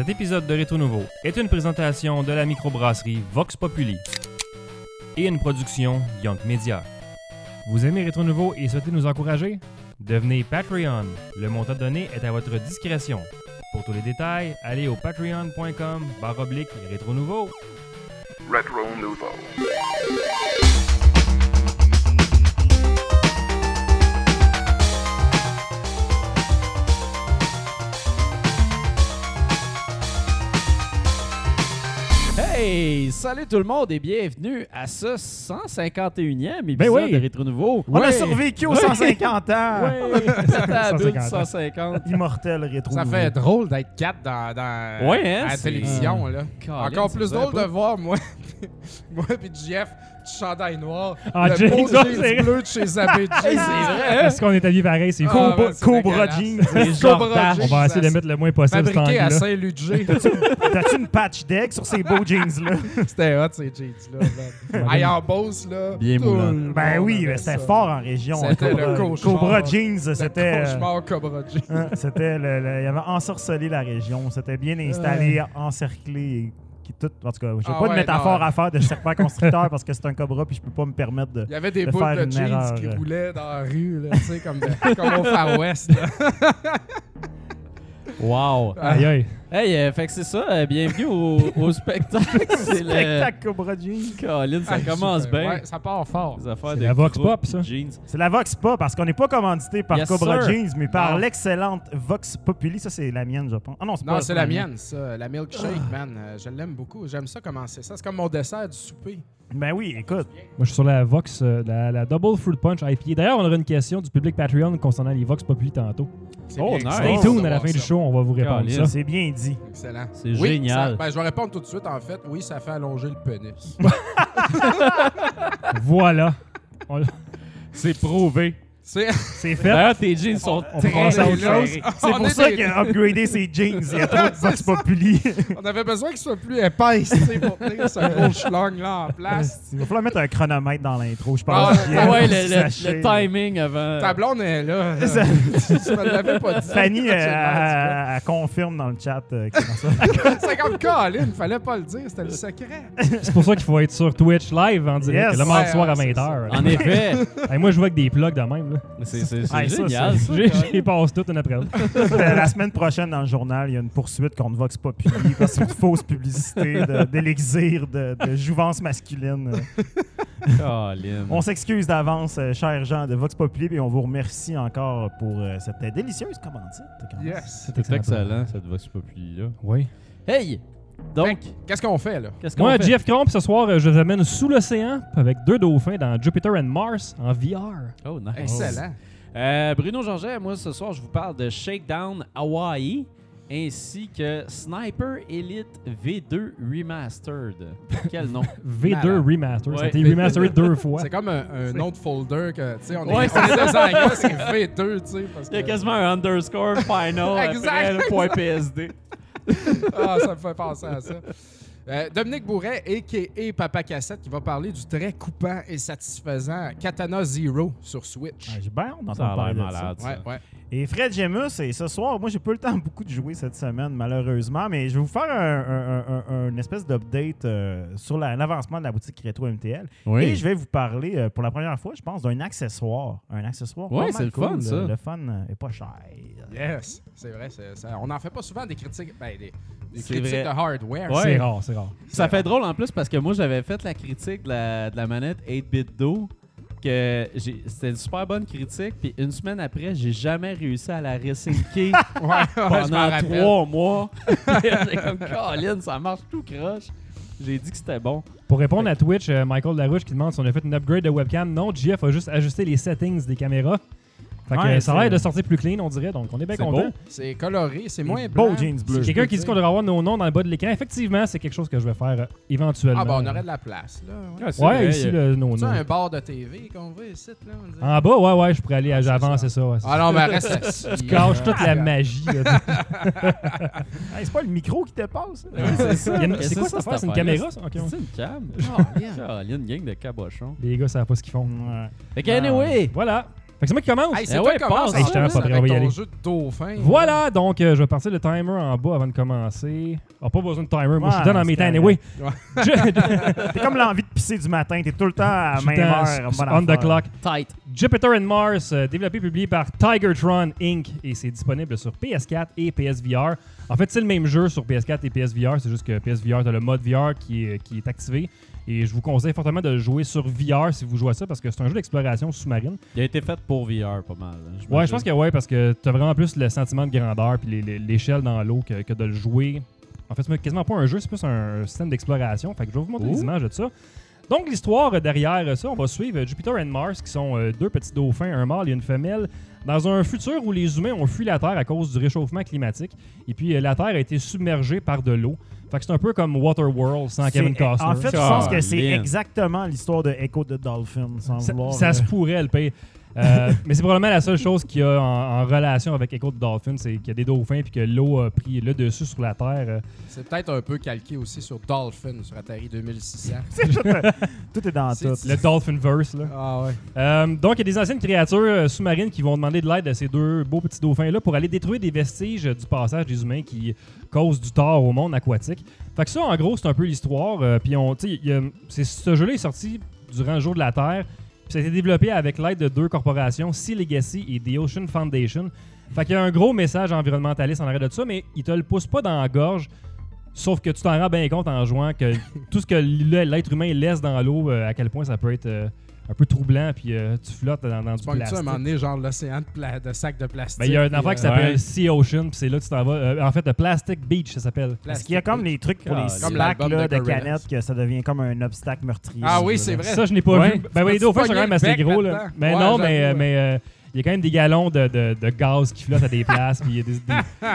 Cet épisode de Rétro Nouveau est une présentation de la microbrasserie Vox Populi et une production Young Media. Vous aimez Rétro Nouveau et souhaitez nous encourager? Devenez Patreon. Le montant donné est à votre discrétion. Pour tous les détails, allez au patreon.com barre Rétro Nouveau. Retro Nouveau. Hey, salut tout le monde et bienvenue à ce 151e épisode Ben oui. de Rétro Nouveau. On a survécu aux Ouais. 150 ans. Ouais, c'était à la bulle 150. 150. Immortel rétro. Ça fait drôle d'être quatre dans, dans Ouais, hein, à la télévision. Là. Colin, Encore plus drôle pas. de voir moi, moi et Jeff chandail noir, Ah, le James, beau jeans c'est- bleu de chez Zabé Jeans. Est-ce qu'on est habillé pareil? C'est Ah, Cobra, ouais. Jeans. Cobra. Jeans. On va essayer de mettre le moins possible Fabriqué à. Saint-Ludger. T'as-tu une patch deck sur ces beaux jeans-là? C'était hot ces jeans-là. Hey, en Beauce, là. Bien moulant. Ben oui, c'était fort en région. C'était Cobra, le cauchemar. Cobra Jeans, Le c'était... euh, cauchemar Cobra Jeans. hein, C'était le, le- il avait ensorcelé la région. C'était bien installé, encerclé. Qui tout, en tout cas, j'ai Ah pas de métaphore non. à faire de serpent constructeur parce que c'est un cobra puis je peux pas me permettre de. Il y avait des de faire de jeans erreur, qui roulaient dans la rue, là, tu sais, comme, de- comme au Far West. Wow. Aïe aïe. Hey, euh, fait que c'est ça. euh, bienvenue au, au spectacle. c'est le. Spectacle Cobra Jeans. Colin, ça Ah, commence super. bien. Ouais, ça part fort. Les affaires C'est de la Vox Pop, ça. Jeans. C'est la Vox Pop parce qu'on n'est pas commandité par Yes, Cobra sir. Jeans, mais par Non. l'excellente Vox Populi. Ça, c'est la mienne, je pense. Ah non, c'est Non, pas c'est pas la mienne, ça. La milkshake, man. Euh, je l'aime beaucoup. J'aime ça commencer ça. C'est comme mon dessert du souper. Ben oui, écoute. Moi, je suis sur la Vox, euh, la, la Double Fruit Punch IPA. D'ailleurs, on aura une question du public Patreon concernant les Vox Populi tantôt. Oh, bien nice. Stay tuned à la fin du show, on va vous répondre ça. C'est bien dit. Excellent. C'est Oui, génial. ça- ben, je vais répondre tout de suite, en fait. Oui, ça fait allonger le pénis. Voilà. On- C'est prouvé. C'est fait. D'ailleurs, tes jeans sont On très à autre chose. C'est pour ça des- qu'il a upgradé ses jeans. Il y a trop de Vox Populi. On avait besoin qu'il soit plus épaisse, tu sais, pour tenir ce gros schlong-là en place. Il va falloir mettre un chronomètre dans l'intro, je pense. Ah ouais, le, sachez. le- le timing avant. Ta blonde est là. Ça- tu me l'avais pas dit. Fanny, euh, elle, elle confirme dans le chat euh, c'est ça. tu vois. C'est comme Colin, fallait pas le dire, c'était le secret. C'est pour ça qu'il faut être sur Twitch live en direct Yes. le mardi soir à ouais, c'est 20h. En effet. moi, je joue avec des plugs de même. là. C'est Ah, génial. j'ai passe toutes une après l'autre. Euh, la semaine prochaine, dans le journal, il y a une poursuite contre Vox Populi parce que c'est une fausse publicité de- d'élixir de, de jouvence masculine. On s'excuse d'avance, euh, chers gens de Vox Populi, et on vous remercie encore pour euh, cette délicieuse commandite. Yes. C'est excellent, cette Vox Populi-là. Oui. Hey! Donc, Qu'est-ce qu'on fait, là? qu'est-ce qu'on Moi, fait? Jeff Cromp, ce soir, euh, je vous amène sous l'océan avec deux dauphins dans Jupiter and Mars en VR. Oh, nice. Excellent. Euh, Bruno Georget, moi, ce soir, je vous parle de Shakedown Hawaii ainsi que Sniper Elite V2 Remastered. Quel nom? V2 Malade. Remaster. Ouais. Ça a été remasteré deux fois. C'est comme un, un autre folder que, tu sais, on est, Ouais, on c'est est dans un gars, c'est V2, tu sais, parce Il y a que... quasiment un underscore final Exact, après le point PSD. Ah, ça me fait penser à ça. Euh, Dominique Bourret, a.k.a. Papa Cassette, qui va parler du très coupant et satisfaisant Katana Zero sur Switch. Ah, J'ai bien Ça d'entendre parler de ça. malade, ça. Ouais, ouais. Et Fred Gemus, et ce soir, moi, j'ai pas eu le temps beaucoup de jouer cette semaine, malheureusement, mais je vais vous faire un, un- un- un- une espèce d'update euh, sur la- l'avancement de la boutique Rétro MTL. Et je vais vous parler, euh, pour la première fois, je pense, d'un accessoire. Un accessoire pas c'est le fun, ça. Le, le fun euh, est pas cher. Yes, c'est vrai. c'est- ça- on n'en fait pas souvent des critiques, ben, des, des critiques vrai. de hardware. Ouais. C'est rare, c'est rare. Ça fait drôle en plus parce que moi, j'avais fait la critique de la, de la manette 8-bit Do. Que C'était une super bonne critique. Puis une semaine après, j'ai jamais réussi à la Ouais, m'en pendant trois mois. J'ai comme Colin, ça marche tout croche. J'ai dit que c'était bon. Pour répondre à Twitch, euh, Michael Larouche qui demande si on a fait une upgrade de webcam. Non, GF a juste ajusté les settings des caméras. Fait que, Ouais, ça a c'est- l'air de sortir plus clean, on dirait, donc on est bien C'est content. beau. C'est coloré, c'est moins blanc. jeans bleus. si je Quelqu'un qui dit qu'on devrait avoir nos noms dans le bas de l'écran. Effectivement, c'est quelque chose que je vais faire euh, éventuellement. Ah, ben, on aurait de la place, là. ouais. c'est Ouais, vrai, ici, il y a- le, nos C'est noms. un bar de TV qu'on voit ici, là. on dirait. En bas, ouais, ouais, je pourrais aller Ah, c'est avancer ça. ouais, c'est Ah non, mais reste. Tu caches toute la magie. là. Hey, c'est pas le micro qui te passe? C'est. Il y a C'est quoi cette affaire? C'est une caméra, ça? C'est une cam? Ah, bien. Colin, une gang de cabochons. Les gars savent pas ce qu'ils font. Fait anyway, Voilà. Fait que c'est moi qui commence. Hey, c'est Eh toi ouais, qui commence. Hey, j'étais en pas plus prêt, on avec va y aller. jeu de dauphin. Voilà, donc euh, je vais partir le timer en bas avant de commencer. Ah, pas besoin de timer, moi je suis dedans dans mes temps anyway. T'es comme l'envie de pisser du matin. T'es tout le temps à même heure. on the clock. Tight. Jupiter and Mars, euh, développé et publié par Tigertron Inc. et c'est disponible sur PS4 et PSVR. En fait, c'est le même jeu sur PS4 et PSVR, c'est juste que PSVR, t'as le mode VR qui est, qui est activé. Et je vous conseille fortement de jouer sur VR si vous jouez à ça parce que c'est un jeu d'exploration sous-marine. Il a été fait pour VR pas mal. hein, Ouais, je pense que ouais, parce que t'as vraiment plus le sentiment de grandeur puis l'échelle dans l'eau que, que de le jouer. En fait, c'est quasiment pas un jeu, c'est plus un système d'exploration. Fait que je vais vous montrer des images de ça. Donc, l'histoire derrière ça, on va suivre Jupiter et Mars, qui sont euh, deux petits dauphins, un mâle et une femelle, dans un futur où les humains ont fui la Terre à cause du réchauffement climatique. Et puis, euh, la Terre a été submergée par de l'eau. Fait que c'est un peu comme Waterworld sans Kevin Costner. En fait, je pense que c'est exactement l'histoire de Echo the Dolphin, sans ça, vouloir. ça euh, se pourrait, le pire. Euh, mais c'est probablement la seule chose qu'il y a en, en relation avec Echo the Dolphin, c'est qu'il y a des dauphins puis que l'eau a pris le dessus sur la Terre. euh. C'est peut-être un peu calqué aussi sur Dolphin sur Atari 2600. tout est dans tout. Le Dolphinverse, là. ah ouais. Euh, donc, il y a des anciennes créatures sous-marines qui vont demander de l'aide à ces deux beaux petits dauphins-là pour aller détruire des vestiges du passage des humains qui causent du tort au monde aquatique. Fait que ça, en gros, c'est un peu l'histoire. euh, Puis, on, tu sais, il y a- c'est- ce jeu-là est sorti durant le jour de la Terre. Puis, ça a été développé avec l'aide de deux corporations, Sea Legacy et The Ocean Foundation. Fait qu'il y a un gros message environnementaliste en arrière de ça, mais il te le pousse pas dans la gorge. Sauf que tu t'en rends bien compte en jouant que tout ce que l'être humain laisse dans l'eau, euh, à quel point ça peut être euh, un peu troublant, puis euh, tu flottes dans, dans du Tu pognes ça à un plastique. moment donné, genre l'océan de, pla- de sacs de plastique. Ben, il y a un affaire qui euh, s'appelle Ouais. Sea Ocean, puis c'est là que tu t'en vas. Euh, en fait, le Plastic Beach, ça s'appelle. Parce qu'il y a comme les trucs pour les Comme six l'album packs là, de canettes que ça devient comme un obstacle meurtrier. Ah oui, c'est vrai. Ça, je n'ai pas Ouais. vu. Ben oui, les peux-tu dauphins sont quand même assez gros. Là. Mais non, mais, il y a quand même des galons de, de- de gaz qui flottent à des places, puis il y a des,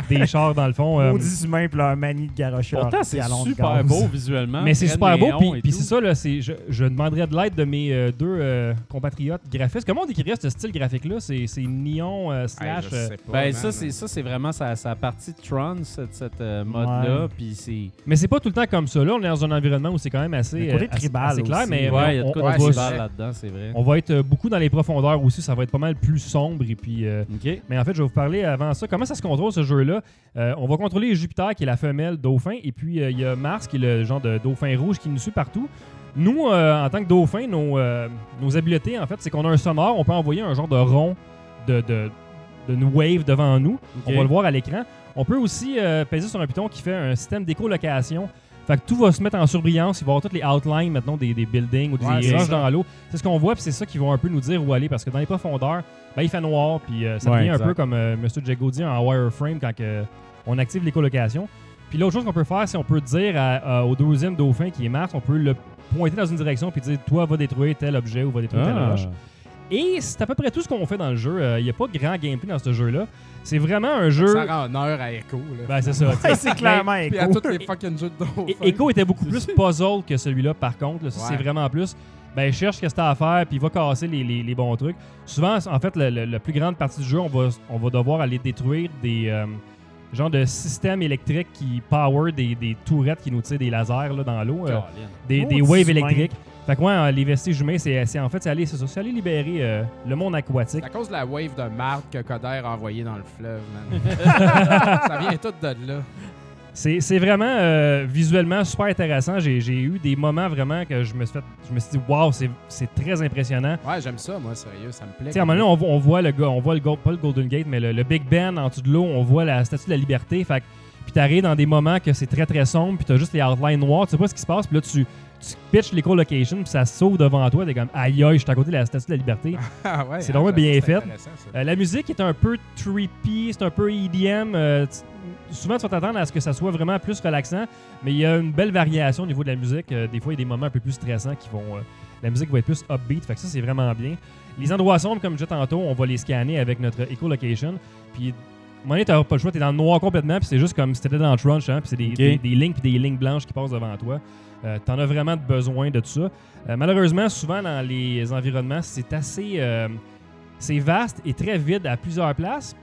des- des chars dans le fond. euh, Maudits humains puis leur manie de garocher Pourtant, c'est super gaz. beau visuellement. Mais c'est super beau, néon puis, puis c'est ça, là, c'est, je, je demanderais de l'aide de mes euh, deux euh, compatriotes graphistes. Comment on décrirait ce style graphique-là? C'est, c'est neon euh, Hey, slash... je sais pas, Ben, man. ça, c'est ça, c'est vraiment sa, sa partie de Tron, cette, cette, euh, mode-là. Ouais. Puis c'est. mais c'est pas tout le temps comme ça. Là, on est dans un environnement où c'est quand même assez, côté euh, assez- tribal assez clair, aussi. mais, Ouais, il y a de on, quoi de tribal là-dedans, c'est vrai. on va être beaucoup dans les profondeurs aussi. Ça va être pas mal plus sombre. Et puis, euh. Mais en fait, je vais vous parler avant ça. Comment ça se contrôle ce jeu-là? Euh, On va contrôler Jupiter, qui est la femelle dauphin, et puis euh, il y a Mars, qui est le genre de dauphin rouge qui nous suit partout. Nous, euh, en tant que dauphin, nos, nos habiletés, en fait, c'est qu'on a un sonore. On peut envoyer un genre de rond de, de, d'une wave devant nous. On va le voir à l'écran. On peut aussi peser sur un piton qui fait un système d'écolocation. Fait que tout va se mettre en surbrillance. Il va y avoir toutes les outlines maintenant des, des buildings ou des Ouais, dans l'eau. C'est ce qu'on voit, puis c'est ça qui va un peu nous dire où aller. Parce que dans les profondeurs, ben, il fait noir, puis euh, ça Ouais, devient un peu comme euh, M. Jago dit en wireframe quand on active l'écolocation. Puis l'autre chose qu'on peut faire, c'est on peut dire à- à- au deuxième dauphin qui est Mars, on peut le pointer dans une direction puis dire toi va détruire tel objet ou va détruire telle Ah. roche. Et c'est à peu près tout ce qu'on fait dans le jeu. Il n'y a pas de grand gameplay dans ce jeu-là. C'est vraiment un jeu. Ça rend honneur à Echo. Là, Ben, c'est ça. Hey, c'est clairement Puis à Echo. tous les fucking jeux de Echo était beaucoup plus puzzle que celui-là, par contre. Ouais. c'est vraiment plus. Ben, cherche ce que t'as à faire, puis il va casser les, les- les bons trucs. Souvent, en fait, le- le- la plus grande partie du jeu, on va, on va devoir aller détruire des euh, genres de systèmes électriques qui power des, des tourettes qui nous tirent des lasers là, dans l'eau, euh, des, des waves électriques. Fait que ouais, euh, les vestiges humains, c'est c'est- en fait, c'est aller, c'est aller libérer euh, le monde aquatique. C'est à cause de la wave de marde que Coder a envoyée dans le fleuve, man. ça vient tout de là. C'est vraiment euh, visuellement super intéressant. J'ai eu des moments vraiment que je me suis, fait, je me suis dit, waouh, c'est très impressionnant. Ouais, j'aime ça, moi, sérieux, ça me plaît. Tu sais, à un moment donné, on, voit- on voit le gars, on voit le pas le Golden Gate, mais le, le Big Ben en dessous de l'eau, on voit la statue de la liberté. Fait puis t'arrives dans des moments que c'est très très sombre, puis t'as juste les outlines noirs, tu sais pas ce qui se passe, puis là tu, tu pitches l'éco-location, puis ça sauve devant toi, t'es comme aïe aïe, je suis à côté de la statue de la liberté. Ah ouais, c'est hein, vraiment bien c'est fait. Euh, la musique est un peu trippy, c'est un peu EDM. euh, souvent, tu vas t'attendre à ce que ça soit vraiment plus relaxant, mais il y a une belle variation au niveau de la musique. Euh, des fois, il y a des moments un peu plus stressants qui vont. euh, la musique va être plus upbeat, fait que ça, c'est vraiment bien. Les endroits sombres, comme je disais tantôt, on va les scanner avec notre echolocation. Puis, à un moment donné, t'as pas le choix, t'es dans le noir complètement, puis c'est juste comme si t'étais dans Trunch, hein, puis c'est des, des, des lignes puis des lignes blanches qui passent devant toi. Euh, T'en as vraiment besoin de tout ça. Euh, malheureusement, souvent dans les environnements, c'est assez. euh, c'est vaste et très vide à plusieurs places.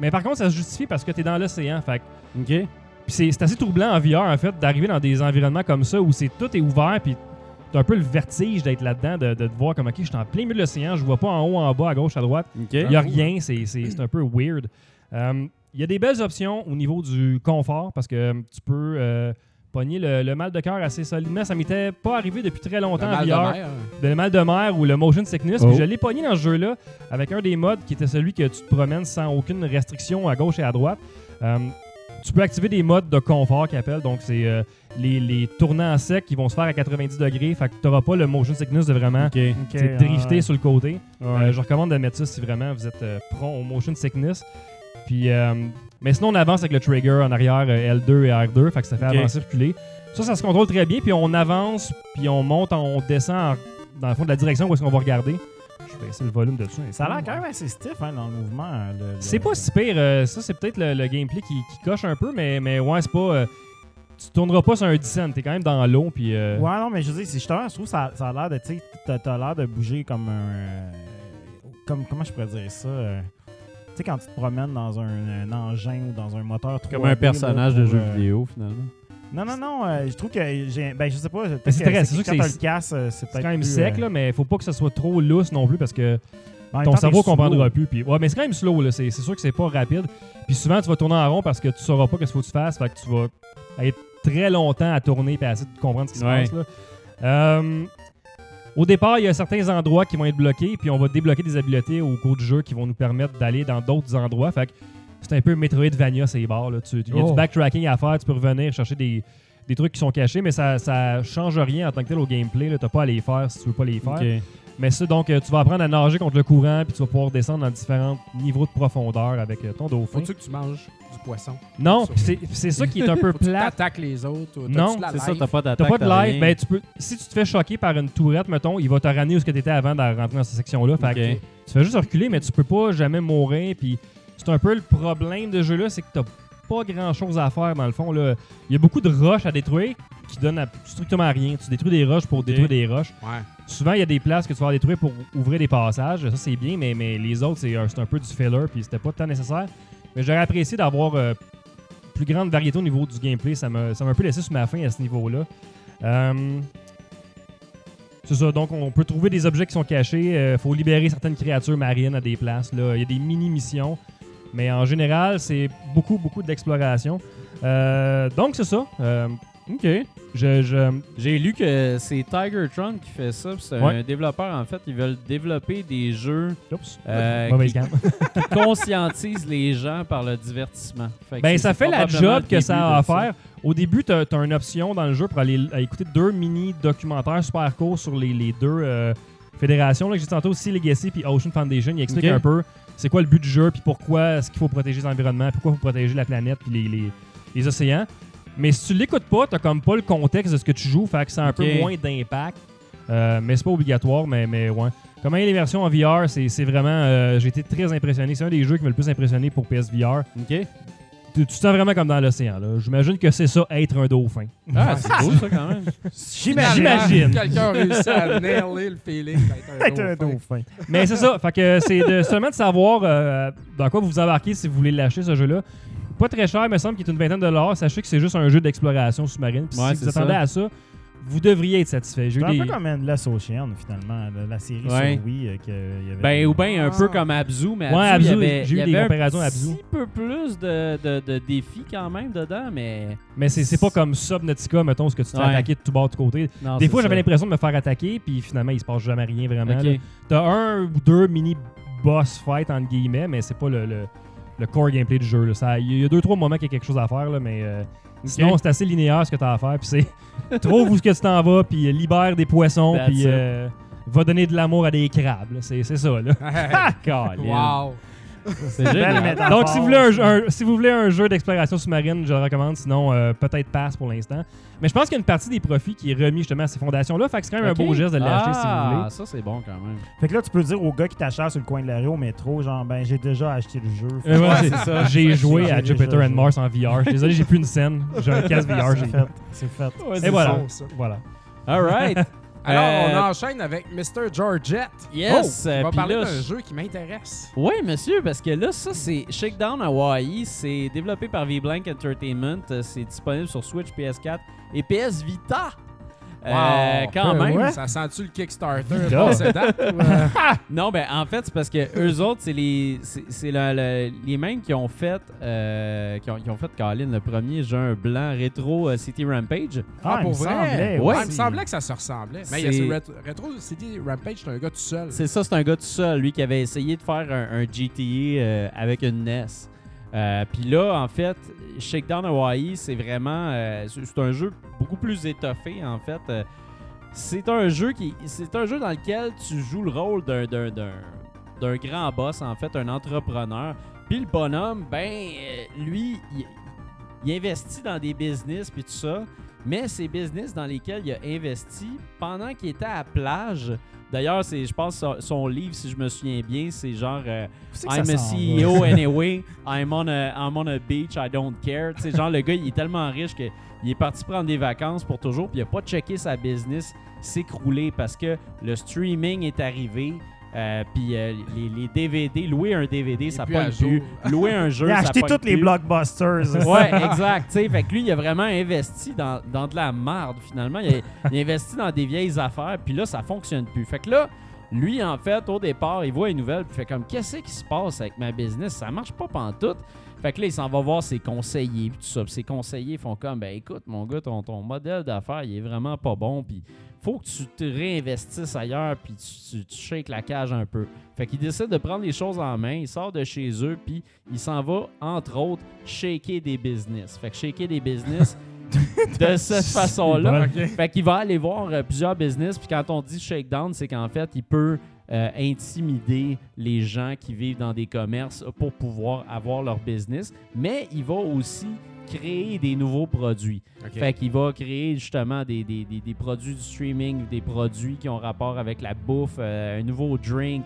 Mais par contre, ça se justifie parce que tu es dans l'océan. Fait que- OK. puis c'est c'est assez troublant en VR, en fait, d'arriver dans des environnements comme ça où c'est tout est ouvert, puis c'est un peu le vertige d'être là-dedans, de, de te voir comme, OK, je suis en plein milieu de l'océan, je vois pas en haut, en bas, à gauche, à droite. Il n'y a rien, c'est- c'est c'est un peu weird. Euh, Il y a des belles options au niveau du confort parce que euh, tu peux euh, pogner le, le mal de cœur assez solidement. Ça m'était pas arrivé depuis très Le longtemps en mal de VR. mer. de le mal de mer ou le motion sickness. Oh. Puis je l'ai pogné dans ce jeu-là avec un des modes qui était celui que tu te promènes sans aucune restriction à gauche et à droite. Euh, tu peux activer des modes de confort qu'ils appellent. Donc, c'est euh, les, les tournants en sec qui vont se faire à 90 degrés. Fait que tu n'auras pas le motion sickness de vraiment Ok. Ok, tu sais, drifter ouais. sur le côté. Ouais. Euh, je recommande de mettre ça si vraiment vous êtes euh, prompt au motion sickness. Puis, euh, mais sinon, on avance avec le trigger en arrière euh, L2 et R2. Fait que ça fait avancer, reculer. Ça, ça se contrôle très bien. Puis on avance, puis on monte, on descend en- dans le fond de la direction où est-ce qu'on va regarder. Je vais baisser le volume de ça. a l'air quand même assez stiff hein, dans le mouvement. euh, le- C'est pas si pire. euh, ça, c'est peut-être le, le gameplay qui, qui coche un peu, mais, mais ouais, c'est pas. euh, tu tourneras pas sur un descent. T'es quand même dans l'eau, puis. euh, Ouais, non, mais je veux dire, justement, je trouve que ça, ça a l'air de, tu t'as l'air de bouger comme un. comme, comment je pourrais dire ça? Tu sais, quand tu te promènes dans un, un engin ou dans un moteur 3D, Comme un là, personnage de pour, jeu euh, vidéo, finalement. Non, non, non, euh, je trouve que j'ai. Ben, je sais pas. c'est très- c'est sûr que quand t'as c'est- le casse, euh, c'est peut-être. quand même plus, sec, là, mais faut pas que ça soit trop lousse non plus parce que en même ton temps, cerveau comprendra slow. plus. Puis, ouais, mais c'est quand même slow, là. C'est, c'est sûr que c'est pas rapide. Puis souvent, tu vas tourner en rond parce que tu sauras pas ce qu'il faut que tu fasses. Fait que tu vas être très longtemps à tourner et à essayer de comprendre ce qui se Ouais. passe. Là. Euh, au départ, il y a certains endroits qui vont être bloqués, puis on va débloquer des habiletés au cours du jeu qui vont nous permettre d'aller dans d'autres endroits. Fait que c'est un peu Metroidvania, ces bars. Là. Tu- Il y a Oh. du backtracking à faire, tu peux revenir chercher des, des trucs qui sont cachés, mais ça, ça change rien en tant que tel au gameplay. Tu n'as pas à les faire si tu veux pas les faire. Mais ça, donc, euh, tu vas apprendre à nager contre le courant, puis tu vas pouvoir descendre dans différents niveaux de profondeur avec euh, ton dauphin. Faut-tu que tu manges du poisson? Non, c'est ça qui est un peu que tu plat. attaques les autres? ou Non, C'est ça, t'as pas T'as d'attaque. pas de t'as life, ben tu peux. Si tu te fais choquer par une tourette, mettons, il va te ramener où ce que t'étais avant de rentrer dans cette section-là. Fait que Ok. tu fais juste reculer, mais tu peux pas jamais mourir. Puis c'est un peu le problème de ce jeu-là, c'est que t'as pas grand-chose à faire dans le fond. là. Il y a beaucoup de roches à détruire qui donnent à- strictement rien. Tu détruis des roches pour détruire des roches. Ouais. Souvent, il y a des places que tu vas détruire pour ouvrir des passages. Ça, c'est bien, mais, mais les autres, c'est un, un peu du filler, puis c'était pas tant nécessaire. Mais j'aurais apprécié d'avoir euh, plus grande variété au niveau du gameplay. Ça m'a un peu laissé sur ma faim à ce niveau-là. Euh, c'est ça, donc on peut trouver des objets qui sont cachés. Il faut libérer certaines créatures marines à des places. là. Il y a des mini-missions. Mais en général, c'est beaucoup, beaucoup d'exploration. Euh, donc, c'est ça. Euh, Ok. je, je- J'ai lu que c'est Tigertron qui fait ça. C'est Ouais. un développeur, en fait. Ils veulent développer des jeux Oups. euh, qui, qui conscientisent les gens par le divertissement. Fait Ben, ça fait la job que ça a à faire. Au début, tu as, une option dans le jeu pour aller écouter deux mini-documentaires super courts sur les, les deux euh, fédérations. Là, j'ai tantôt, Sea Legacy puis Ocean Foundation. Ils expliquent un peu c'est quoi le but du jeu, puis pourquoi est-ce qu'il faut protéger l'environnement, pourquoi il faut protéger la planète puis les, les- les océans. Mais si tu l'écoutes pas, t'as comme pas le contexte de ce que tu joues, fait que ça a un peu moins d'impact. Euh, mais c'est pas obligatoire, mais, mais ouais. Comment est l'immersion en VR, c'est c'est vraiment. euh, J'ai été très impressionné. C'est un des jeux qui m'a le plus impressionné pour PSVR. Ok. Tu, tu te sens vraiment comme dans l'océan. là. J'imagine que c'est ça, être un dauphin. Ah, c'est cool ça quand même. J'imagine. Quelqu'un a réussi à nailer le feeling d'être Être un un dauphin. dauphin. Mais c'est ça. Fait que c'est de, seulement de savoir euh, dans quoi vous vous embarquez si vous voulez lâcher ce jeu-là. Pas très cher, il me semble qu'il est une vingtaine de dollars. Sachez que c'est juste un jeu d'exploration sous-marine. Puis Ouais, si vous attendez ça. à ça, vous devriez être satisfait. C'est un des- peu comme Endless Ocean, finalement, la, la série Ouais. sur Wii. euh, il y avait Ben, ou bien un Ah. peu comme Abzu, mais Ouais, Abzu, il y Abzu, avait, j'ai eu il y des avait comparaisons un petit peu plus de, de, de défis quand même dedans, mais... Mais c'est c'est pas comme Subnautica, mettons, ce que tu te fais Ouais. attaquer de tout bord, de côté. Non, Des fois, j'avais l'impression de me faire attaquer, puis finalement, il se passe jamais rien vraiment. T'as un ou deux mini boss fight entre guillemets, mais c'est pas le, le, le core gameplay du jeu. Il y a deux trois moments qu'il y a quelque chose à faire, là, mais euh, sinon c'est assez linéaire ce que t'as à faire. Puis c'est trouve où ce que tu t'en vas, puis euh, libère des poissons, That's puis euh, va donner de l'amour à des crabes. C'est ça. Là. Wow. C'est génial. Donc si vous voulez un, si vous voulez un jeu d'exploration sous-marine, je le recommande. Sinon, euh, peut-être passe pour l'instant. Mais je pense qu'il y a une partie des profits qui est remis justement à ces fondations-là. Fait que c'est quand même un beau geste de l'acheter si vous Ah, voulez. ça c'est bon quand même. Fait que là, tu peux dire au gars qui t'achète sur le coin de la rue au métro, genre, ben, j'ai déjà acheté le jeu. Euh, ouais, Ouais, c'est ça. J'ai joué à Jupiter and. Mars en VR. Je suis Désolé, j'ai plus une scène. J'ai un casque VR. C'est j'ai- fait. C'est fait. Et voilà. bon, ça. voilà. All right. Alors, Euh, on enchaîne avec Mr. Georgette. Yes, Oh, euh, on va puis parler d'un je- jeu qui m'intéresse. Oui, monsieur, parce que là, ça, c'est Shakedown Hawaii. C'est développé par V-Blank Entertainment. Euh, C'est disponible sur Switch, PS4 et PS Vita. Euh, quand Ben même. ouais. Ça sent-tu le Kickstarter précédent? euh, Non, ben en fait, c'est parce que eux autres, c'est les c'est c'est le- le- les mêmes qui ont fait euh, qui, ont, qui ont fait Colin le premier jeu un blanc rétro euh, City Rampage. Ah, il pour vrai? semblait, Ouais. Ah, il me semblait que ça se ressemblait. Mais il y a C'est- ce Retro, Retro City Rampage, c'est un gars tout seul. C'est ça, c'est un gars tout seul, lui qui avait essayé de faire un, un GTA euh, avec une NES. Euh, Puis là, en fait, Shakedown Hawaii, c'est vraiment euh, c'est un jeu beaucoup plus étoffé en fait. Euh, c'est un jeu qui c'est un jeu dans lequel tu joues le rôle d'un d'un- d'un d'un grand boss en fait, un entrepreneur. Puis le bonhomme, ben lui, il, il investit dans des business puis tout ça, mais ces business dans lesquels il a investi pendant qu'il était à la plage. D'ailleurs, c'est je pense son, son livre si je me souviens bien, c'est genre euh, c'est I'm a va? CEO anyway. I'm on a, I'm on a beach. I don't care. Tu sais, genre, le gars, il est tellement riche qu'il est parti prendre des vacances pour toujours. Puis il a pas checké sa business s'écrouler parce que le streaming est arrivé. Euh, puis euh, les, les DVD, louer un DVD, ça pogne plus. Louer un jeu, Il a ça acheté tous les blockbusters. Ouais, exact. tu sais. fait que lui, il a vraiment investi dans, dans de la merde, finalement. Il a, il a investi dans des vieilles affaires, puis là, ça fonctionne plus. Fait que là, lui, en fait, au départ, il voit une nouvelle, puis il fait comme Qu'est-ce qui se passe avec ma business? Ça marche pas pantoute. Fait que là, il s'en va voir ses conseillers, puis tout ça. Puis ses conseillers font comme Ben écoute, mon gars, ton, ton modèle d'affaires, il est vraiment pas bon, puis faut que tu te réinvestisses ailleurs, puis tu, tu, tu shakes la cage un peu. Fait qu'il décide de prendre les choses en main, il sort de chez eux, puis il s'en va, entre autres, shaker des business. Fait que shaker des business de cette façon-là. Fait qu'il va aller voir euh, plusieurs business, puis quand on dit shakedown, c'est qu'en fait, il peut euh, intimider les gens qui vivent dans des commerces pour pouvoir avoir leur business, mais il va aussi créer des nouveaux produits. OK. Fait qu'il va créer justement des, des- des- des produits du streaming, des produits qui ont rapport avec la bouffe, euh, un nouveau drink,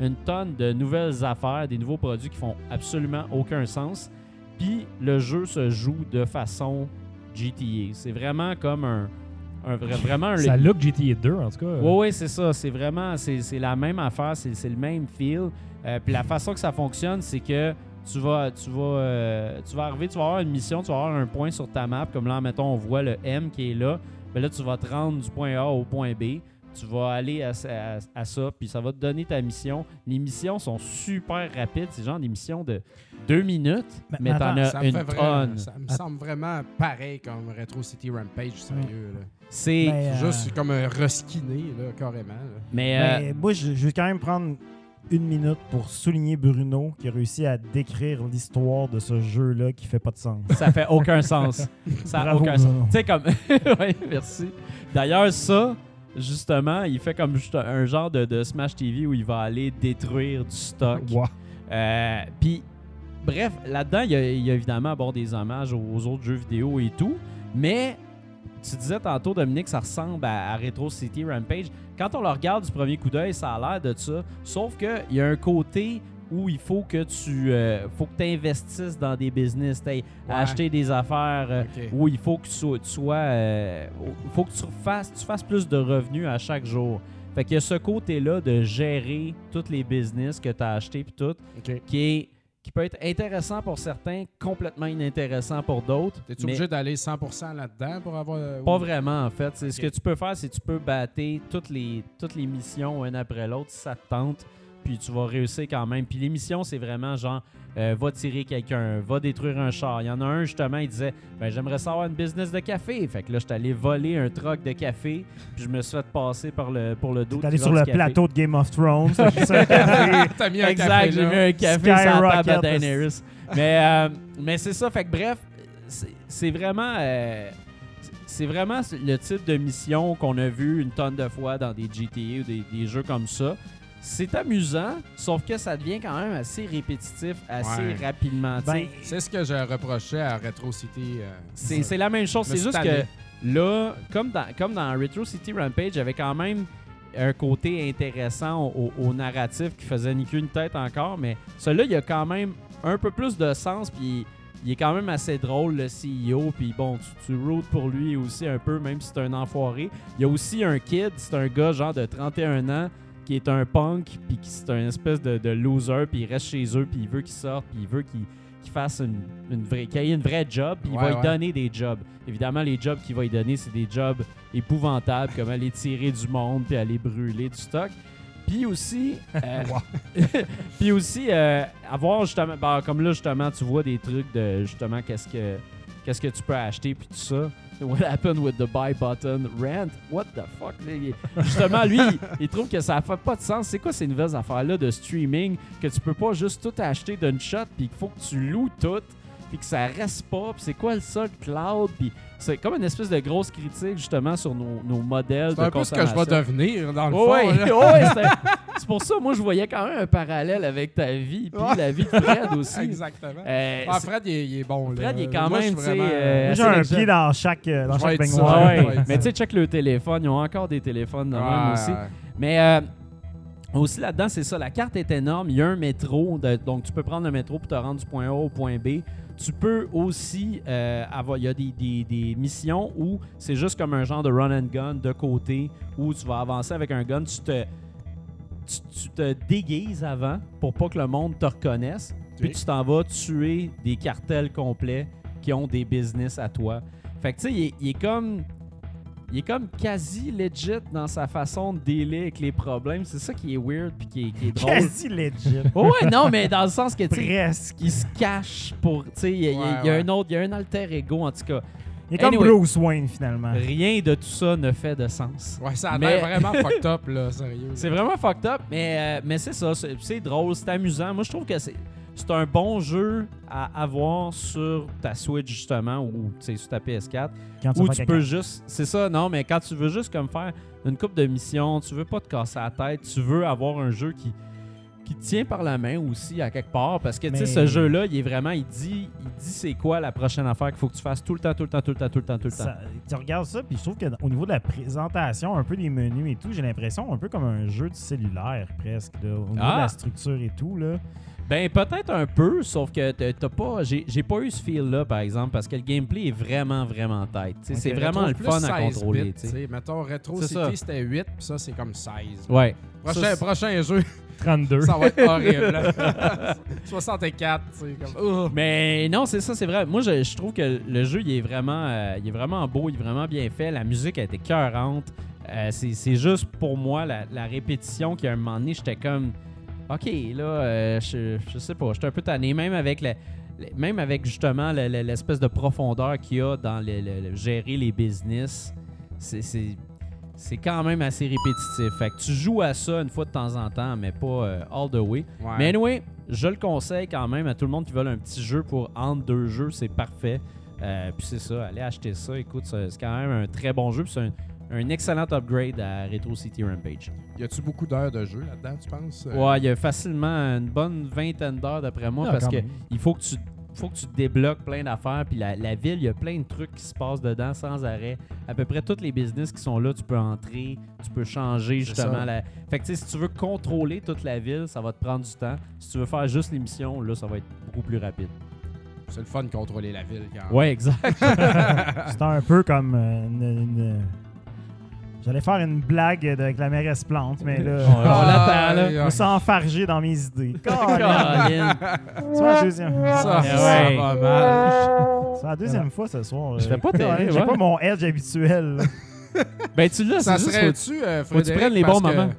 une tonne de nouvelles affaires, des nouveaux produits qui font absolument aucun sens. Puis le jeu se joue de façon GTA. C'est vraiment comme un, un vrai- vraiment un Ça look GTA 2, en tout cas. oui, oui, c'est ça. C'est vraiment, c'est la même affaire, c'est c'est le même feel. Euh, puis la façon que ça fonctionne, c'est que tu vas, tu vas, euh, tu vas arriver, tu vas avoir une mission, tu vas avoir un point sur ta map, comme là, mettons, on voit le M qui est là. Ben là, tu vas te rendre du point A au point B. Tu vas aller à, à- à ça, puis ça va te donner ta mission. Les missions sont super rapides. C'est genre des missions de deux minutes, Mais- mais mais t'en as une tonne. ça me semble vraiment pareil comme Retro City Rampage, sérieux. là. C'est. Mais, euh, Juste comme un reskiné, là, carrément. là. Mais, euh, moi, je, je vais quand même prendre une minute pour souligner Bruno qui a réussi à décrire l'histoire de ce jeu-là qui fait pas de sens. ça fait aucun sens. Ça a Bravo, aucun sens. Tu sais, comme. oui, merci. D'ailleurs, ça, justement, il fait comme juste un genre de, de Smash TV où il va aller détruire du stock. Wow. Euh, Puis, bref, là-dedans, il y, a, il y a évidemment bon, des hommages aux autres jeux vidéo et tout. Mais tu disais tantôt, Dominique, ça ressemble à, à Retro City Rampage. Quand on le regarde du premier coup d'œil, ça a l'air de ça. Sauf qu'il y a un côté où il faut que tu euh, faut que investisses dans des business, Ouais. acheter des affaires, euh, où il faut que tu sois, tu sois, euh, faut que tu fasses, tu fasses plus de revenus à chaque jour. Fait qu'il y a ce côté-là de gérer tous les business que tu as achetés puis tout, qui est qui peut être intéressant pour certains, complètement inintéressant pour d'autres. T'es-tu obligé d'aller 100% là-dedans pour avoir. euh, Pas vraiment, en fait. C'est Ce que tu peux faire, c'est que tu peux battre toutes les, toutes les missions une après l'autre si ça te tente. Puis tu vas réussir quand même. Puis les missions, c'est vraiment genre, euh, va tirer quelqu'un, va détruire un char. Il y en a un, justement, il disait, ben, j'aimerais savoir une business de café. Fait que là, je suis allé voler un truck de café. Puis je me suis fait passer par le, pour le dos. T'es allé sur le café. plateau de Game of Thrones. t'as mis un Exact, café j'ai mis un café sur la table. Daenerys. mais euh, mais c'est ça, fait que bref, c'est- c'est vraiment euh, c'est vraiment le type de mission qu'on a vu une tonne de fois dans des GTA ou des, des jeux comme ça. C'est amusant, sauf que ça devient quand même assez répétitif assez Ouais. rapidement. tu sais. Ben, C'est ce que je reprochais à Retro City. euh, C'est c'est la même chose. me C'est suis juste tanné. que là, comme dans, comme dans Retro City Rampage, il y avait quand même un côté intéressant au, au narratif qui faisait ni queue ni tête encore, mais celui-là, il y a quand même un peu plus de sens, puis il est quand même assez drôle, le CEO, puis bon, tu, tu routes pour lui aussi un peu, même si c'est un enfoiré. Il y a aussi un kid, c'est un gars genre de 31 ans, qui est un punk, puis qui c'est un espèce de, de loser, puis il reste chez eux, puis il veut qu'il sorte, puis il veut qu'il qu'il fasse une, une vraie, qu'il ait une vraie job, puis il Ouais, va ouais. lui donner des jobs. Évidemment, les jobs qu'il va lui donner, c'est des jobs épouvantables, comme aller tirer du monde, puis aller brûler du stock. Puis aussi, euh, puis aussi euh, avoir justement, ben, comme là justement, tu vois des trucs de justement qu'est-ce que qu'est-ce que tu peux acheter puis tout ça. What happened with the buy button? Rent? What the fuck? Justement, lui, il, il trouve que ça fait pas de sens. C'est quoi ces nouvelles affaires-là de streaming que tu peux pas juste tout acheter d'une shot puis qu'il faut que tu loues tout puis que ça reste pas. Puis c'est quoi le ça, le cloud? Puis c'est comme une espèce de grosse critique justement sur nos, nos modèles C'est de un peu ce que je vais devenir, dans le fond. ouais, c'est pour ça, moi, je voyais quand même un parallèle avec ta vie puis Ouais. la vie de Fred aussi. Exactement. Euh, Ah, Fred, il est, il est bon. là. Fred, il est quand Moi, même, vraiment- euh, J'ai assez un pied dans chaque, euh, dans Je chaque baignoire. Ouais, mais tu sais, check le téléphone. Ils ont encore des téléphones de même aussi. ouais. Mais euh, aussi là-dedans, c'est ça. La carte est énorme. Il y a un métro. de- donc, tu peux prendre le métro pour te rendre du point A au point B. Tu peux aussi euh, avoir. Il y a des, des- des missions où c'est juste comme un genre de run and gun de côté où tu vas avancer avec un gun. Tu te, tu, tu te déguises avant pour pas que le monde te reconnaisse. Puis tu t'en vas tuer des cartels complets qui ont des business à toi. Fait que tu sais, il est comme. Il est comme quasi legit dans sa façon de dealer avec les problèmes. C'est ça qui est weird puis qui est, qui est drôle. Quasi legit. Oh ouais, non, mais dans le sens que tu Presque. il se cache pour. Tu sais, il y a, il y a- Ouais, il y a ouais. un autre, il y a un alter ego en tout cas. Il est comme Anyway. Bruce Wayne, finalement. Rien de tout ça ne fait de sens. Ouais, ça a Mais- l'air vraiment fucked up, là, sérieux. C'est vraiment fucked up, mais, euh, mais c'est ça, c'est drôle, c'est amusant. Moi, je trouve que c'est c'est un bon jeu à avoir sur ta Switch, justement, ou sur ta PS4, Quand où tu peux juste... C'est ça, non, mais quand tu veux juste comme faire une coupe de missions, tu veux pas te casser la tête, tu veux avoir un jeu qui qui te tient par la main aussi à quelque part parce que tu sais ce jeu là il est vraiment il dit il dit c'est quoi la prochaine affaire qu'il faut que tu fasses tout le temps tout le temps tout le temps tout le temps tout le temps Ça- tu regardes ça, puis je trouve qu'au niveau de la présentation, un peu des menus et tout, j'ai l'impression un peu comme un jeu de cellulaire, presque, là, au niveau Ah! de la structure et tout. Là. Ben peut-être un peu, sauf que t'as pas. J'ai j'ai pas eu ce feel-là, par exemple, parce que le gameplay est vraiment, vraiment tête. Tu sais, Ok, c'est vraiment le fun à 16 contrôler. bits, tu sais. tu sais. Mettons, Retro. City, c'était 8, puis ça, c'est comme 16. Ouais. Prochain, Ça, prochain jeu, 32. ça va être horrible. 64, tu sais, comme... Ugh. Mais non, c'est ça, c'est vrai. Moi, je, je trouve que le jeu, il est vraiment, euh, il est vraiment beau, il est vraiment bien fait. La musique a été cœurante. Euh, c'est c'est juste pour moi la, la répétition qu'à un moment donné, j'étais comme, ok, là, euh, je, je sais pas, j'étais un peu tanné, même avec le- le- même avec justement le- le- l'espèce de profondeur qu'il y a dans le, le- le gérer les business. C'est- C'est quand même assez répétitif. Fait que tu joues à ça une fois de temps en temps, mais pas euh, all the way. Ouais. Mais anyway, je le conseille quand même à tout le monde qui veut un petit jeu pour entre deux jeux, c'est parfait. Euh, puis c'est ça, allez acheter ça. Écoute, c'est quand même un très bon jeu. puis c'est un, un excellent upgrade à Retro City Rampage. Y a-tu beaucoup d'heures de jeu là-dedans, tu penses? Euh, Ouais, il y a facilement une bonne vingtaine d'heures d'après moi Ah, parce que même. il faut que tu faut que tu débloques plein d'affaires. Puis la, la ville, il y a plein de trucs qui se passent dedans sans arrêt. À peu près tous les business qui sont là, tu peux entrer, tu peux changer C'est justement la. Fait que tu sais, si tu veux contrôler toute la ville, ça va te prendre du temps. Si tu veux faire juste l'émission, là, ça va être beaucoup plus rapide. C'est le fun de contrôler la ville quand Ouais, exact. C'était un peu comme euh, une. une- J'allais faire une blague de- avec la mairesse Plante, mais là, On l'attend, là. je me sens enfargé dans mes idées. Colin. C'est la deuxième, Ça, ça ouais. va mal. c'est la deuxième fois ce soir. Je fais pas terrible, J'ai ouais. pas mon edge habituel. là. Ben, tu l'as, Ça c'est juste faut- serait-tu, euh, faut que tu Frédéric, prennes les parce bons que moments.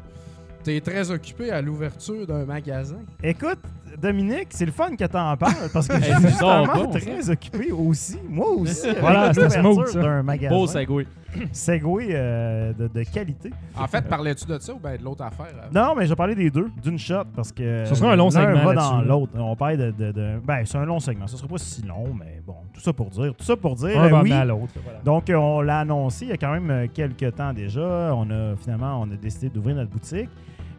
T'es très occupé à l'ouverture d'un magasin? Écoute, Dominique, c'est le fun que t'en parles parce que je suis c'est bon, très occupé aussi. Moi aussi. Voilà, l'ouverture smooth, d'un magasin. Beau segway. Segway euh, de, de qualité. En fait, parlais-tu de ça ou bien de l'autre affaire? euh? Non, mais je vais parler des deux, d'une shot, parce que Ce sera un long segment va dans l'autre. On parle de, de, de- Ben, c'est un long segment. Ce sera pas si long, mais bon, tout ça pour dire. Tout ça pour dire, Un euh, oui. à l'autre. voilà. Donc, euh, on l'a annoncé il y a quand même euh, quelques temps déjà. On a finalement, on a décidé d'ouvrir notre boutique.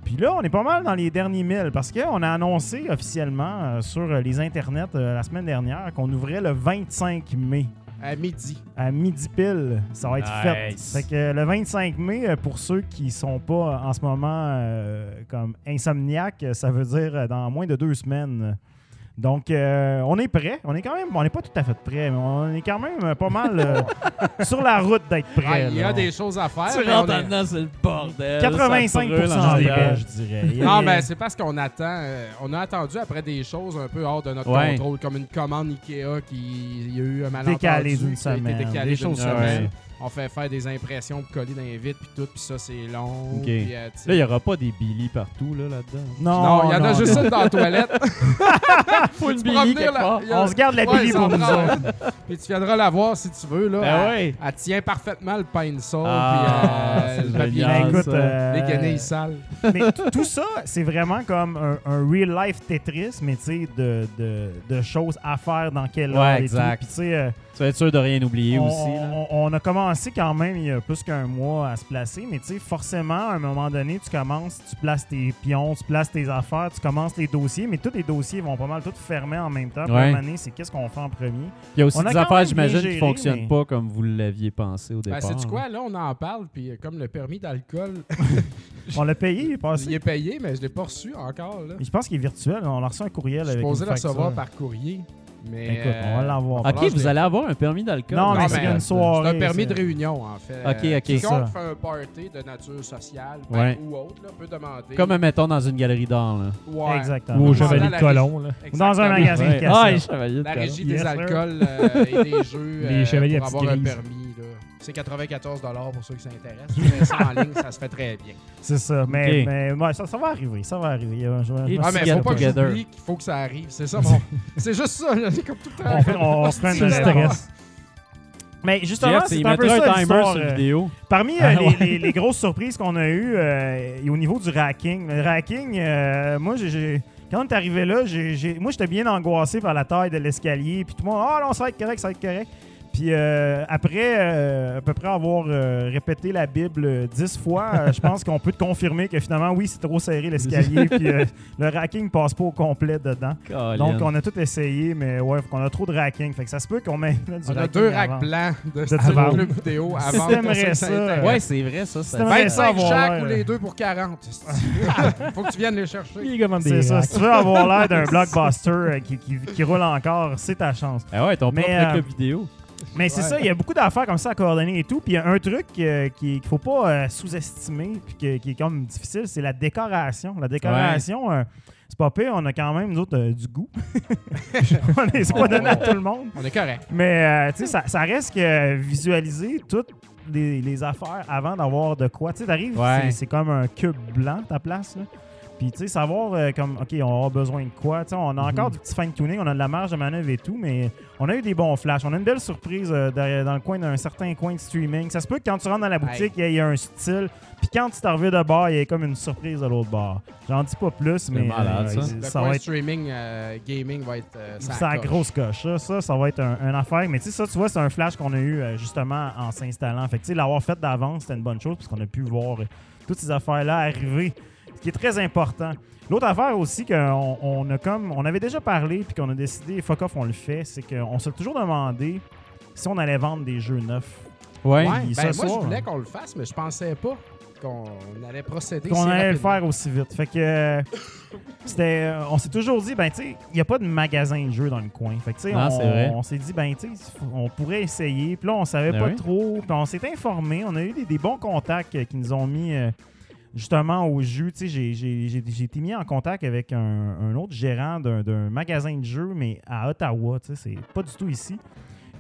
Puis là, on est pas mal dans les derniers milles parce qu'on a annoncé officiellement euh, sur euh, les internets euh, la semaine dernière qu'on ouvrait le 25 mai À midi. à midi pile. Ça va être fait. Nice. Fait que le 25 mai, pour ceux qui sont pas en ce moment euh, comme insomniaques, ça veut dire dans moins de deux semaines. Donc, euh, on est prêt. On est quand même, on n'est pas tout à fait prêt, mais on est quand même euh, pas mal euh, sur la route d'être Ah, prêt. il y là. a des choses à faire. Tu rentres est- dedans, c'est le bordel. 85 ça brûle en des arrière. prêts, je dirais. Non, il y a- mais c'est parce qu'on attend. euh, on a attendu après des choses un peu hors de notre Ouais. contrôle, comme une commande Ikea qui il y a eu un malentendu. Décalé d'une qui a été semaine, décalé des choses semaine. On fait faire des impressions pour coller dans les vitres, puis tout, puis ça, c'est long. Puis, euh, Là, il n'y aura pas des Billy partout là, là-dedans. Non, non, il y en a juste une dans la toilette. Faut une Billy là- On se garde la Ouais, Billy pour nous autres. Puis tu viendras la voir si tu veux. Là. Ben elle, ouais. elle tient parfaitement le pain de sol, Ah, puis euh, c'est le papier, génial. Écoute, euh, les guenilles sales. mais tout ça, c'est vraiment comme un, un real life Tetris, mais tu sais, de, de, de choses à faire dans quel Ouais, ordre et exact. tout. Puis tu sais, euh, Tu vas être sûr de rien oublier on, aussi. là. on- on a commencé quand même il y a plus qu'un mois à se placer, mais tu sais, forcément, à un moment donné, tu commences, tu places tes pions, tu places tes affaires, tu commences les dossiers, mais tous les dossiers vont pas mal tous fermer en même temps. Puis à un Ouais. moment donné, c'est qu'est-ce qu'on fait en premier? Il y a aussi on des affaires, j'imagine, qui géré, fonctionnent mais- pas comme vous l'aviez pensé au Ben, départ. hein. quoi? Là, on en parle, puis euh, comme le permis d'alcool, On l'a payé, il est il passé. est payé, mais je l'ai pas reçu encore. Là. Je pense qu'il est virtuel. On a reçu un courriel Je avec supposé une le recevoir par courrier. Mais Ben, Écoute, on va euh, l'avoir. Ok, vous allez avoir un permis d'alcool. Non, mais Non, c'est mais une soirée. C'est un permis de réunion, en fait. Ok, ok. C'est ça. fait un party de nature sociale ben, Ouais. ou autre là, peut demander. Comme, mettons, dans une galerie d'art. Là. Ouais. Exactement. Ou au Chevalier de Colomb. là. Ou dans un magasin de cassette. Ah, les chevaliers de La régie des alcools euh, et des jeux Les euh, chevaliers pour à avoir un permis. C'est 94 pour ceux qui s'intéressent. En ligne, ça se fait très bien. C'est ça. Mais, mais ouais, ça, ça va arriver. Ça va arriver. Et Ah, mais faut pas que j'oublie qu'il faut que ça arrive. C'est ça, bon. C'est juste ça. là. C'est comme tout le temps. on, fait- on, on se prend le stress. Mais justement, c'est il un peu ça un timer sur euh, la vidéo. Parmi euh, Ah, les, ouais. les- les grosses surprises qu'on a eues euh, et au niveau du racking, le racking, euh, moi, j'ai- quand on est arrivé là, j'ai- j'ai- moi, j'étais bien angoissé par la taille de l'escalier. Puis tout le monde, ah non, ça va être correct, ça va être correct. Puis euh, après, euh, à peu près avoir euh, répété la Bible dix fois, je pense qu'on peut te confirmer que finalement, oui, c'est trop serré l'escalier. puis euh, le racking passe pas au complet dedans. Donc, on a tout essayé, mais ouais, qu'on a trop de racking. Fait que ça se peut qu'on mette du On a deux racks blancs de club vidéo avant t'aimerais ça, Ouais, c'est vrai, ça. ça t'aimerais fait- ça 25 avoir chaque ou les deux pour 40. Faut que tu viennes les chercher. C'est ça. racks. Si tu veux avoir l'air d'un blockbuster qui, qui- qui roule encore, c'est ta chance. Ah ouais, ton Mais, propre euh, club vidéo. Mais c'est Ouais. ça, il y a beaucoup d'affaires comme ça à coordonner et tout. Puis il y a un truc euh, qui- qu'il faut pas euh, sous-estimer, puis que- qui est comme difficile, c'est la décoration. La décoration, euh, c'est pas pire, on a quand même, nous autres, du goût. on est- c'est pas donné à tout le monde. On est correct. Mais euh, tu sais, ça, ça reste que visualiser toutes les, les affaires avant d'avoir de quoi. Tu sais, t'arrives, Ouais. c'est comme un cube blanc, ta place. Là. Puis, tu sais, savoir, euh, comme, OK, on avoir besoin de quoi. Tu sais, on a encore du petit fine-tuning, on a de la marge de manœuvre et tout, mais on a eu des bons flashs. On a une belle surprise euh, derrière- dans le coin d'un certain coin de streaming. Ça se peut que quand tu rentres dans la boutique, il y a- y, a un style. Puis quand tu t'en reviens de bord, il y a comme une surprise de l'autre bord. J'en dis pas plus, mais malade, ça. Le ça coin va être streaming euh, gaming va être euh, ça c'est la grosse coche. Ça, ça, ça va être un, un affaire. Mais tu sais, ça, tu vois, c'est un flash qu'on a eu euh, justement en s'installant. Fait que tu sais, l'avoir fait d'avance, c'était une bonne chose puisqu'on a pu voir euh, toutes ces affaires-là arriver. Qui est très important. L'autre affaire aussi qu'on on a comme. On avait déjà parlé puis qu'on a décidé, fuck off, on le fait, c'est qu'on s'est toujours demandé si on allait vendre des jeux neufs. Ouais. Ben, moi, soir, je voulais hein. qu'on le fasse, mais je pensais pas qu'on allait procéder qu'on si allait le faire aussi vite. Fait que euh, c'était, euh, on s'est toujours dit, ben tu sais, il n'y a pas de magasin de jeux dans le coin. Fait que tu sais, on, c'est vrai. on s'est dit, ben tu sais, on pourrait essayer. Puis là, on savait Ben pas oui. trop. Puis on s'est informé. On a eu des, des bons contacts qui nous ont mis euh, justement au jeu. Tu sais, j'ai- été mis en contact avec un, un autre gérant d'un magasin de jeux, mais à Ottawa. Tu sais, c'est pas du tout ici.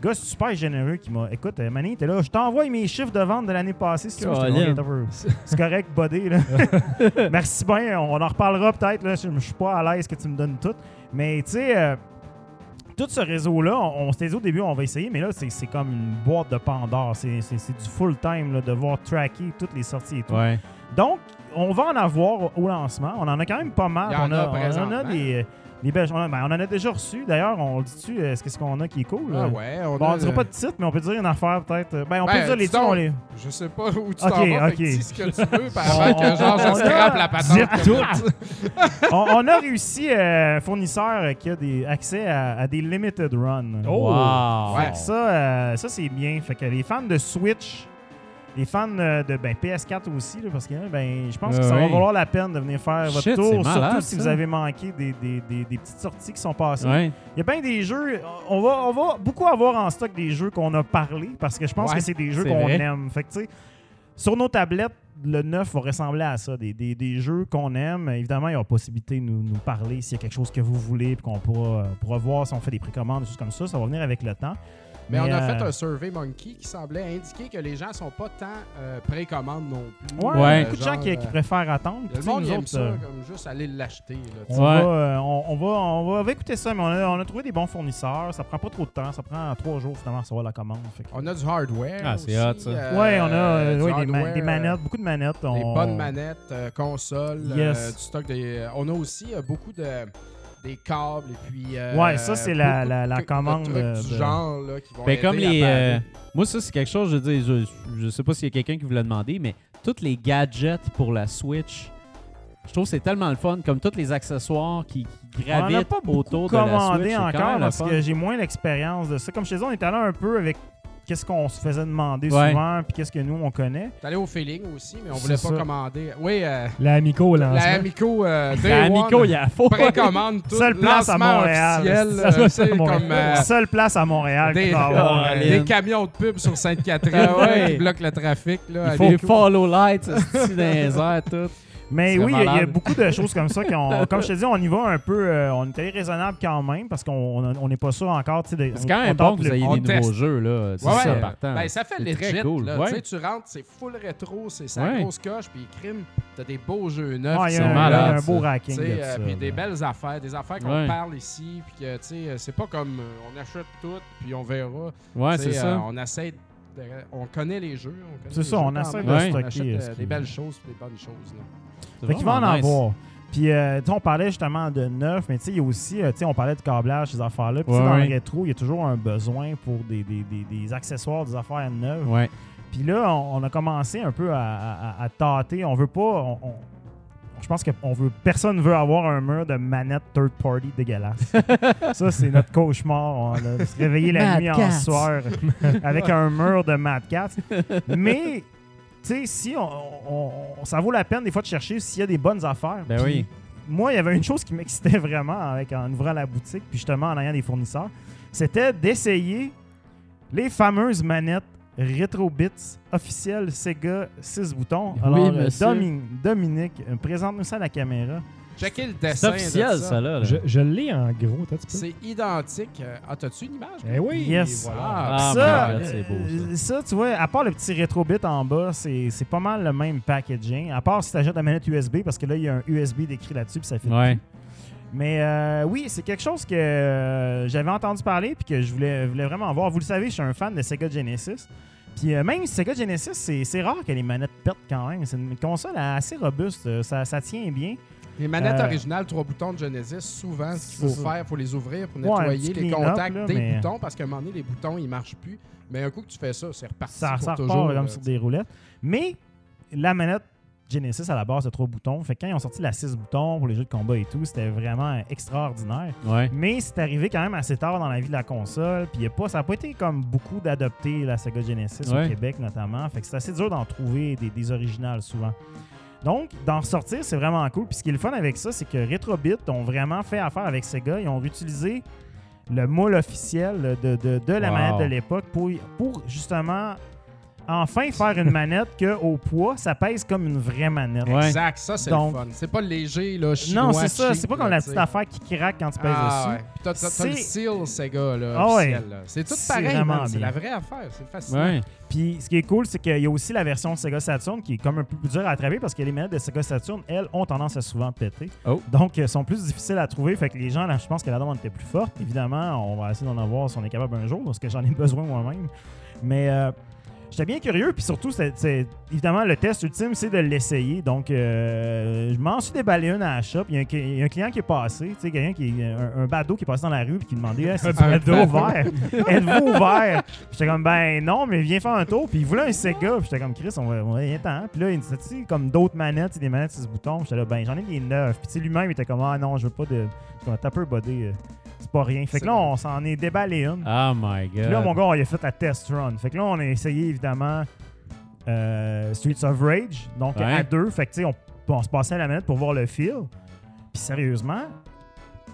Gars super généreux qui m'a. Écoute, euh, Manny, t'es là, je t'envoie mes chiffres de vente de l'année passée si tu veux. C'est correct, buddy. Là. Merci bien. On en reparlera peut-être. là. Je suis pas à l'aise que tu me donnes tout. Mais tu sais, euh, tout ce réseau-là, on, on s'était dit au début, on va essayer, mais là, c'est comme une boîte de Pandore. C'est du full-time de voir tracker toutes les sorties et tout. Ouais. Donc, on va en avoir au lancement. On en a quand même pas mal. On, a a, on en a des, des belles. On, a- ben, on en a déjà reçu. D'ailleurs, on le dit-tu, euh, est-ce que ce qu'on a qui est cool? Ah ouais, on Bon, a on dira le- pas de titre, mais on peut dire une affaire peut-être. Ben, on Ben, peut dire les titres. on les- Je sais pas où tu Ok, t'en vas, ok. fait que dis ce que tu veux, On- avant que genre je scrape la patente. Dites on, on a réussi euh, un fournisseur qui a des accès à, à des limited runs. Oh! Wow. Fait que ça, euh, ça c'est bien. Fait que les fans de Switch, les fans euh, de ben, PS4 aussi, là, parce que ben, je pense Ouais, que ça va valoir la peine de venir faire votre Shit, tour, malade, surtout si ça. vous avez manqué des, des- des- des petites sorties qui sont passées. Il y a bien des jeux, on va, on va beaucoup avoir en stock des jeux qu'on a parlé, parce que je pense Ouais, que c'est des jeux qu'on aime. Fait que, sur nos tablettes, le 9 va ressembler à ça, des, des- des jeux qu'on aime. Évidemment, il y aura possibilité de nous, nous parler s'il y a quelque chose que vous voulez, puis qu'on pourra, pourra voir si on fait des précommandes, des choses comme ça. Ça va venir avec le temps. Mais, on a euh, fait un survey monkey qui semblait indiquer que les gens sont pas tant euh, précommandes non plus. Ouais, Ouais. beaucoup de gens qui, qui euh, préfèrent attendre. Le monde nous aime autres, ça, euh, comme juste aller l'acheter. On. Ouais. va, euh, on, on va, on, va, on va écouter ça, mais on a, on a trouvé des bons fournisseurs. Ça prend pas trop de temps. Ça prend trois jours finalement à recevoir la commande. Fait que- On a du hardware. Ah, c'est hot, ça. euh, ouais, on a euh, du ouais, des, ma- hardware, des manettes, euh, beaucoup de manettes. Des on- bonnes manettes, euh, consoles, euh, Yes. du stock. Des, on a aussi euh, beaucoup de des câbles et puis. euh, Ouais, ça, c'est la- la- la de- de commande trucs de- du genre là, qui vont Ben, comme les. euh, moi, ça, c'est quelque chose, je veux dire, je, je sais pas s'il y a quelqu'un qui vous l'a demandé, mais tous les gadgets pour la Switch, je trouve que c'est tellement le fun, comme tous les accessoires qui, qui On en a gravitent pas beaucoup autour de la commandé Switch. quand encore parce fun. que j'ai moins l'expérience de ça. Comme je te disais, on est allé un peu avec qu'est-ce qu'on se faisait demander Ouais. souvent puis qu'est-ce que nous, on connaît. T'es allé au feeling aussi, mais on C'est voulait pas ça. commander. Oui, euh, La Amico, là. la Amico. Euh, Day La Amico, One, il y a faux. précommande tout. Seule place à Montréal. officiel, Seule euh, comme euh, Seule place à Montréal des, avoir. Caroline. des camions de pub sur Sainte-Catherine Ah qui bloquent le trafic. Là, Il faut Amico. follow lights, dans les airs, tout. Mais oui, il y a- beaucoup de choses comme ça. qui ont- comme je te dis, on y va un peu. euh, on est allé raisonnable quand même parce qu'on on- on n'est pas sûr encore. C'est quand même bon que vous ayez des nouveaux jeux, là. C'est Ouais, ça, ouais. partant. Ben, ça fait legit. très cool. là. Ouais. Tu rentres, c'est full rétro, c'est sa grosse coche, puis crime, t'as des beaux jeux neufs. Ouais, il y c'est a un, malade, beau racking. euh, puis des belles affaires, des affaires qu'on parle ici, puis que, tu sais, c'est pas comme euh, on achète tout, puis on verra. Ouais, c'est ça. on essaie, de- on connaît les jeux. C'est ça, on essaie de stocker, des belles choses, puis des bonnes choses. là. Fait qu'il va en nice. avoir. Puis, euh, tu sais, on parlait justement de neuf, mais tu sais, il y a aussi, euh, tu sais, on parlait de câblage, ces affaires-là. Puis, Ouais, dans ouais. le rétro, il y a toujours un besoin pour des, des- des- des accessoires, des affaires neuves. Ouais. Puis là, on, on a commencé un peu à, à- à tâter. On veut pas. on- on- je pense que on veut, personne veut avoir un mur de manette third party dégueulasse. ça, c'est notre cauchemar. On a se réveiller la nuit en soir avec un mur de Mad Cats. Mais, sais, si on, on- on- ça vaut la peine des fois de chercher s'il y a des bonnes affaires. Ben oui. Moi, il y avait une chose qui m'excitait vraiment avec, en ouvrant la boutique, puis justement en ayant des fournisseurs, c'était d'essayer les fameuses manettes Retrobits officielles Sega 6 boutons. Alors, euh, Dominique, euh, présente-nous ça à la caméra. Checker le C'est dessin. de officiel, ça, là. là. Je, je l'ai en gros, toi, tu peux. C'est identique. euh, Ah, t'as-tu une image? Eh oui, Yes. voilà. Ah, ça, my God, c'est beau, ça. euh, ça, tu vois, à part le petit Retrobit en bas, c'est c'est pas mal le même packaging. À part si tu achètes la manette USB, parce que là, il y a un USB décrit là-dessus, puis ça fait Ouais. Mais euh, oui, c'est quelque chose que euh, j'avais entendu parler puis que je voulais, voulais vraiment voir. Vous le savez, je suis un fan de Sega Genesis. Puis euh, même Sega Genesis, c'est c'est rare que les manettes pètent quand même. C'est une console assez robuste. Ça, ça tient bien. Les manettes Euh, originales, trois boutons de Genesis, souvent, ce qu'il faut faire, il faut les ouvrir pour nettoyer les contacts là, des mais- boutons, parce qu'à un moment donné, les boutons, ils marchent plus. Mais un coup que tu fais ça, c'est reparti Ça, pour ça repart toujours. comme là, sur des roulettes. Mais la manette Genesis à la base de trois boutons. Fait que quand ils ont sorti la 6 boutons pour les jeux de combat et tout, c'était vraiment extraordinaire. Ouais. Mais c'est arrivé quand même assez tard dans la vie de la console. Puis y a pas, ça n'a pas été comme beaucoup d'adopter la Sega Genesis Ouais. au Québec notamment. Fait que c'est assez dur d'en trouver des, des originales souvent. Donc, d'en ressortir, c'est vraiment cool. Puis ce qui est le fun avec ça, c'est que Retrobit ont vraiment fait affaire avec Sega. Ils ont utilisé le moule officiel de, de- de la Wow. manette de l'époque pour, pour justement enfin faire une manette que au poids, ça pèse comme une vraie manette. Ouais. Exact, ça, c'est Donc- le fun. C'est pas léger, là, chinois, Non, c'est ça. cheap, C'est pas là, comme la petite affaire qui craque quand tu pèses Ah, dessus. ouais. Puis t'as, t'as- t'as le C'est- seal Sega, là, Ah ouais. là. C'est tout C'est pareil, man. C'est la vraie affaire. C'est fascinant. Ouais. Puis ce qui est cool, c'est qu'il y a aussi la version Sega Saturn qui est comme un peu plus dure à attraper parce que les manettes de Sega Saturn, elles, ont tendance à souvent péter. Oh. Donc, elles sont plus difficiles à trouver. Fait que les gens, là, je pense que la demande était plus forte. Évidemment, on va essayer d'en avoir si on est capable un jour parce que j'en ai besoin moi-même. Mais euh, j'étais bien curieux. Puis surtout, c'est, évidemment, le test ultime, c'est de l'essayer. Donc, euh, je m'en suis déballé une à la shop. Il y a un, il y a un client qui est passé, tu sais, quelqu'un qui est un, un badaud qui est passé dans la rue puis qui demandait Ah, c'est Un badaud. ouvert? Êtes-vous ouvert? J'étais comme ben non, mais viens faire un tour. Puis il voulait un Sega. Puis j'étais comme Chris, on va, on va y être. Puis là, il me disait, comme d'autres manettes, des manettes 6 boutons. Puis J'étais là, ben j'en ai des neufs. Puis lui-même, il était comme ah non, je veux pas de. Comme taper body, euh, c'est pas rien. Fait que là, on s'en est déballé une. Oh my god. Puis là, mon gars, il a fait la test run. Fait que là, on a essayé évidemment euh, Streets of Rage, donc Ouais. à deux. Fait que, tu sais, on, on se passait à la manette pour voir le feel. Puis sérieusement,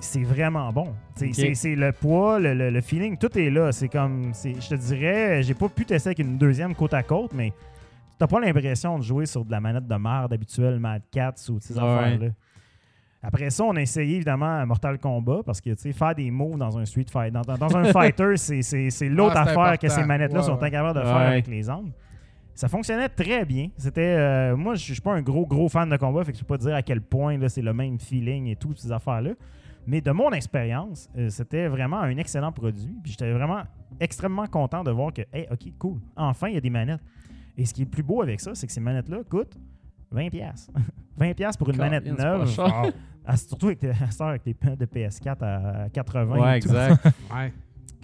c'est vraiment bon. Tu sais, Ok. c'est- C'est le poids, le, le- le feeling, tout est là. C'est comme, c'est- je te dirais, j'ai pas pu tester avec une deuxième côte à côte, mais t'as pas l'impression de jouer sur de la manette de merde habituelle, Mad Cats ou ces Ouais. affaires-là. Après ça, on a essayé évidemment Mortal Kombat parce que tu sais, faire des moves dans un Street Fighter, dans, dans- dans un fighter, c'est- c'est c'est l'autre Ah, affaire que ces manettes-là Ouais, sont ouais. incapables de Ouais. faire avec les armes. Ça fonctionnait très bien. C'était, euh, moi, je suis pas un gros gros fan de combat, fait que je peux pas dire à quel point là, c'est le même feeling et toutes ces affaires-là. Mais de mon expérience, euh, c'était vraiment un excellent produit. Puis j'étais vraiment extrêmement content de voir que, hey, ok, cool, enfin il y a des manettes. Et ce qui est le plus beau avec ça, c'est que ces manettes-là coûtent 20 pièces. 20 pièces pour une manette neuve. cher. Ah, surtout avec, avec les pains de PS4 à 80. Ouais, et tout. exact. Ouais.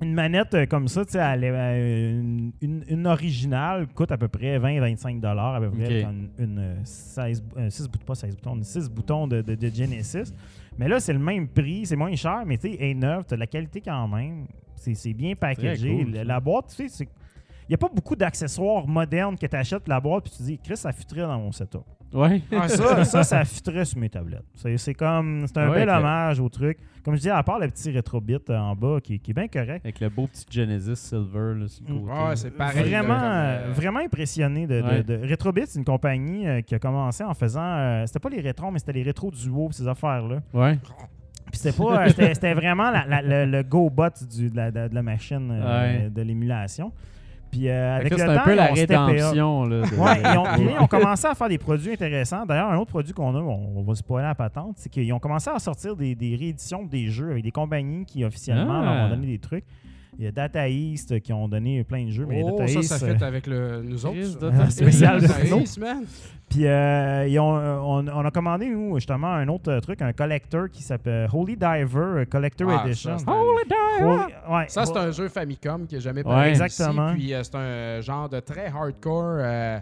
Une manette euh, comme ça, tu sais, elle est, euh, une, une- une originale coûte à peu près 20-25 dollars à peu près. Une, une, euh, 16, 6 boutons, pas 16 boutons, 6 boutons de, de- de Genesis. Mais là, c'est le même prix, c'est moins cher, mais tu sais, est neuve, tu as la qualité quand même. C'est bien packagé. cool, la, la boîte, tu sais, c'est. Il n'y a pas beaucoup d'accessoires modernes que tu achètes la boîte puis tu te dis, Chris, ça fitterait dans mon setup. Ouais. Ah, Ça, ça, ça fitterait sur mes tablettes. C'est c'est comme. C'est un Ouais, bel hommage au truc. Comme je dis, à part le petit rétrobit euh, en bas qui, qui est bien correct. Avec le beau petit Genesis Silver là, sur le côté. Ouais, c'est pareil. Vraiment, euh, euh, vraiment impressionné de, de, Ouais. de- Retrobit, c'est une compagnie euh, qui a commencé en faisant. euh, c'était pas les rétros, mais c'était les rétros duo, ces affaires-là. Ouais. Puis c'était pas. c'était, vraiment la- la- le, le go-bot du- de, la, de- la machine euh, Ouais. de l'émulation. Puis euh, avec c'est un temps, peu la rédemption. Là, de- Ouais, ils ont, ils ont commencé à faire des produits intéressants. D'ailleurs, un autre produit qu'on a, on, on va spoiler la patente, c'est qu'ils ont commencé à sortir des, des rééditions des jeux avec des compagnies qui officiellement Ah. leur ont donné des trucs. Il y a Data East euh, qui ont donné plein de jeux, mais Oh, Data ça, East, ça euh, fait avec le, nous autres. Data spécial de. Puis euh, ils ont, euh, on, on a commandé, nous, justement, un autre euh, truc, un collector qui s'appelle Holy Diver euh, Collector Ah, Edition. ça, Holy- ouais, Ça, c'est un jeu Famicom qui n'a jamais Ouais, paru exactement. ici. Puis euh, c'est un genre de très hardcore euh,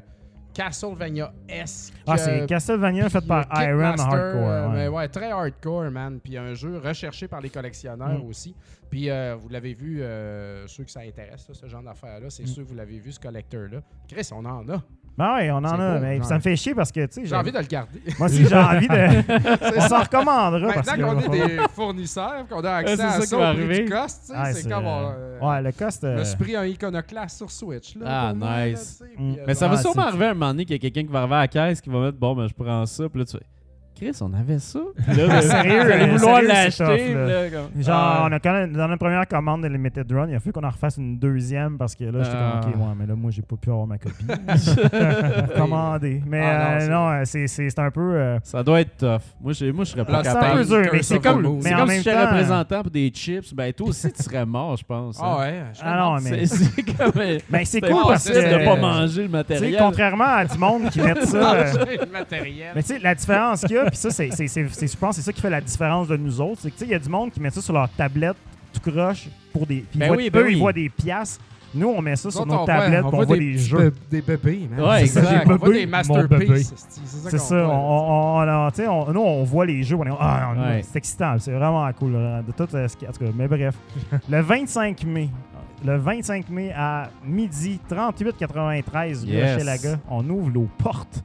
Castlevania-esque. Ah, c'est euh, Castlevania fait puis, par euh, Iron Hardcore. euh, ouais. mais ouais, très hardcore, man. Puis un jeu recherché par les collectionneurs Mm. aussi. Puis euh, vous l'avez vu, euh, ceux que ça intéresse, là, ce genre d'affaires-là, c'est Mm. sûr que vous l'avez vu, ce collector-là. Chris, on en a. Ben ouais, on en a. beau, mais genre. ça me fait chier parce que, tu sais, J'ai envie de le garder. moi aussi, j'ai envie de. on s'en recommandera. Maintenant qu'on est des fournisseurs, qu'on a accès à ça ça, qui au prix arriver. du cost, tu sais, Ah, c'est comme... euh, Ouais, le cost. Je me suis pris un iconoclaste sur Switch. Là, Ah, là, nice. Mm. puis, Mais ça va sûrement arriver un moment donné qu'il y a quelqu'un qui va arriver à la caisse qui va mettre Bon, ben je prends ça. Puis là, tu fais Chris, on avait ça. Là, ben, Sérieux, allez euh, vouloir l'acheter. Genre, Ah. on a quand même, dans la première commande de Limited Run, il a fallu qu'on en refasse une deuxième parce que là, j'étais Ah. comme, OK, ouais, mais là, moi, j'ai pas pu avoir ma copie. Commander. Mais Ah, non, euh, c'est- non, euh, c'est- c'est c'est un peu. euh, Ça doit être tough. Moi, je, moi, je serais pas Là, c'est un capable. peu dur, mais c'est comme. Mais comme même si j'étais temps. représentant pour des chips. Ben, toi aussi, tu serais mort, je pense. Ah hein. ouais. je Ah non, mais. C'est comme. Ben, cool parce que. impossible de pas manger le matériel. contrairement à du monde qui met ça. euh, Manger le matériel. Mais tu sais, la différence qu'il y a, puis ça, c'est, c'est, c'est, c'est- je pense que c'est ça qui fait la différence de nous autres, c'est que tu sais, il y a du monde qui met ça sur leur tablette tout croche pour des. Puis ils Ben voient- oui, ben eux, oui. ils voient des piastres. Nous, on met ça sur nos tablettes, on voit des des jeux. Des bébés, man. Ouais, C'est ça, exact. On voit des masterpieces. C'est c'est C'est ça. On, voit, nous, on voit les jeux. On est, ah, Ouais. C'est excitant. C'est vraiment cool. là, de tout, euh, ce qui- en tout cas, mais bref. le 25 mai. Le 25 mai à midi, 38,93 rue Yes. Hochelaga, on ouvre nos portes.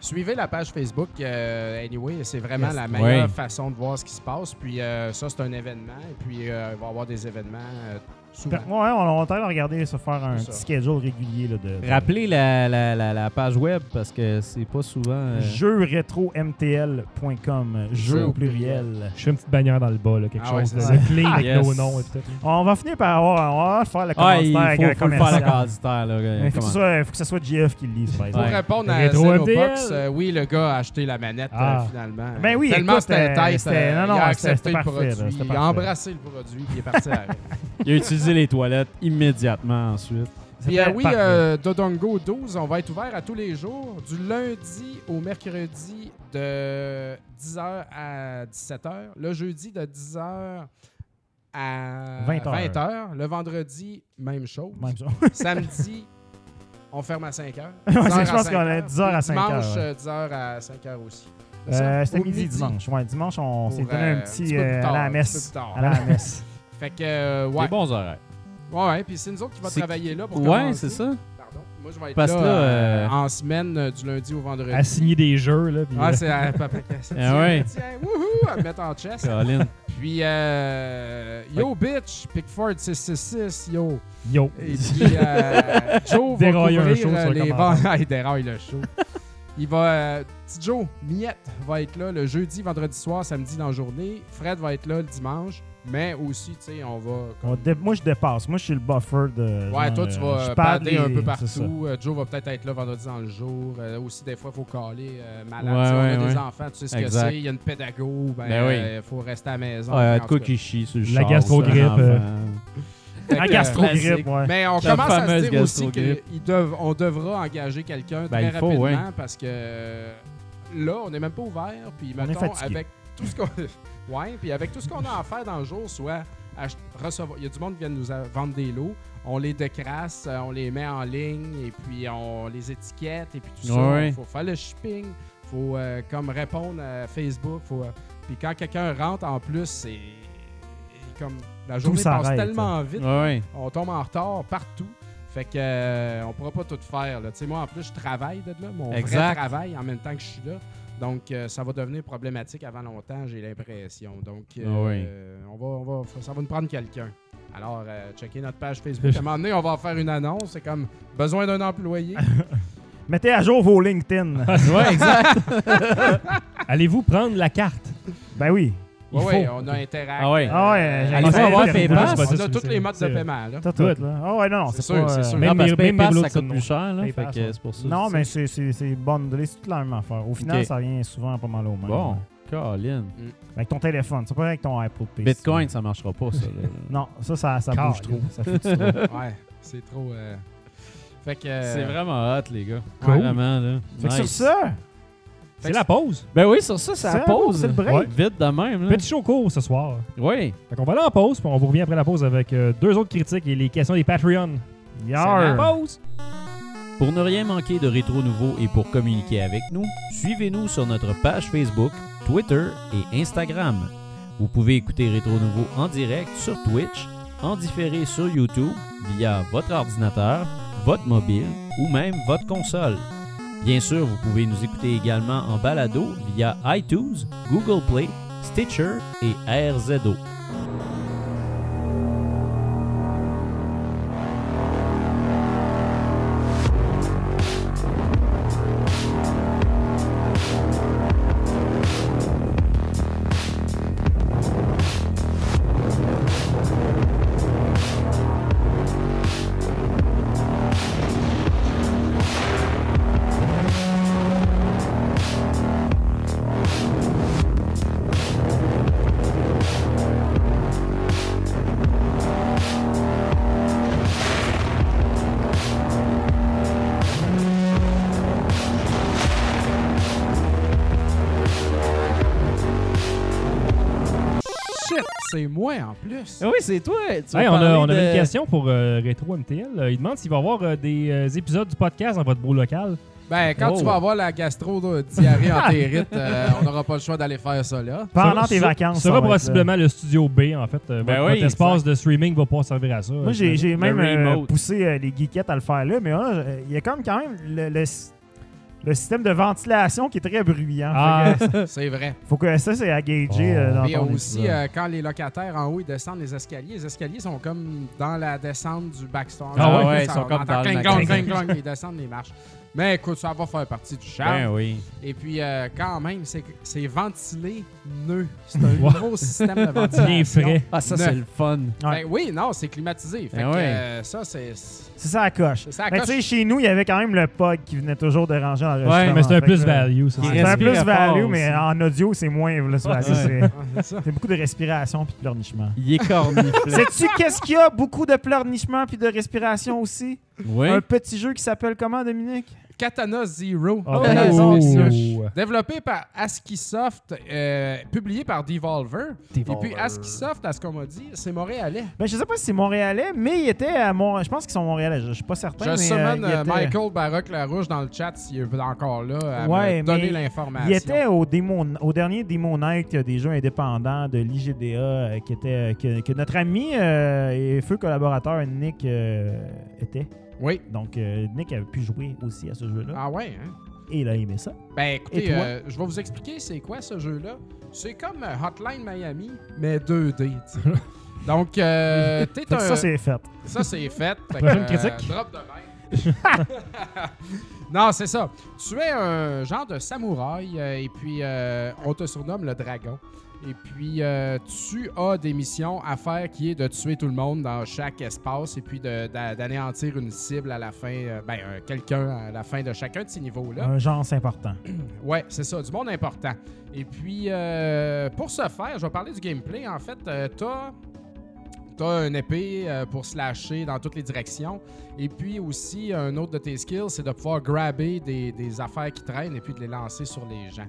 Suivez la page Facebook. euh, anyway, c'est vraiment Yes. la meilleure Oui. façon de voir ce qui se passe. Puis euh, ça, c'est un événement. Et puis, euh, il va y avoir des événements euh. Ouais, on, on va regarder se faire un petit schedule régulier là, de, de- Rappelez la, la, la, la page web parce que c'est pas souvent. euh, jeuxretromtl.com. Jeux au pluriel. Je fais une petite bannière dans le bas, là, quelque Ah ouais, chose c'est de ça. clean avec Yes. nos noms et tout. On va finir par avoir, on va faire le Ah, il commentaire faut, avec faut un le faire commanditaire. Là, faut comment- ce soit, faut que ce soit GF qui le lise, par Pour. Ouais. répondre à Xenobox, MTL. euh, oui, le gars a acheté la manette Ah. euh, finalement. Ben oui, Tellement c'était euh, tête, c'était- euh, non, non, il a accepté le produit, il a embrassé le produit, il est parti avec. Il a utilisé les toilettes immédiatement ensuite. Puis euh, oui, euh, Dodongo 12, on va être ouvert à tous les jours, du lundi au mercredi de 10h à 17h, le jeudi de 10h à 20 heures. 20h, le vendredi, même chose. Même ça. Samedi, on ferme à 5h. Ouais, c'est- je pense qu'on est 10 heures à 5 heures, Dimanche, ouais. euh, 10h à 5h aussi. Euh, C'était midi, dimanche. Ouais, dimanche, on s'est donné un petit à la un petit peu messe. À la messe. Fait que, euh, ouais. Des bons horaires. Ouais, ouais, puis c'est nous autres qui va travailler là pour Ouais, c'est ça. Pardon. Moi, je vais être Parce là, euh, euh, en semaine du lundi au vendredi. À signer des jeux, là. puis, Ah, c'est à Papa. Ah ouais. Tiens, wouhou, à me mettre en chest. Colin. Puis, euh, yo, bitch, Pickford 666, yo. Yo. Et puis, euh, Joe va Dérailler un couvrir show sur les. Ah, il déraille le show. Il va... euh, petit Joe, Miette, va être là le jeudi, vendredi soir, samedi dans la journée. Fred va être là le dimanche. Mais aussi, tu sais, on va... On dé- Moi, je dépasse. Moi, je suis le buffer de. Ouais, genre, toi, tu euh, vas je pad pader un peu partout. Euh, Joe va peut-être être là vendredi dans le jour. Euh, aussi, des fois, il faut caler euh, malade. Ouais, Tu sais, on a ouais, des ouais. enfants, tu sais ce que c'est. Il y a une pédago. Ben, Ben oui. euh, faut rester à la maison. Ouais, de quoi qui chie sur le La gastro-grippe, La gastro-grippe, ouais. Mais on La commence à se dire aussi qu'on devra engager quelqu'un Ben, très il faut, rapidement parce que là, on n'est même pas ouvert. Puis, fatigué. avec tout ce qu'on ouais, puis avec tout ce qu'on a à faire dans le jour, soit recevoir. Il y a du monde qui vient nous vendre des lots. On les décrasse, euh, on les met en ligne et puis on les étiquette et puis tout ça. Ouais. Il faut faire le shipping. Il faut euh, comme répondre à Facebook. Faut, euh, puis quand quelqu'un rentre en plus, c'est comme la journée passe tellement vite Ouais, ouais. on tombe en retard partout. Fait que euh, on pourra pas tout faire. Là. Moi, en plus, je travaille de là, mon Exact. vrai travail en même temps que je suis là. Donc, euh, ça va devenir problématique avant longtemps, j'ai l'impression. Donc, euh, Ah oui. euh, on va, on va, ça va nous prendre quelqu'un. Alors, euh, checkez notre page Facebook. À un moment donné, on va faire une annonce. C'est comme besoin d'un employé. Mettez à jour vos LinkedIn. Ouais, exact. Allez-vous prendre la carte? ben oui. Il faut. ouais, on a Interact. Ah ouais. Ah ouais, Euh, j'ai- j'ai- avoir j'ai- PayPal? on a tous les modes de paiement. Là. Tout, tout, là. Ah ouais, non, C'est sûr, pas, c'est euh, sûr. Même PayPal, ça coûte plus cher, là. PayPal, Fait que ça. c'est pour ça. Non, mais c'est- c'est c'est bundlé, c'est toute la même affaire. Au final, ça revient souvent pas mal au même. Bon, Ouais. Colin. Avec ton téléphone, c'est pas avec ton Apple Pay. Bitcoin, ça marchera pas, ça. Non, ça, ça, ça bouge trop. Ça fait trop. Ouais, c'est trop. euh, Fait que. euh, C'est vraiment hot, les gars. Vraiment, là. Fait que sur Nice. ça, C'est la pause. Ben oui, sur ça, ça C'est pause. c'est le break. Ouais. Vite de même, là. Petit show court ce soir. Oui. Fait qu'on va aller en pause, puis on vous revient après la pause avec euh, deux autres critiques et les questions des Patreons. Yar. Pause! Pour ne rien manquer de Rétro Nouveau et pour communiquer avec nous, suivez-nous sur notre page Facebook, Twitter et Instagram. Vous pouvez écouter Rétro Nouveau en direct sur Twitch, en différé sur YouTube via votre ordinateur, votre mobile ou même votre console. Bien sûr, vous pouvez nous écouter également en balado via iTunes, Google Play, Stitcher et RZO. Oui, c'est toi. Tu Hey, vas on, a, avait une question pour euh, Retro MTL. Euh, il demande s'il va y avoir euh, des euh, épisodes du podcast dans votre beau local. Ben, quand Oh. tu vas avoir la gastro de diarrhée entérite, euh, on n'aura pas le choix d'aller faire ça là. Pendant tes vacances. Ce sera possiblement le studio B, en fait. Ben votre, oui, votre espace de streaming va pas servir à ça. Moi, j'ai même euh, poussé euh, les geekettes à le faire là, mais là, euh, il y a comme quand même le, le, le système de ventilation qui est très bruyant. Ah. C'est vrai. faut que ça, c'est à gager Oh. dans ton aussi, euh, quand les locataires en haut ils descendent les escaliers, les escaliers sont comme dans la descente du backstore. Ah ouais, ils sont on comme dans le cling, cling, ils descendent les marches. Mais écoute, ça va faire partie du charme. Ben oui. Et puis, euh, quand même, c'est c'est ventilé nœud. C'est un gros système de ventilation. Bien frais. Ah, ça, Neuf. c'est le fun. Ben oui, non, c'est climatisé. Fait Ben que euh, ça, c'est... C'est ça la coche. C'est ça la Mais coche. tu sais, chez nous, il y avait quand même le pod qui venait toujours déranger en Ouais, Mais c'est un plus que, value, ça. C'est un plus value, mais en audio, c'est moins. Ah, c'est beaucoup de respiration puis de pleurnichement. Il est corniflé. Sais-tu qu'est-ce qu'il y a? Beaucoup de pleurnichement puis de respiration aussi? Oui. Un petit jeu qui s'appelle comment, Dominique? Katana Zero. Oh. Katana Oh. Zero. Développé par ASCII-Soft, euh, publié par Devolver. Et puis ASCII-Soft, à ce qu'on m'a dit, c'est montréalais. Ben, je sais pas si c'est montréalais, mais il était à Mont... Je pense qu'ils sont montréalais, je, je suis pas certain. Je mais, summon euh, euh, était- Michael Baroque-Larouche dans le chat s'il est encore là à Ouais, me donner l'information. Il était au, démo, au dernier Demo Night euh, des jeux indépendants de l'IGDA, euh, qui était, que, que notre ami euh, et feu collaborateur Nick euh, était. Oui. Donc, euh, Nick avait pu jouer aussi à ce jeu-là. Ah ouais, hein? Et il a aimé ça. Ben écoutez, euh, je vais vous expliquer c'est quoi ce jeu-là. C'est comme euh, Hotline Miami, mais 2D. tu sais. Donc, euh, t'es un... ça, c'est fait. Ça, c'est fait. Fait Prochaine que, euh, critique. drop de même. non, c'est ça. Tu es un genre de samouraï et puis euh, on te surnomme le dragon. Et puis euh, tu as des missions à faire qui est de tuer tout le monde dans chaque espace et puis d'anéantir une cible à la fin, euh, ben euh, quelqu'un à la fin de chacun de ces niveaux-là. Un genre, c'est important. Ouais, c'est ça, du monde important. Et puis, euh, pour ce faire, je vais parler du gameplay. En fait, t'as as une épée pour slasher dans toutes les directions. Et puis aussi, un autre de tes skills, c'est de pouvoir grabber des, des affaires qui traînent et puis de les lancer sur les gens.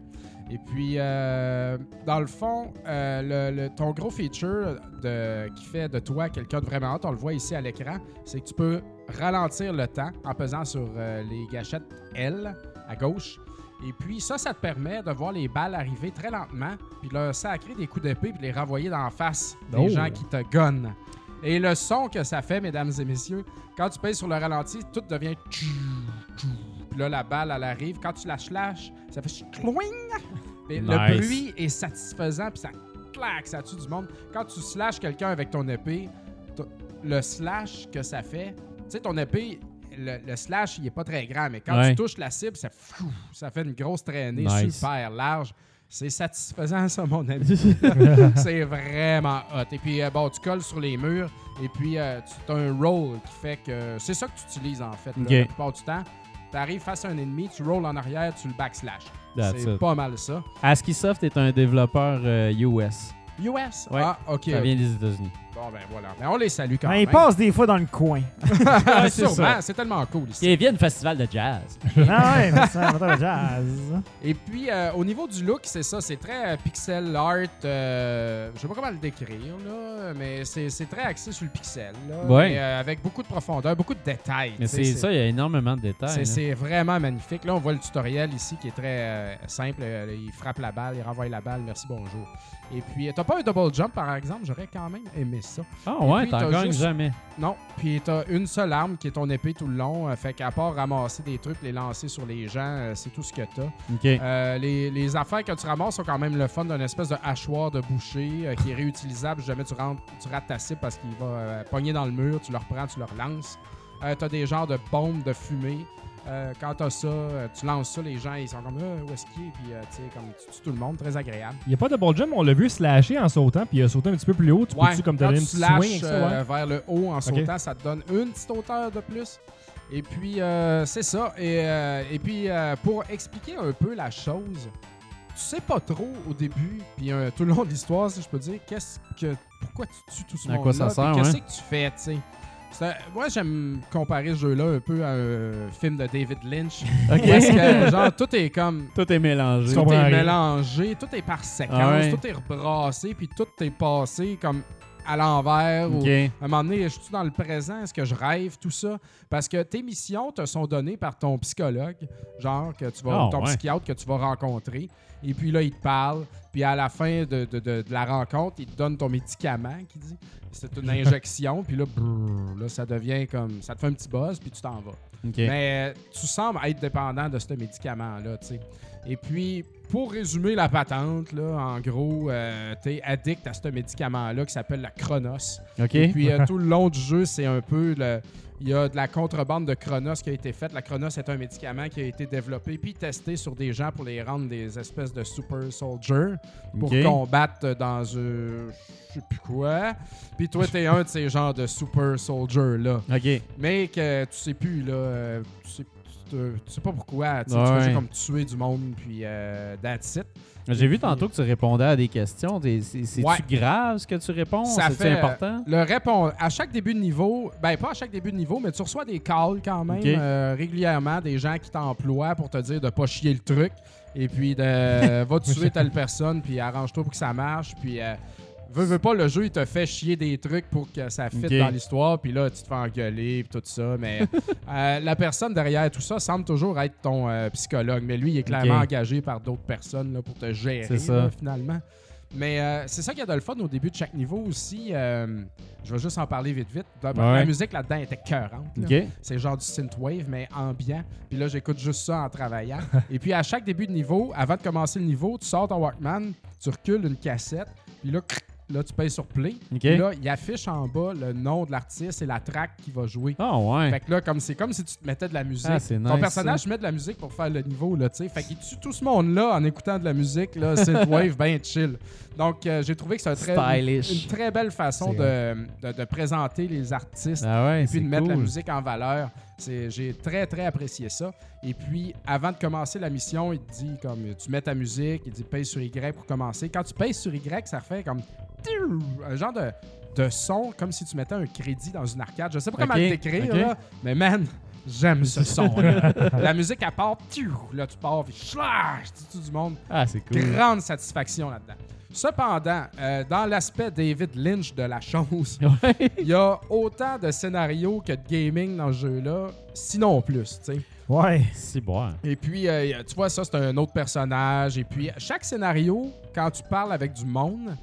Et puis, euh, dans le fond, euh, le- le- ton gros feature de, qui fait de toi quelqu'un de vraiment hot, on le voit ici à l'écran, c'est que tu peux ralentir le temps en pesant sur euh, les gâchettes L à gauche. Et puis ça, ça te permet de voir les balles arriver très lentement, puis leur sacrer des coups d'épée, puis les renvoyer dans la face des Oh. gens qui te gunnent. Et le son que ça fait, mesdames et messieurs, quand tu pèses sur le ralenti, tout devient. Puis là, la balle, elle arrive. Quand tu la slash, ça fait cloing. Mais Le bruit est satisfaisant, puis ça claque, ça tue du monde. Quand tu slashes quelqu'un avec ton épée, le slash que ça fait, tu sais, ton épée, le, le slash, il est pas très grand, mais quand Ouais. tu touches la cible, ça, ça fait une grosse traînée Nice. super large. C'est satisfaisant, ça, mon ami. c'est vraiment hot. Et puis, euh, bon, tu colles sur les murs, et puis euh, tu as un roll qui fait que. C'est ça que tu utilises, en fait, là, la plupart du temps. Tu arrives face à un ennemi, tu rolls en arrière, tu le backslash. That's C'est pas mal ça. ASCIIsoft est un développeur euh, US. US? Ouais. Ah, ok. Ça vient des États-Unis. Bon, ben voilà. Mais on les salue quand Ben, même. il passe des fois dans le coin. C'est sûrement. ça. C'est tellement cool ici. Vient du festival de jazz. ah ouais, entend le jazz. Et puis, euh, au niveau du look, c'est ça. C'est très euh, pixel art. euh, je sais pas comment le décrire, là, mais c'est très axé sur le pixel. Là, Ouais. mais, euh, avec beaucoup de profondeur, beaucoup de détails. Mais c'est ça, il y a énormément de détails. C'est vraiment magnifique. Là, on voit le tutoriel ici qui est très euh, simple. Il frappe la balle, il renvoie la balle. Merci, bonjour. Et puis, t'as pas un double jump, par exemple? J'aurais quand même aimé ça. Ah Et ouais, puis, t'en t'as gagnes juste- jamais. Non. Puis, t'as une seule arme qui est ton épée tout le long. euh, fait qu'à part ramasser des trucs, les lancer sur les gens, euh, c'est tout ce que t'as. OK. Euh, les, les affaires que tu ramasses sont quand même le fun d'un espèce de hachoir de boucher euh, qui est réutilisable si jamais tu, rentres, tu rates ta cible parce qu'il va euh, pogner dans le mur, tu le reprends, tu le relances. Euh, t'as des genres de bombes de fumée. Euh, quand t'as ça, euh, tu lances ça, les gens ils sont comme Ah, où est-ce qu'il est? Puis euh, tu sais, comme tu tues tout le monde, très agréable. Il n'y a pas de ball jump, on l'a vu slasher en sautant, puis il a sauté un petit peu plus haut. Tu Ouais, peux-tu comme quand tu une petite slashes, swing ça, ouais? euh, vers le haut en sautant, ça te donne une petite hauteur de plus. Et puis, euh, c'est ça. Et, euh, et puis, euh, pour expliquer un peu la chose, tu sais pas trop au début, puis euh, tout le long de l'histoire, si je peux dire, qu'est-ce que, pourquoi tu tues tout ce À monde quoi ça sert, Qu'est-ce que tu fais, tu sais? Un- Moi, j'aime comparer ce jeu-là un peu à un film de David Lynch. Parce que, genre, tout est comme Tout est mélangé. Tout est mélangé, tout est par séquence, Ah ouais. tout est rebrassé, puis tout est passé comme à l'envers. ou-. À un moment donné, je suis dans le présent, est-ce que je rêve, tout ça? Parce que tes missions te sont données par ton psychologue, genre que tu vas, Ah, ton ouais. psychiatre que tu vas rencontrer. Et puis là, il te parle. Puis à la fin de, de- de- de la rencontre, il te donne ton médicament, qui dit. C'est une injection. puis là, brrr, là, ça devient comme. Ça te fait un petit buzz, puis tu t'en vas. Mais tu sembles être dépendant de ce médicament-là, tu sais. Et puis, pour résumer la patente, là, en gros, euh, t'es addict à ce médicament-là qui s'appelle la Chronos. OK. Et puis, euh, tout le long du jeu, c'est un peu le. Il y a de la contrebande de Chronos qui a été faite. La Chronos est un médicament qui a été développé puis testé sur des gens pour les rendre des espèces de super soldiers pour combattre dans euh, je sais plus quoi. Puis toi, t'es un de ces genres de super soldiers là. OK. Mais que tu sais plus, là. euh, tu, sais, tu, sais pas pourquoi. Tu Ouais. fais juste comme tuer du monde, puis euh, that's it. J'ai vu tantôt que tu répondais à des questions. C'est- C'est-tu Ouais. grave ce que tu réponds? C'est-tu fait, important? Le répond à chaque début de niveau, ben pas à chaque début de niveau, mais tu reçois des calls quand même euh, régulièrement, des gens qui t'emploient pour te dire de pas chier le truc et puis de va tuer telle personne puis arrange-toi pour que ça marche puis euh, veux, veux pas le jeu il te fait chier des trucs pour que ça fitte Ok. dans l'histoire puis là tu te fais engueuler puis tout ça mais euh, la personne derrière tout ça semble toujours être ton euh, psychologue mais lui il est clairement engagé par d'autres personnes là, pour te gérer C'est ça. là, finalement Mais euh, c'est ça qu'il y a de le fun au début de chaque niveau aussi. euh, je vais juste en parler vite vite. La, Ouais. musique là-dedans était cœurante. C'est genre du synthwave, mais ambiant. Puis là, j'écoute juste ça en travaillant. Et puis, à chaque début de niveau, avant de commencer le niveau, tu sors ton Walkman, tu recules une cassette, puis là, cric, là tu payes sur play. Là, il affiche en bas le nom de l'artiste et la track qui va jouer. Ah, ouais. Fait que là, comme c'est comme si tu te mettais de la musique. Ah, Ton nice, personnage met de la musique pour faire le niveau, là, tu sais. Fait qu'il tue tout ce monde-là en écoutant de la musique, là, synthwave, ben chill. Donc, euh, j'ai trouvé que c'est très, une très belle façon de, de- de présenter les artistes Ah ouais, et puis de mettre la musique en valeur. J'ai très, très apprécié ça. Et puis, avant de commencer la mission, il te dit comme tu mets ta musique, il dit paye sur Y pour commencer. Quand tu payes sur Y, ça fait comme un genre de, de son, comme si tu mettais un crédit dans une arcade. Je sais pas comment le décrire, ok. là, mais man, j'aime ce son. la musique, elle part, là, tu pars, puis tu tues du monde. Ah, c'est cool. Grande satisfaction là-dedans. Cependant, euh, dans l'aspect David Lynch de la chose, Ouais. il y a autant de scénarios que de gaming dans ce jeu-là, sinon plus, tu sais. Ouais. C'est bon. Et puis, euh, tu vois, ça, c'est un autre personnage. Et puis, chaque scénario, quand tu parles avec du monde,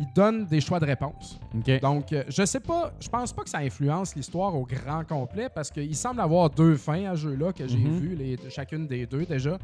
il donne des choix de réponse. OK. Donc, euh, je sais pas, je pense pas que ça influence l'histoire au grand complet parce qu'il semble avoir deux fins à ce jeu-là que j'ai Mhm. vu, les, chacune des deux déjà.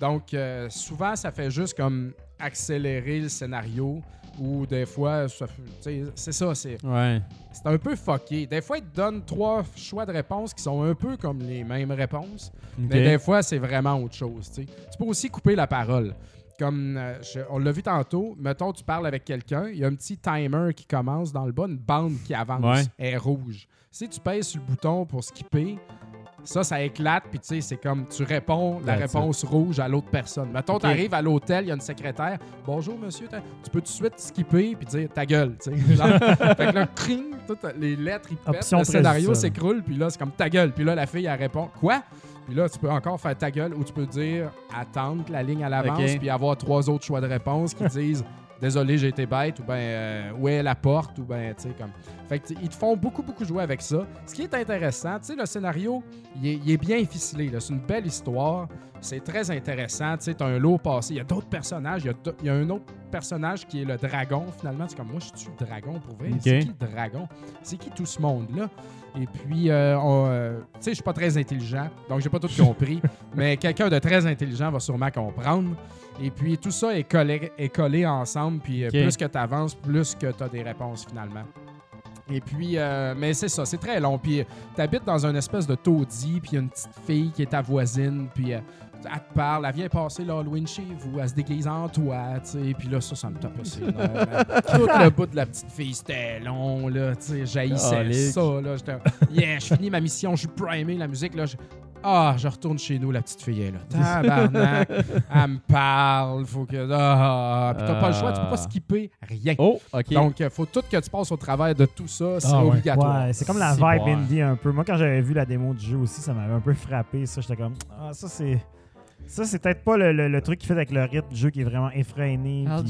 Donc, euh, souvent, ça fait juste comme accélérer le scénario ou des fois, c'est ça, c'est Ouais. c'est un peu fucké. Des fois, ils te donnent trois choix de réponse qui sont un peu comme les mêmes réponses, mais des fois, c'est vraiment autre chose. tu sais. Tu peux aussi couper la parole. Comme euh, je- on l'a vu tantôt, mettons, tu parles avec quelqu'un, il y a un petit timer qui commence dans le bas, une bande qui avance, Ouais. elle est rouge. Si tu pèses sur le bouton pour skipper, ça, ça éclate, puis tu sais, c'est comme tu réponds la réponse rouge à l'autre personne. Mettons, Ok. tu arrives à l'hôtel, il y a une secrétaire. Bonjour, monsieur. Tu peux tout de suite skipper puis dire ta gueule, tu sais. Fait que là, cring, toutes les lettres, ils pètent. Le scénario s'écroule, puis là, c'est comme ta gueule. Puis là, la fille, elle répond Quoi? Puis là, tu peux encore faire ta gueule ou tu peux dire attendre que la ligne à l'avance, puis avoir trois autres choix de réponse qui disent Désolé, j'ai été bête, ou ben euh, où est la porte, ou ben, tu sais, comme. Fait que, ils te font beaucoup, beaucoup jouer avec ça. Ce qui est intéressant, tu sais, le scénario, il est, il est bien ficelé. C'est une belle histoire. C'est très intéressant. Tu sais, t'as un lot passé. Il y a d'autres personnages. Il y a, y un autre personnage qui est le dragon, finalement. C'est comme, moi, je suis le dragon, pour vrai? C'est qui le dragon? C'est qui tout ce monde-là? Et puis, euh, euh, tu sais, je suis pas très intelligent, donc j'ai pas tout compris. mais quelqu'un de très intelligent va sûrement comprendre. Et puis, tout ça est collé, est collé ensemble. Puis, euh, plus que tu avances, plus que tu as des réponses, finalement. Et puis, euh, mais c'est ça, c'est très long. Puis, tu habites dans une espèce de taudis, puis il y a une petite fille qui est ta voisine, puis euh, elle te parle, elle vient passer l'Halloween chez vous, elle se déguise en toi, tu sais. Puis là, ça, ça me tapait ses nerfs. Tout le bout de la petite fille, c'était long, là, tu sais. J'haïssais ça, là. J'étais, yeah, je finis ma mission, je suis primé, la musique, là. Ah, je retourne chez nous, la petite fille est là. Tabarnak, elle me parle, faut que. Ah, puis t'as pas le choix, tu peux pas Ah. skipper rien. Oh, OK. Donc, il faut tout que tu passes au travers de tout ça, c'est Ah obligatoire. Ouais, c'est comme la vibe bon. indie un peu. Moi, quand j'avais vu la démo du jeu aussi, ça m'avait un peu frappé. Ça, j'étais comme, ah, ça, c'est. Ça, c'est peut-être pas le, le- le truc qui fait avec le rythme du jeu qui est vraiment effréné. Ah,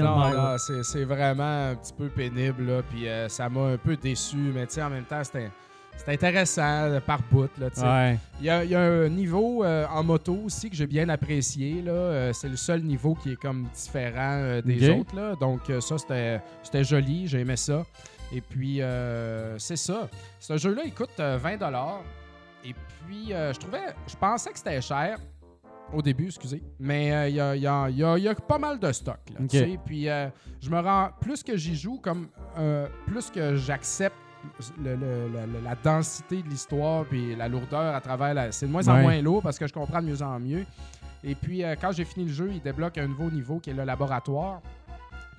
non, non, c'est vraiment un petit peu pénible, là, puis euh, ça m'a un peu déçu, mais tu sais, en même temps, c'était, c'était intéressant par bout. Ouais. Il y, a, y a un niveau euh, en moto aussi que j'ai bien apprécié, là. Euh, c'est le seul niveau qui est comme différent euh, des autres, là. Donc ça, c'était, c'était joli, j'ai aimé ça. Et puis, c'est ça. Ce jeu-là, il coûte euh, 20 Et puis, je trouvais, je pensais que c'était cher au début, excusez. Mais euh, il y, y a- y y pas mal de stock. Là, tu Ok. sais. Puis euh, je me rends, plus que j'y joue, comme euh, plus que j'accepte le- le- le- le- la densité de l'histoire puis la lourdeur à travers la. C'est de moins en Ouais. moins lourd parce que je comprends de mieux en mieux. Et puis euh, quand j'ai fini le jeu, il débloque un nouveau niveau qui est le laboratoire.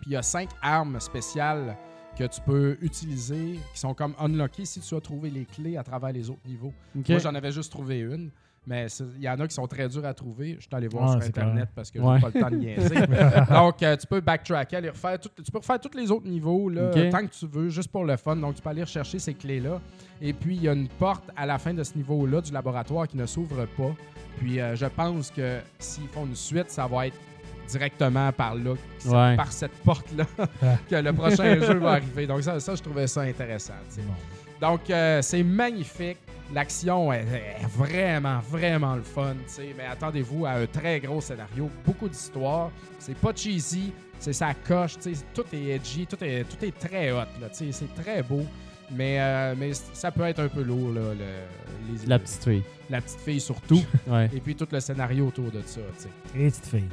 Puis il y a cinq armes spéciales que tu peux utiliser qui sont comme unlockées si tu as trouvé les clés à travers les autres niveaux. Moi, j'en avais juste trouvé une. Mais il y en a qui sont très durs à trouver. Je suis allé voir Ah, sur Internet parce que Ouais. j'ai pas le temps de niaiser. Donc, euh, tu peux backtracker, aller refaire tout- tu peux refaire tous les autres niveaux là, tant que tu veux, juste pour le fun. Donc, tu peux aller rechercher ces clés-là. Et puis, il y a une porte à la fin de ce niveau-là du laboratoire qui ne s'ouvre pas. Puis, euh, je pense que s'ils font une suite, ça va être directement par là, Ouais. par cette porte-là, que le prochain jeu va arriver. Donc, ça, ça, je trouvais ça intéressant. sais. Donc, euh, c'est magnifique. L'action est, est vraiment, vraiment le fun, tu sais. Mais attendez-vous à un très gros scénario, beaucoup d'histoire. C'est pas cheesy, c'est sa coche, tu sais. Tout est edgy, tout est, tout est très hot, là, tu sais. C'est très beau. Mais, euh, mais ça peut être un peu lourd, là, le- les- La petite fille. la petite fille surtout. Ouais. et puis tout le scénario autour de ça, tu sais. Et petite fille.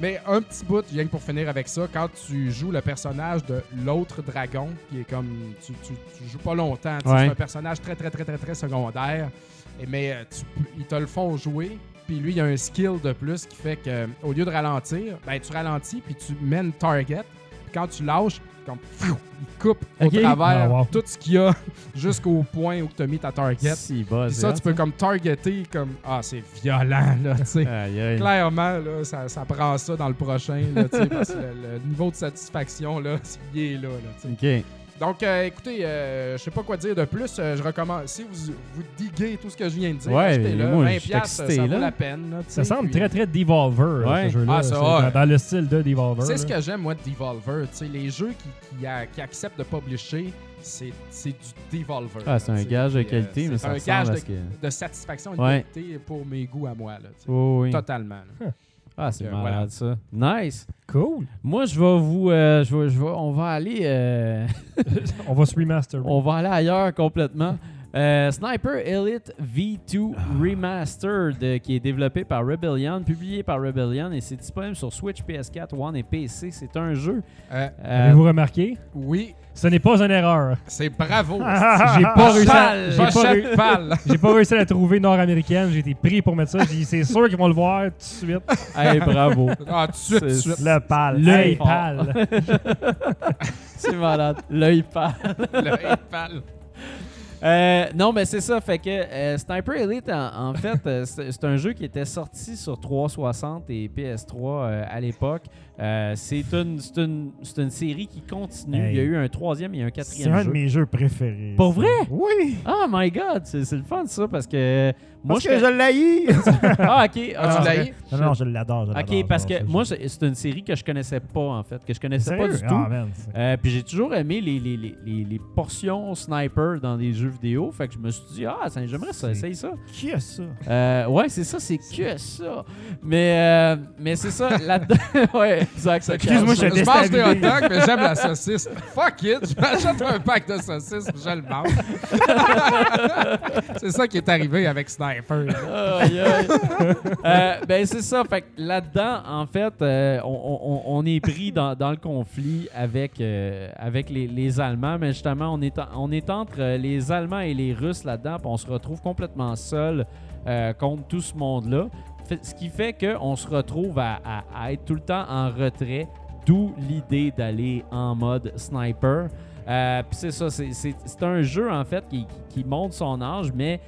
Mais un petit bout, rien que pour finir avec ça, quand tu joues le personnage de l'autre dragon, qui est comme. Tu, tu, tu joues pas longtemps, Ouais. c'est un personnage très, très, très, très, très secondaire. Et, mais euh, tu ils te le font jouer, puis lui, il a un skill de plus qui fait que au lieu de ralentir, ben, tu ralentis, puis tu une target. Puis quand tu lâches, comme, pfiou, il coupe Ok. au travers Ah, wow. tout ce qu'il y a jusqu'au point où tu as mis ta target. Si, Puis c'est ça, tu peux comme targeter comme. Ah, c'est violent, là, tu sais. Clairement, là, ça, ça prend ça dans le prochain, là, tu sais, parce que le, le niveau de satisfaction, là, il est là, là, tu sais. Ok. Donc, euh, écoutez, euh, je sais pas quoi dire de plus. euh, je recommande, si vous, vous diguez tout ce que je viens de dire, Ouais, achetez-le. moi, 20$, je suis piastres, excité, ça là. vaut la peine. là, tu Ça sais, semble puis- très, très Devolver, Ouais. ce jeu-là. Ah, ça, C'est ouais. dans, dans le style de Devolver. C'est ce là. que j'aime, moi, de Devolver. Tu sais, les jeux qui, qui, a- qui acceptent de publisher, c'est c'est du Devolver. Ah, c'est un tu sais, gage de puis, euh, qualité, mais c'est ça un ressemble gage à de, que- de satisfaction et de Ouais. qualité pour mes goûts à moi. Là, tu sais. Oh, oui. Totalement. là. Ah, c'est Donc, malade, euh, ça. Nice. Cool. Moi, je vais vous. euh, je vais, je vais- on va aller. euh, On va se remaster. on va aller ailleurs complètement. Euh, Sniper Elite V2 Remastered, euh, qui est développé par Rebellion, publié par Rebellion, et c'est disponible sur Switch, PS4, One et PC. C'est un jeu. Euh, euh, Avez-vous remarqué? oui, Ce n'est pas une erreur. c'est bravo. J'ai pas réussi à, Pâle. j'ai pas, j'ai pas réussi à la trouver nord-américaine. J'ai été pris pour mettre ça. J'ai dit, c'est sûr qu'ils vont le voir tout de suite. hey, bravo. Ah, tout de suite, tout de C'est- suite. Le pâle. L'œil pâle. C'est malade. L'œil pâle. Le pâle. Euh, non, mais c'est ça. Fait que euh, Sniper Elite, en, fait, euh, c'est un jeu qui était sorti sur 360 et PS3 euh, à l'époque. Euh, c'est une, c'est une, c'est une série qui continue. Hey. Il y a eu un troisième et un C'est quatrième un jeu. de mes jeux préférés. Pour ça. vrai? Oui. Oh my god, c'est c'est le fun ça parce que moi Parce que je l'haïs. Ah ok. Ah, tu Ah, l'as eu? non, non, je l'adore. je Ok, parce que moi c'est c'est une série que je connaissais pas en fait, que je connaissais pas du tout. Ah, man, c'est- Euh, puis j'ai toujours aimé les, les, les, les, les portions sniper dans des jeux vidéo. Fait que je me suis dit, ah, ça- j'aimerais ça, C'est- essayer ça. Qui a ça? Euh, ouais, c'est ça, c'est que ça. Mais, euh, mais c'est ça, là-dedans. ouais, Excuse-moi, je Je mange des hot dogs, mais j'aime la saucisse. Fuck it, j'achète un pack de saucisses puis je le mange. c'est ça qui est arrivé avec Sniper. Euh, ben c'est ça. Fait que là-dedans, en fait, euh, on, on- on est pris dans, dans le conflit avec, euh, avec les, les Allemands, mais justement, on est, en- on est entre les Allemands et les Russes là-dedans, puis on se retrouve complètement seul euh, contre tout ce monde-là. Ce qui fait qu'on se retrouve à, être tout le temps en retrait, d'où l'idée d'aller en mode sniper. Euh, c'est ça, c'est- un jeu en fait qui, qui monte son âge, mais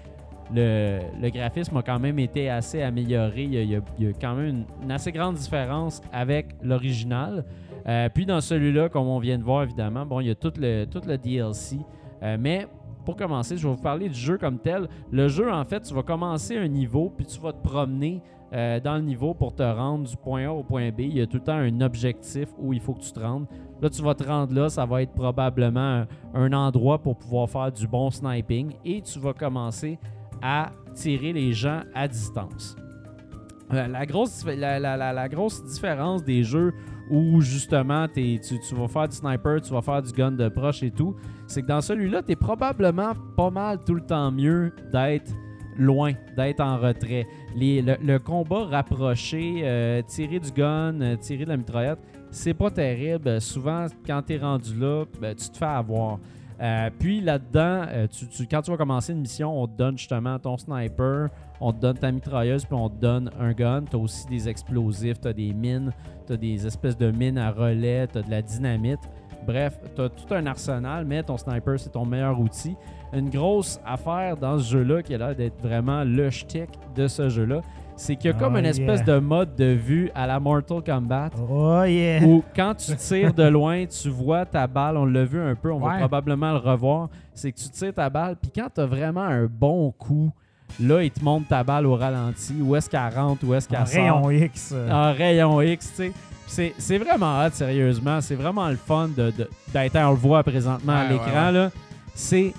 le, graphisme a quand même été assez amélioré. Il y a, quand même une, assez grande différence avec l'original. Euh, puis dans celui-là, comme on vient de voir évidemment, bon, il y a tout le, tout le DLC. Euh, mais pour commencer, je vais vous parler du jeu comme tel. Le jeu, en fait, tu vas commencer un niveau, puis tu vas te promener euh, dans le niveau pour te rendre du point A au point B. Il y a tout le temps un objectif où il faut que tu te rendes. Là, tu vas te rendre là, ça va être probablement un, un endroit pour pouvoir faire du bon sniping et tu vas commencer à tirer les gens à distance. La, grosse, la, la- grosse différence des jeux où justement tu, tu vas faire du sniper, tu vas faire du gun de proche et tout, c'est que dans celui-là, tu es probablement pas mal tout le temps mieux d'être loin, d'être en retrait. Les- le, combat rapproché, euh, tirer du gun, euh, tirer de la mitraillette, c'est pas terrible. Souvent, quand tu es rendu là, ben, tu te fais avoir. Euh, puis là-dedans, euh, quand tu vas commencer une mission, on te donne justement ton sniper, on te donne ta mitrailleuse, puis on te donne un gun. Tu as aussi des explosifs, tu as des mines, tu as des espèces de mines à relais, tu as de la dynamite. Bref, tu as tout un arsenal, mais ton sniper, c'est ton meilleur outil. Une grosse affaire dans ce jeu-là qui a l'air d'être vraiment le shtick de ce jeu-là, c'est qu'il y a comme Oh, une espèce yeah. de mode de vue à la Mortal Kombat Oh yeah. où quand tu tires de loin, tu vois ta balle, on l'a vu un peu, on va probablement le revoir, c'est que tu tires ta balle, puis quand tu as vraiment un bon coup, là, il te montre ta balle au ralenti, où est-ce qu'elle rentre, où est-ce qu'elle sort. rayon X. En rayon X, tu sais. C'est, c'est vraiment hot, sérieusement. C'est vraiment le fun de, de- d'être, on le voit présentement à l'écran, ouais. là. C'est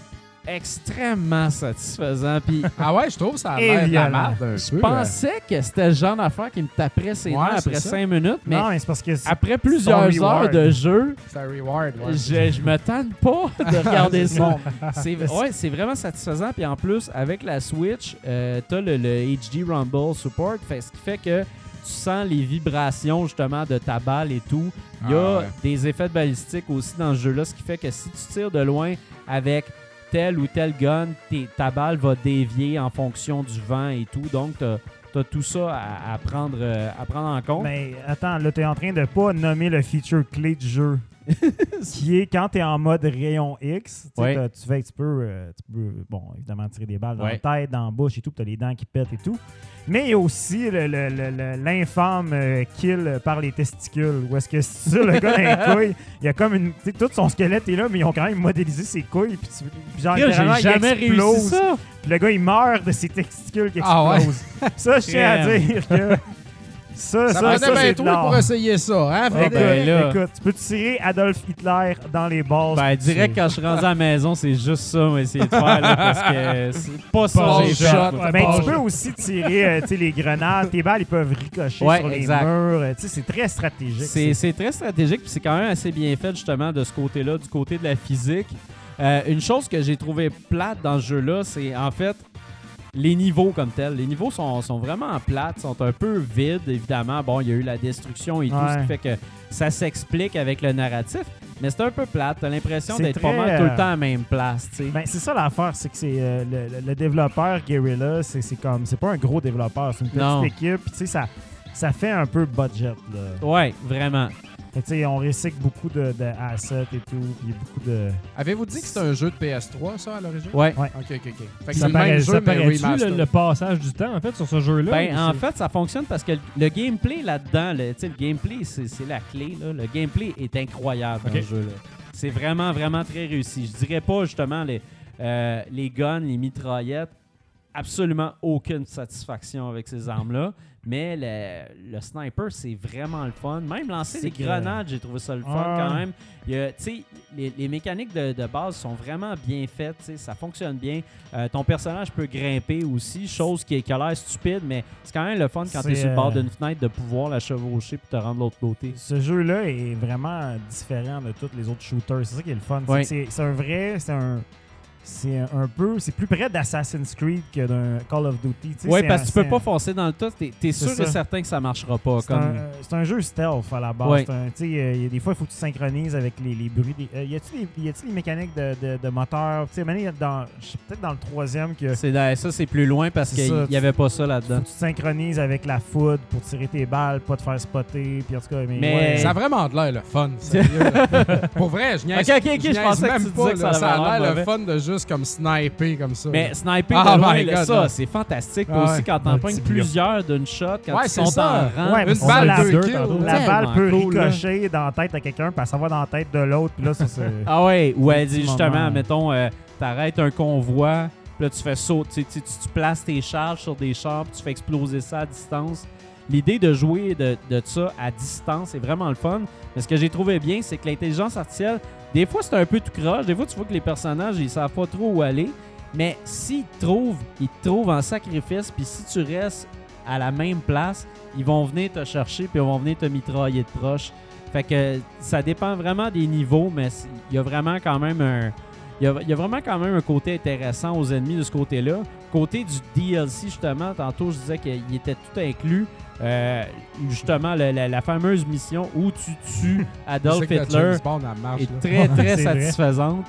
extrêmement satisfaisant. Puis Ah ouais, je trouve ça a l'air de la violent. merde un je peu. pensais que c'était le genre d'affaire qui me taperait ses Ouais, après ça. 5 minutes, mais non, mais c'est parce que c'est- après plusieurs heures de jeu, C'est un reward. ouais. je, je me tente pas de regarder ça. C'est ouais, c'est vraiment satisfaisant. Puis en plus, avec la Switch, euh, t'as le, le HD Rumble support, fait, ce qui fait que tu sens les vibrations justement de ta balle et tout. Il y a Ah ouais. des effets de balistique aussi dans ce jeu-là, ce qui fait que si tu tires de loin avec tel ou tel gun, ta balle va dévier en fonction du vent et tout. Donc, t'as as tout ça à, à prendre, euh, à prendre en compte. Mais attends, là, t'es en train de pas nommer le feature clé du jeu. qui est quand t'es en mode rayon X, tu tu fais tu peux, euh, tu peux, bon, évidemment, tirer des balles dans Ouais. la tête, dans la bouche et tout, puis t'as les dents qui pètent et tout. Mais il y a aussi l'infâme euh, kill par les testicules. Où est-ce que c'est ça, le gars dans les couilles, il y a comme une. Tu sais, tout son squelette est là, mais ils ont quand même modélisé ses couilles. Puis tu- puis genre, il jamais explose. réussi ça. Puis le gars, il meurt de ses testicules qui Ah ouais? explosent. ça, je tiens à dire que. Ça, Ça, ça, ça, c'est pour essayer ça, hein, ben là. Écoute, tu peux tirer Adolf Hitler dans les balles. Ben, direct quand je suis rendu à la maison, c'est juste ça, on va essayer de faire, là, parce que c'est pas ça j'ai shot. fait. Ouais, Ben, tu peux aussi tirer euh, tu sais, les grenades. Tes balles, ils peuvent ricocher Ouais, sur les murs. Euh, tu sais, C'est très stratégique. C'est c'est très stratégique, puis c'est quand même assez bien fait, justement, de ce côté-là, du côté de la physique. Euh, une chose que j'ai trouvé plate dans ce jeu-là, c'est en fait les niveaux comme tels. Les niveaux sont, sont vraiment plates, sont un peu vides, évidemment. Bon, il y a eu la destruction et tout, ce qui fait que ça s'explique avec le narratif. Mais c'est un peu plate. T'as l'impression d'être pas mal tout le euh, temps à la même place, tu sais. Ben, c'est ça l'affaire, c'est que c'est euh, le, développeur Guerrilla, c'est comme c'est pas un gros développeur, c'est une petite Non. équipe, puis tu sais ça ça fait un peu budget là. Ouais, vraiment. Tu sais on recycle beaucoup de, de assets et tout, puis beaucoup de Avez-vous dit que c'était un jeu de PS3, ça, à l'origine? Ouais. Ok, ok, ok. Fait que Ça c'est paraît- jeu, ça mais le, le passage du temps, en fait, sur ce jeu-là? Ben, en c'est- fait, ça fonctionne parce que le, le gameplay là-dedans, le, tu sais, le gameplay, c'est c'est la clé. Là. Le gameplay est incroyable dans Ok. le jeu. là. C'est vraiment, vraiment très réussi. Je dirais pas justement les, euh, les guns, les mitraillettes, absolument aucune satisfaction avec ces armes-là. Mais le, le sniper, c'est vraiment le fun. Même lancer des que- grenades, j'ai trouvé ça le fun quand même. Il y a- tu sais, les, les mécaniques de, de base sont vraiment bien faites. Ça fonctionne bien. Euh, ton personnage peut grimper aussi, chose qui, qui a l'air stupide, mais c'est quand même le fun quand tu es sur le bord euh, d'une fenêtre de pouvoir la chevaucher puis te rendre de l'autre côté. Ce jeu-là est vraiment différent de tous les autres shooters. C'est ça qui est le fun. C'est un vrai. C'est un. C'est un peu. C'est plus près d'Assassin's Creed que d'un Call of Duty. tu sais, Oui, parce que tu peux pas foncer dans le tas. T'es es sûr et ça. certain que ça marchera pas. C'est Comme... un, c'est un jeu stealth à la base. Ouais. C'est un- tu sais, euh, y des fois, il faut que tu synchronises avec les, les bruits. Des, euh, y y a-tu des mécaniques de, de, de moteur? Tu sais, y peut-être dans le troisième que C'est dans- ça, c'est plus loin parce qu'il n'y avait pas ça faut là-dedans. que tu te synchronises avec la foudre pour tirer tes balles, pas te faire spotter. Puis en tout cas, mais, Mais- ouais. Ça a vraiment de l'air le fun, sérieux. là. Pour vrai, je niaise, Ok, ok, ok, je pensais que tu disais que ça là. a l'air le fun de juste comme sniper comme ça. Mais là. sniper Ah de loin, God, ça, c'est fantastique. Ah aussi, quand t'en pognes plusieurs d'une shot, quand Ouais, ils c'est sont ça. en rang. Ouais, mais Une balle, la, deux deux, kills. tantôt. la balle peut cool, là. ricocher dans la tête à quelqu'un, puis ça va dans la tête de l'autre. Puis là, ça, c'est. Ah ouais, ou elle dit justement, moment. mettons, euh, t'arrêtes un convoi, puis là tu fais sauter, tu, tu, tu places tes charges sur des chars, puis tu fais exploser ça à distance. L'idée de jouer de, de ça à distance est vraiment le fun. Mais ce que j'ai trouvé bien, c'est que l'intelligence artificielle, des fois c'est un peu tout croche, des fois tu vois que les personnages ils savent pas trop où aller, mais s'ils te trouvent, ils te trouvent en sacrifice, puis si tu restes à la même place, ils vont venir te chercher, puis ils vont venir te mitrailler de proche. Fait que ça dépend vraiment des niveaux, mais il y a vraiment quand même un. Il y, a, il y a vraiment quand même un côté intéressant aux ennemis de ce côté-là. Côté du DLC, justement, tantôt je disais qu'il était tout inclus. Euh, justement, la, la fameuse mission où tu tues Adolf Hitler marche, est très, très satisfaisante.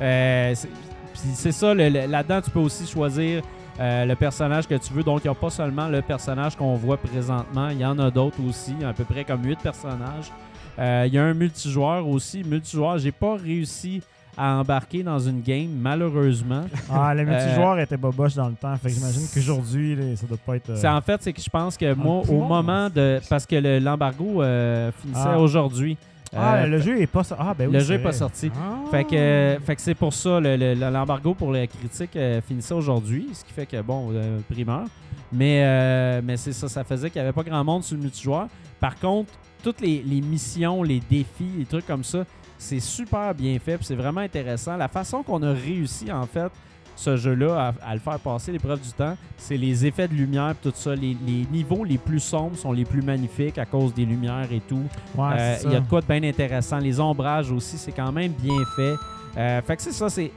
Euh, c'est- Puis c'est ça, là-dedans, tu peux aussi choisir euh, le personnage que tu veux. Donc, il n'y a pas seulement le personnage qu'on voit présentement, il y en a d'autres aussi, à peu près comme 8 personnages. Il y a un multijoueur aussi. Multijoueur, j'ai pas réussi à embarquer dans une game, malheureusement. Ah, le Euh, multijoueur était boboche dans le temps. Fait que j'imagine qu'aujourd'hui, ça doit pas être. euh, C'est en fait, c'est que je pense que moi, au moment de. Parce que le- l'embargo euh, finissait Ah. aujourd'hui. Ah, Euh, le jeu est pas. so- Ah, ben oui. le jeu n'est pas sorti. Ah. Fait que, euh, fait que c'est pour ça, le- le- l'embargo pour les critiques euh, finissait aujourd'hui, ce qui fait que, bon, primeur. Mais, euh, mais c'est ça, ça faisait qu'il n'y avait pas grand monde sur le multijoueur. Par contre, toutes les, les missions, les défis, les trucs comme ça, c'est super bien fait, c'est vraiment intéressant. La façon qu'on a réussi, en fait, ce jeu-là, à, le faire passer l'épreuve du temps, c'est les effets de lumière, tout ça. Les, niveaux les plus sombres sont les plus magnifiques à cause des lumières et tout. Euh, il y a de quoi de bien intéressant. Les ombrages aussi, c'est quand même bien fait. Euh, fait que c'est ça, c'est.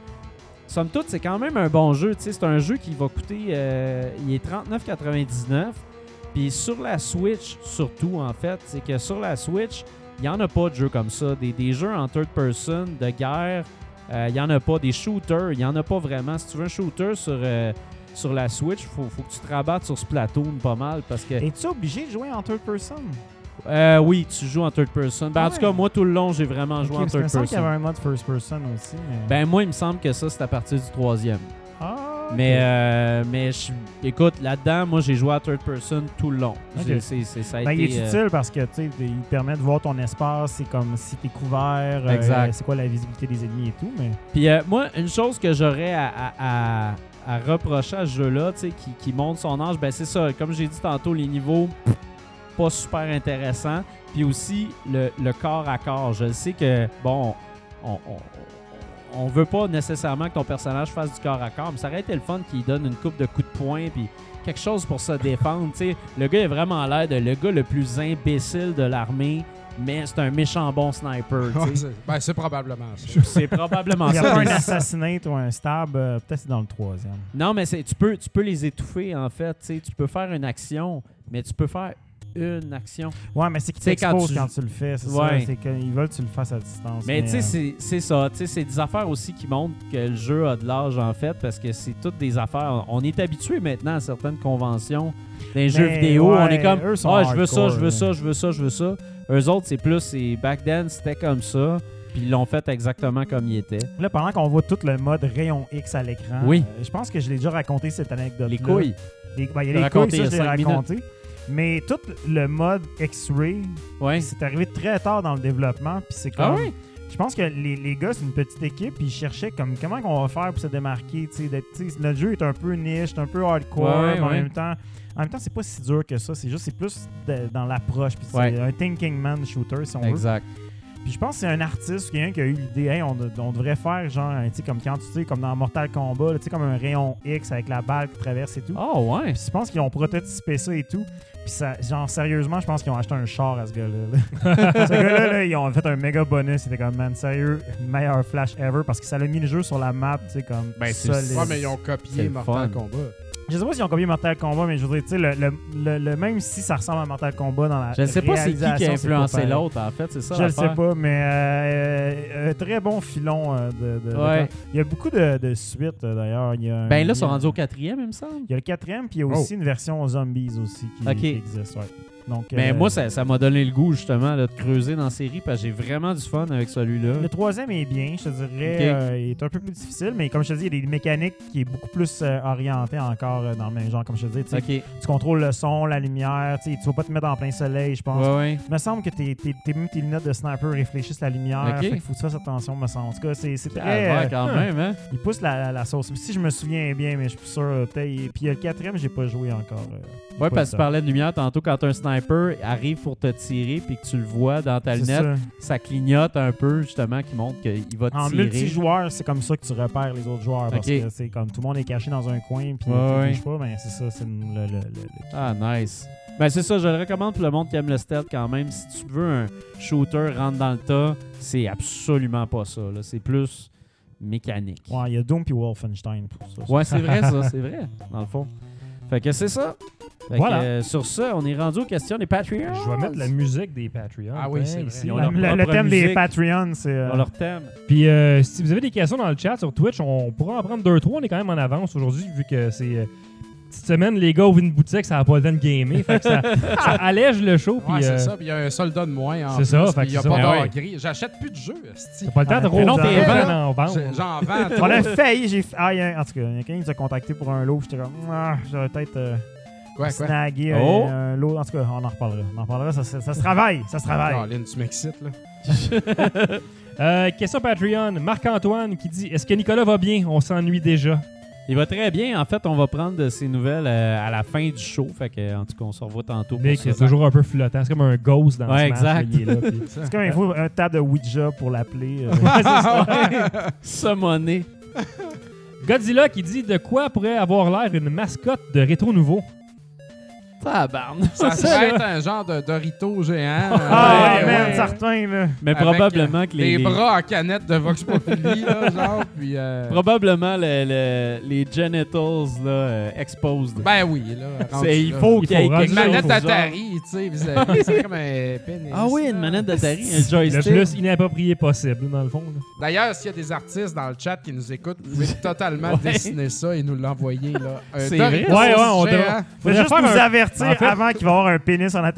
Somme toute, c'est quand même un bon jeu. C'est un jeu qui va coûter. Euh, il est 39,99. Puis sur la Switch, surtout, en fait, c'est que sur la Switch, il n'y en a pas de jeux comme ça. Des, des jeux en third person, de guerre, il euh, n'y en a pas. Des shooters, il n'y en a pas vraiment. Si tu veux un shooter sur, euh, sur la Switch, il faut, faut, que tu te rabattes sur Splatoon pas mal. parce que Es-tu obligé de jouer en third person? Euh, oui, tu joues en third person. Ben, En tout cas, moi, tout le long, j'ai vraiment joué en third person. Il me qu'il y avait un mode first person aussi. Ben, moi, il me semble que ça, c'est à partir du troisième. Ah! Mais, euh, mais je, écoute, là-dedans, moi, j'ai joué à third person tout le long. C'est, ça a ben, il est euh, utile parce que il permet de voir ton espace, c'est comme si tu es couvert, euh, c'est quoi la visibilité des ennemis et tout. Mais... Puis moi, une chose que j'aurais à, reprocher à ce jeu-là, qui, qui montre son âge, ben c'est ça. Comme j'ai dit tantôt, les niveaux pas super intéressants. Puis aussi, le, corps à corps. Je sais que, bon, on on veut pas nécessairement que ton personnage fasse du corps à corps, mais ça aurait été le fun qu'il donne une coupe de coups de poing puis quelque chose pour se défendre. Le gars est vraiment l'air de le gars le plus imbécile de l'armée, mais c'est un méchant bon sniper. ben, c'est probablement ça. C'est probablement ça. Il y a pas un assassinate ou un stab, euh, peut-être c'est dans le troisième. Non, mais tu peux, tu peux les étouffer en fait. Tu peux faire une action, mais tu peux faire une action. Ouais, mais c'est qu'ils t'exposent quand, tu... le fais, c'est ça. C'est qu'ils veulent que tu le fasses à distance. Mais, tu sais, euh, c'est ça. Tu sais, c'est des affaires aussi qui montrent que le jeu a de l'âge, en fait, parce que c'est toutes des affaires. On est habitué maintenant à certaines conventions d'un jeux vidéo. on est comme, ah, je veux ça, je veux ça, je veux ça, je veux ça. Eux autres, c'est plus, c'est back then, c'était comme ça. Puis ils l'ont fait exactement comme il était. Là, pendant qu'on voit tout le mode rayon X à l'écran, oui. Euh, je pense que je l'ai déjà raconté cette anecdote. Les couilles. Les, ben, il y a les couilles, ça, je l'ai raconté. Mais tout le mode X-Ray, c'est arrivé très tard dans le développement. Puis c'est ah comme. Je pense que les, les gars, c'est une petite équipe, puis ils cherchaient comme comment on va faire pour se démarquer. Notre jeu est un peu niche, un peu hardcore, mais en même temps. En même temps, c'est pas si dur que ça. C'est juste, c'est plus dans l'approche. Puis c'est un thinking man shooter, si on exact. Puis je pense que c'est un artiste, quelqu'un qui a eu l'idée, hey, on, on, devrait faire genre, tu sais, comme quand tu sais, comme dans Mortal Kombat, tu sais, comme un rayon X avec la balle qui traverse et tout. Oh ouais. Puis je pense qu'ils ont prototypé ça et tout. Puis ça, genre, sérieusement, je pense qu'ils ont acheté un char à ce gars-là. ce gars-là, là, ils ont fait un méga bonus. C'était comme, man, sérieux, meilleur flash ever parce que ça a mis le jeu sur la map, tu sais, comme. Ben, c'est Ouais, mais ils ont copié Mortal Kombat. Je sais pas s'ils ont copié Mortal Kombat, mais je dire, tu sais, le, le, le, même si ça ressemble à Mortal Kombat dans la. Je ne sais pas c'est qui qui a influencé l'autre, en fait, c'est ça. Je ne sais pas, mais euh, euh, très bon filon euh, de. de, ouais. il y a beaucoup de, de suites, d'ailleurs. Ben là, ils sont rendus au quatrième, il me semble. Il y a le quatrième, puis il y a aussi oh. une version zombies aussi qui, qui existe. Ouais. Mais euh, moi, ça, m'a donné le goût justement de creuser dans la série parce que j'ai vraiment du fun avec celui-là. Le troisième est bien, je te dirais. Euh, il est un peu plus difficile, mais comme je te dis, il y a des mécaniques qui est beaucoup plus euh, orientées encore dans le même genre, comme je te dis. Tu contrôles le son, la lumière, tu vas pas te mettre en plein soleil, je pense. Il me semble que tes, tes, tes, tes, lunettes de sniper réfléchissent la lumière. Il faut que tu fasses attention, me semble. En tout cas, c'est très. quand même, hein? Il pousse la, la, sauce. Si je me souviens bien, mais je suis plus sûr. Puis le quatrième, j'ai pas joué encore. ouais, parce que tu parlais de lumière tantôt quand un sniper arrive pour te tirer puis que tu le vois dans ta lunette, ça. clignote un peu justement qui montre qu'il va te en tirer. En multijoueur, c'est comme ça que tu repères les autres joueurs parce que c'est comme tout le monde est caché dans un coin puis ouais, bouge pas, mais c'est ça, c'est le, le, Ah nice. Ben c'est ça, je le recommande pour le monde qui aime le stealth quand même. Si tu veux un shooter rentre dans le tas, c'est absolument pas ça. C'est plus mécanique. Ouais, il y a Doom puis Wolfenstein pour ça. Ouais, c'est vrai ça, c'est vrai, dans le fond. Fait que c'est ça voilà. Euh, sur ça, on est rendu aux questions des Patreons. Je vais mettre la musique des Patreons. Ah oui, c'est ici. le, thème des Patreons, c'est. Euh, leur thème. Puis euh, si vous avez des questions dans le chat sur Twitch, on pourra en prendre deux, trois. On est quand même en avance aujourd'hui, vu que c'est cette semaine, les gars ouvrent une boutique, ça n'a pas le temps de gamer. Fait que ça, allège le show. Ouais, c'est ça. Puis il y a un soldat de moins. C'est ça. il n'y a pas d'or gris. J'achète plus de jeux. T'as pas le temps de rouler non, t'es en vente. J'en vends. On a failli. J'ai... Ah, en tout cas, il y a quelqu'un qui nous a contacté pour un lot. J'étais comme, ah, j'aurais peut-être. Quoi, snaguer quoi? Oh. un, lot. En tout cas, on en reparlera. On en reparlera. Ça, ça, se travaille. Ça se travaille. Caroline, tu m'excites, là. euh, question Patreon. Marc-Antoine qui dit Est-ce que Nicolas va bien? On s'ennuie déjà. Il va très bien. En fait, on va prendre de ses nouvelles euh, à la fin du show. Fait que, en tout cas, on se revoit tantôt. Nick, c'est toujours un peu flottant. C'est comme un ghost dans Ouais, exact. C'est comme un table de Ouija pour l'appeler. euh. Summoné. Godzilla qui dit de quoi pourrait avoir l'air une mascotte de rétro nouveau? Ça Ça, pourrait là. être un genre de Dorito géant. Ah, euh, man, ouais. certain, là. Mais avec, probablement euh, que les. Des les- bras en canette de Vox Populi, là, genre, puis... euh, Probablement le- le- les genitals là, euh, exposed. Ben oui, là. C'est- il faut Il qu'il y ait quelque Une chose. manette genre. d'Atari, tu sais, vis-à-vis. C'est comme un pénis. Ah oui, une manette d'Atari, un Le joystick. plus inapproprié possible, dans le fond. D'ailleurs, s'il y a des artistes dans le chat qui nous écoutent, vous pouvez totalement Ouais. dessiner ça et nous l'envoyer. là. Un C'est vrai? Ouais, ouais, on devrait- Faut Faudrait juste faire nous un- avertir en fait- avant qu'il va y avoir un pénis en vous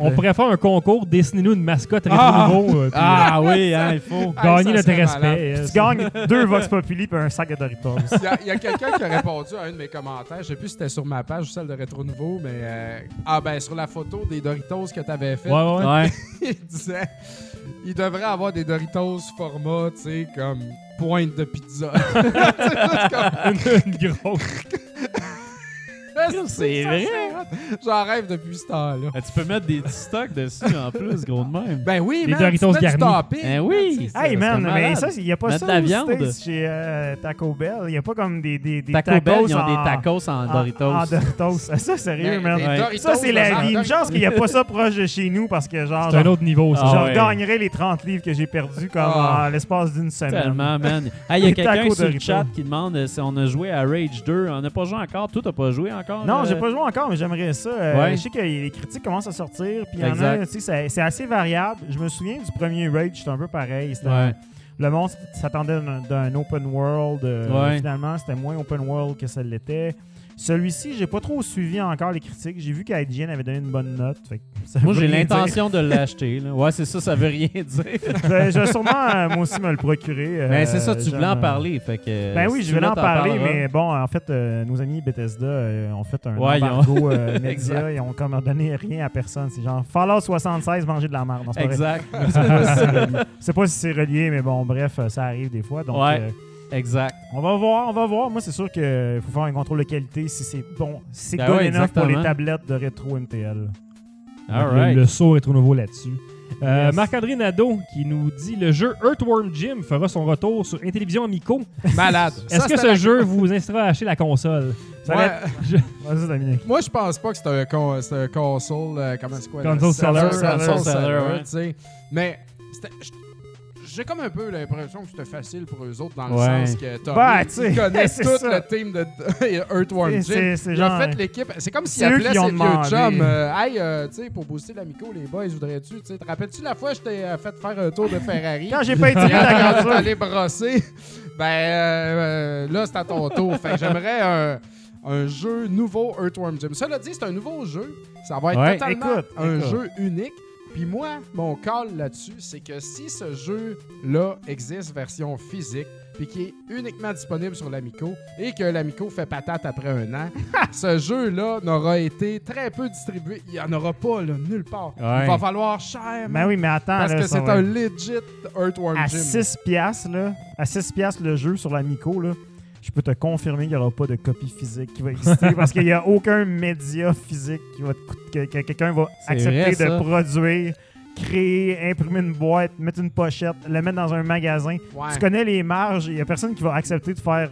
On plaît. pourrait faire un concours, dessinez-nous une mascotte rétro Ah! nouveau. euh, puis, Ah oui, hein, il faut. euh, Ah, gagner ça notre respect. euh, Tu gagnes deux Vox Populi et un sac de Doritos. Il y a, quelqu'un qui a répondu à un de mes commentaires. Je sais plus si c'était sur ma page ou celle de Rétro Nouveau, mais. euh, ah, ben, sur la photo des Doritos que tu avais fait, Ouais, ouais. Ouais. il disait. Il devrait avoir des Doritos format, tu sais, comme pointe de pizza. une, une grosse. C'est vrai. J'en rêve depuis ce temps-là. Ah, tu peux mettre des petits stocks dessus en plus, gros de même. Ben oui, Des man, Doritos tu mets du garnis. topping, Ben oui. Hey ça man, mais ça, il n'y a pas Mettre ça de la viande. States chez euh, Taco Bell. Il n'y a pas comme des, des, des Taco tacos Bell, ils ont en, des tacos en, en- Doritos. En, Doritos. Ça, sérieux, Ben, man. des Ouais. Doritos, Ça, c'est la vie. Une Doritos. chance qu'il n'y a pas ça proche de chez nous parce que, genre, C'est un genre, autre niveau, ça. Ah genre, ouais. gagnerais les 30 livres que j'ai perdus comme Ah. en l'espace d'une semaine. Tellement, man. Ah, Il y a Des quelqu'un tacos sur le Doritos. chat qui demande euh, si on a joué à Rage 2. On n'a pas joué encore. Toi, t'as pas joué encore? Non, j'ai pas joué encore, mais j'aimerais ça. Euh, Ouais. Je sais que les critiques commencent à sortir, puis il y en a, Exact. tu sais, c'est- assez variable. Je me souviens du premier Rage, c'était un peu pareil. Ouais. Le monde s'attendait d'un- open world. euh, Ouais. Finalement, c'était moins open world que ça l'était. Celui-ci, j'ai pas trop suivi encore les critiques. J'ai vu qu'IGN avait donné une bonne note. fait Moi, j'ai l'intention de l'acheter. Ouais, c'est ça, ça veut rien dire. dire. je, vais sûrement, euh, moi aussi, me le procurer. euh, Ben, c'est ça, tu voulais en euh, parler. Fait que, Ben oui, je voulais en parler, mais bon, en fait, euh, nos amis Bethesda euh, ont fait un Ouais, ils ont- embargo euh, média. Ils ont comme donné rien à personne. C'est genre Fallout 76, manger de la merde. Exact. Je sais pas si c'est relié. Mais bon, bref, euh, ça arrive des fois. Donc, Ouais. Exact. on va voir, on va voir. Moi, c'est sûr qu'il faut faire un contrôle de qualité si c'est bon, c'est Ben good ouais, enough pour les tablettes de rétro MTL. All le, right. le saut rétro nouveau là-dessus. Euh, Yes. Marc-André Nadeau qui nous dit le jeu Earthworm Jim fera son retour sur Intellivision Amico. Malade. Est-ce que ce la- jeu vous incitera à acheter la console? Ça Ouais. va Vas-y, Dominique. Moi, je pense pas que c'est un, con- c'est un console. euh, comment c'est quoi? Console seller. Console seller, ouais. tu sais. Mais j'ai comme un peu l'impression que c'était facile pour eux autres dans le Ouais. sens que Tommy, Bah, ils connaissent tout ça. le team de Earthworm Jim. Ils ont fait l'équipe. C'est comme s'ils appelaient ses vieux chums. euh, hey, euh, tu sais, pour booster l'amico, les boys, voudrais-tu? Te rappelles-tu la fois que je t'ai euh, fait faire un tour de Ferrari? Quand j'ai pas été grandeur. t'es allé brosser, ben euh, euh, là, c'est à ton tour. Fait que j'aimerais un, un jeu nouveau Earthworm Jim. Cela dit, c'est un nouveau jeu. Ça va être Ouais, totalement écoute, un écoute. jeu unique. Puis moi, mon call là-dessus, c'est que si ce jeu-là existe version physique, puis qui est uniquement disponible sur l'Amico, et que l'Amico fait patate après un an, ce jeu-là n'aura été très peu distribué. Il n'y en aura pas, là, nulle part. Ouais. Il va falloir cher, Ben man, oui, mais attends. parce là, que c'est va un legit Earthworm à Jim. 6 piastres, là, à 6 piastres le jeu sur l'Amico, là, je peux te confirmer qu'il n'y aura pas de copie physique qui va exister parce qu'il n'y a aucun média physique qui va te coûter- que, que quelqu'un va accepter vrai, de produire, créer, imprimer une boîte, mettre une pochette, le mettre dans un magasin. Ouais. Tu connais les marges, il n'y a personne qui va accepter de faire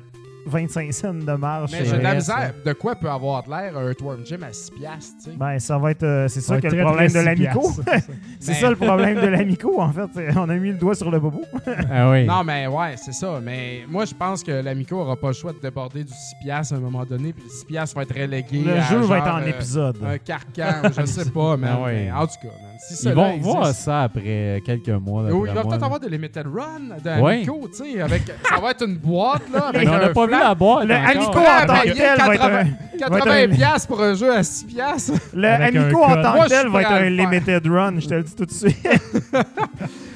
25 cents de marge. Mais j'ai de la misère. De quoi peut avoir de l'air un Earthworm Jim à 6 piastres, tu sais? Ben, ça va être. euh, c'est ça va que être le très, problème très de l'Amico. six piastres. c'est Ben- ça le problème de l'Amico, en fait. C'est- On a mis le doigt sur le bobo. Ah oui. Non, mais ouais, c'est ça. Mais moi, je pense que l'Amico aura pas le choix de déborder du 6 piastres à un moment donné, puis le 6 piastres va être relégué Le à jeu va être en euh, épisode. Un carcan, je sais pas, man. Ah ouais. mais en tout cas, man, si Ils vont existe- voir ça après quelques mois. D'après il va peut-être avoir de limited run Ouais. Amico, tu sais, avec ça va être une boîte là avec Mais on n'a pas vu la boîte. Le encore. Amico Prêt à en tant que payer tel va être 80, un- 80 va être un- piastres pour un jeu à 6 piastres. Le Amico en tant que tel va être un limited run, je te le dis tout de suite.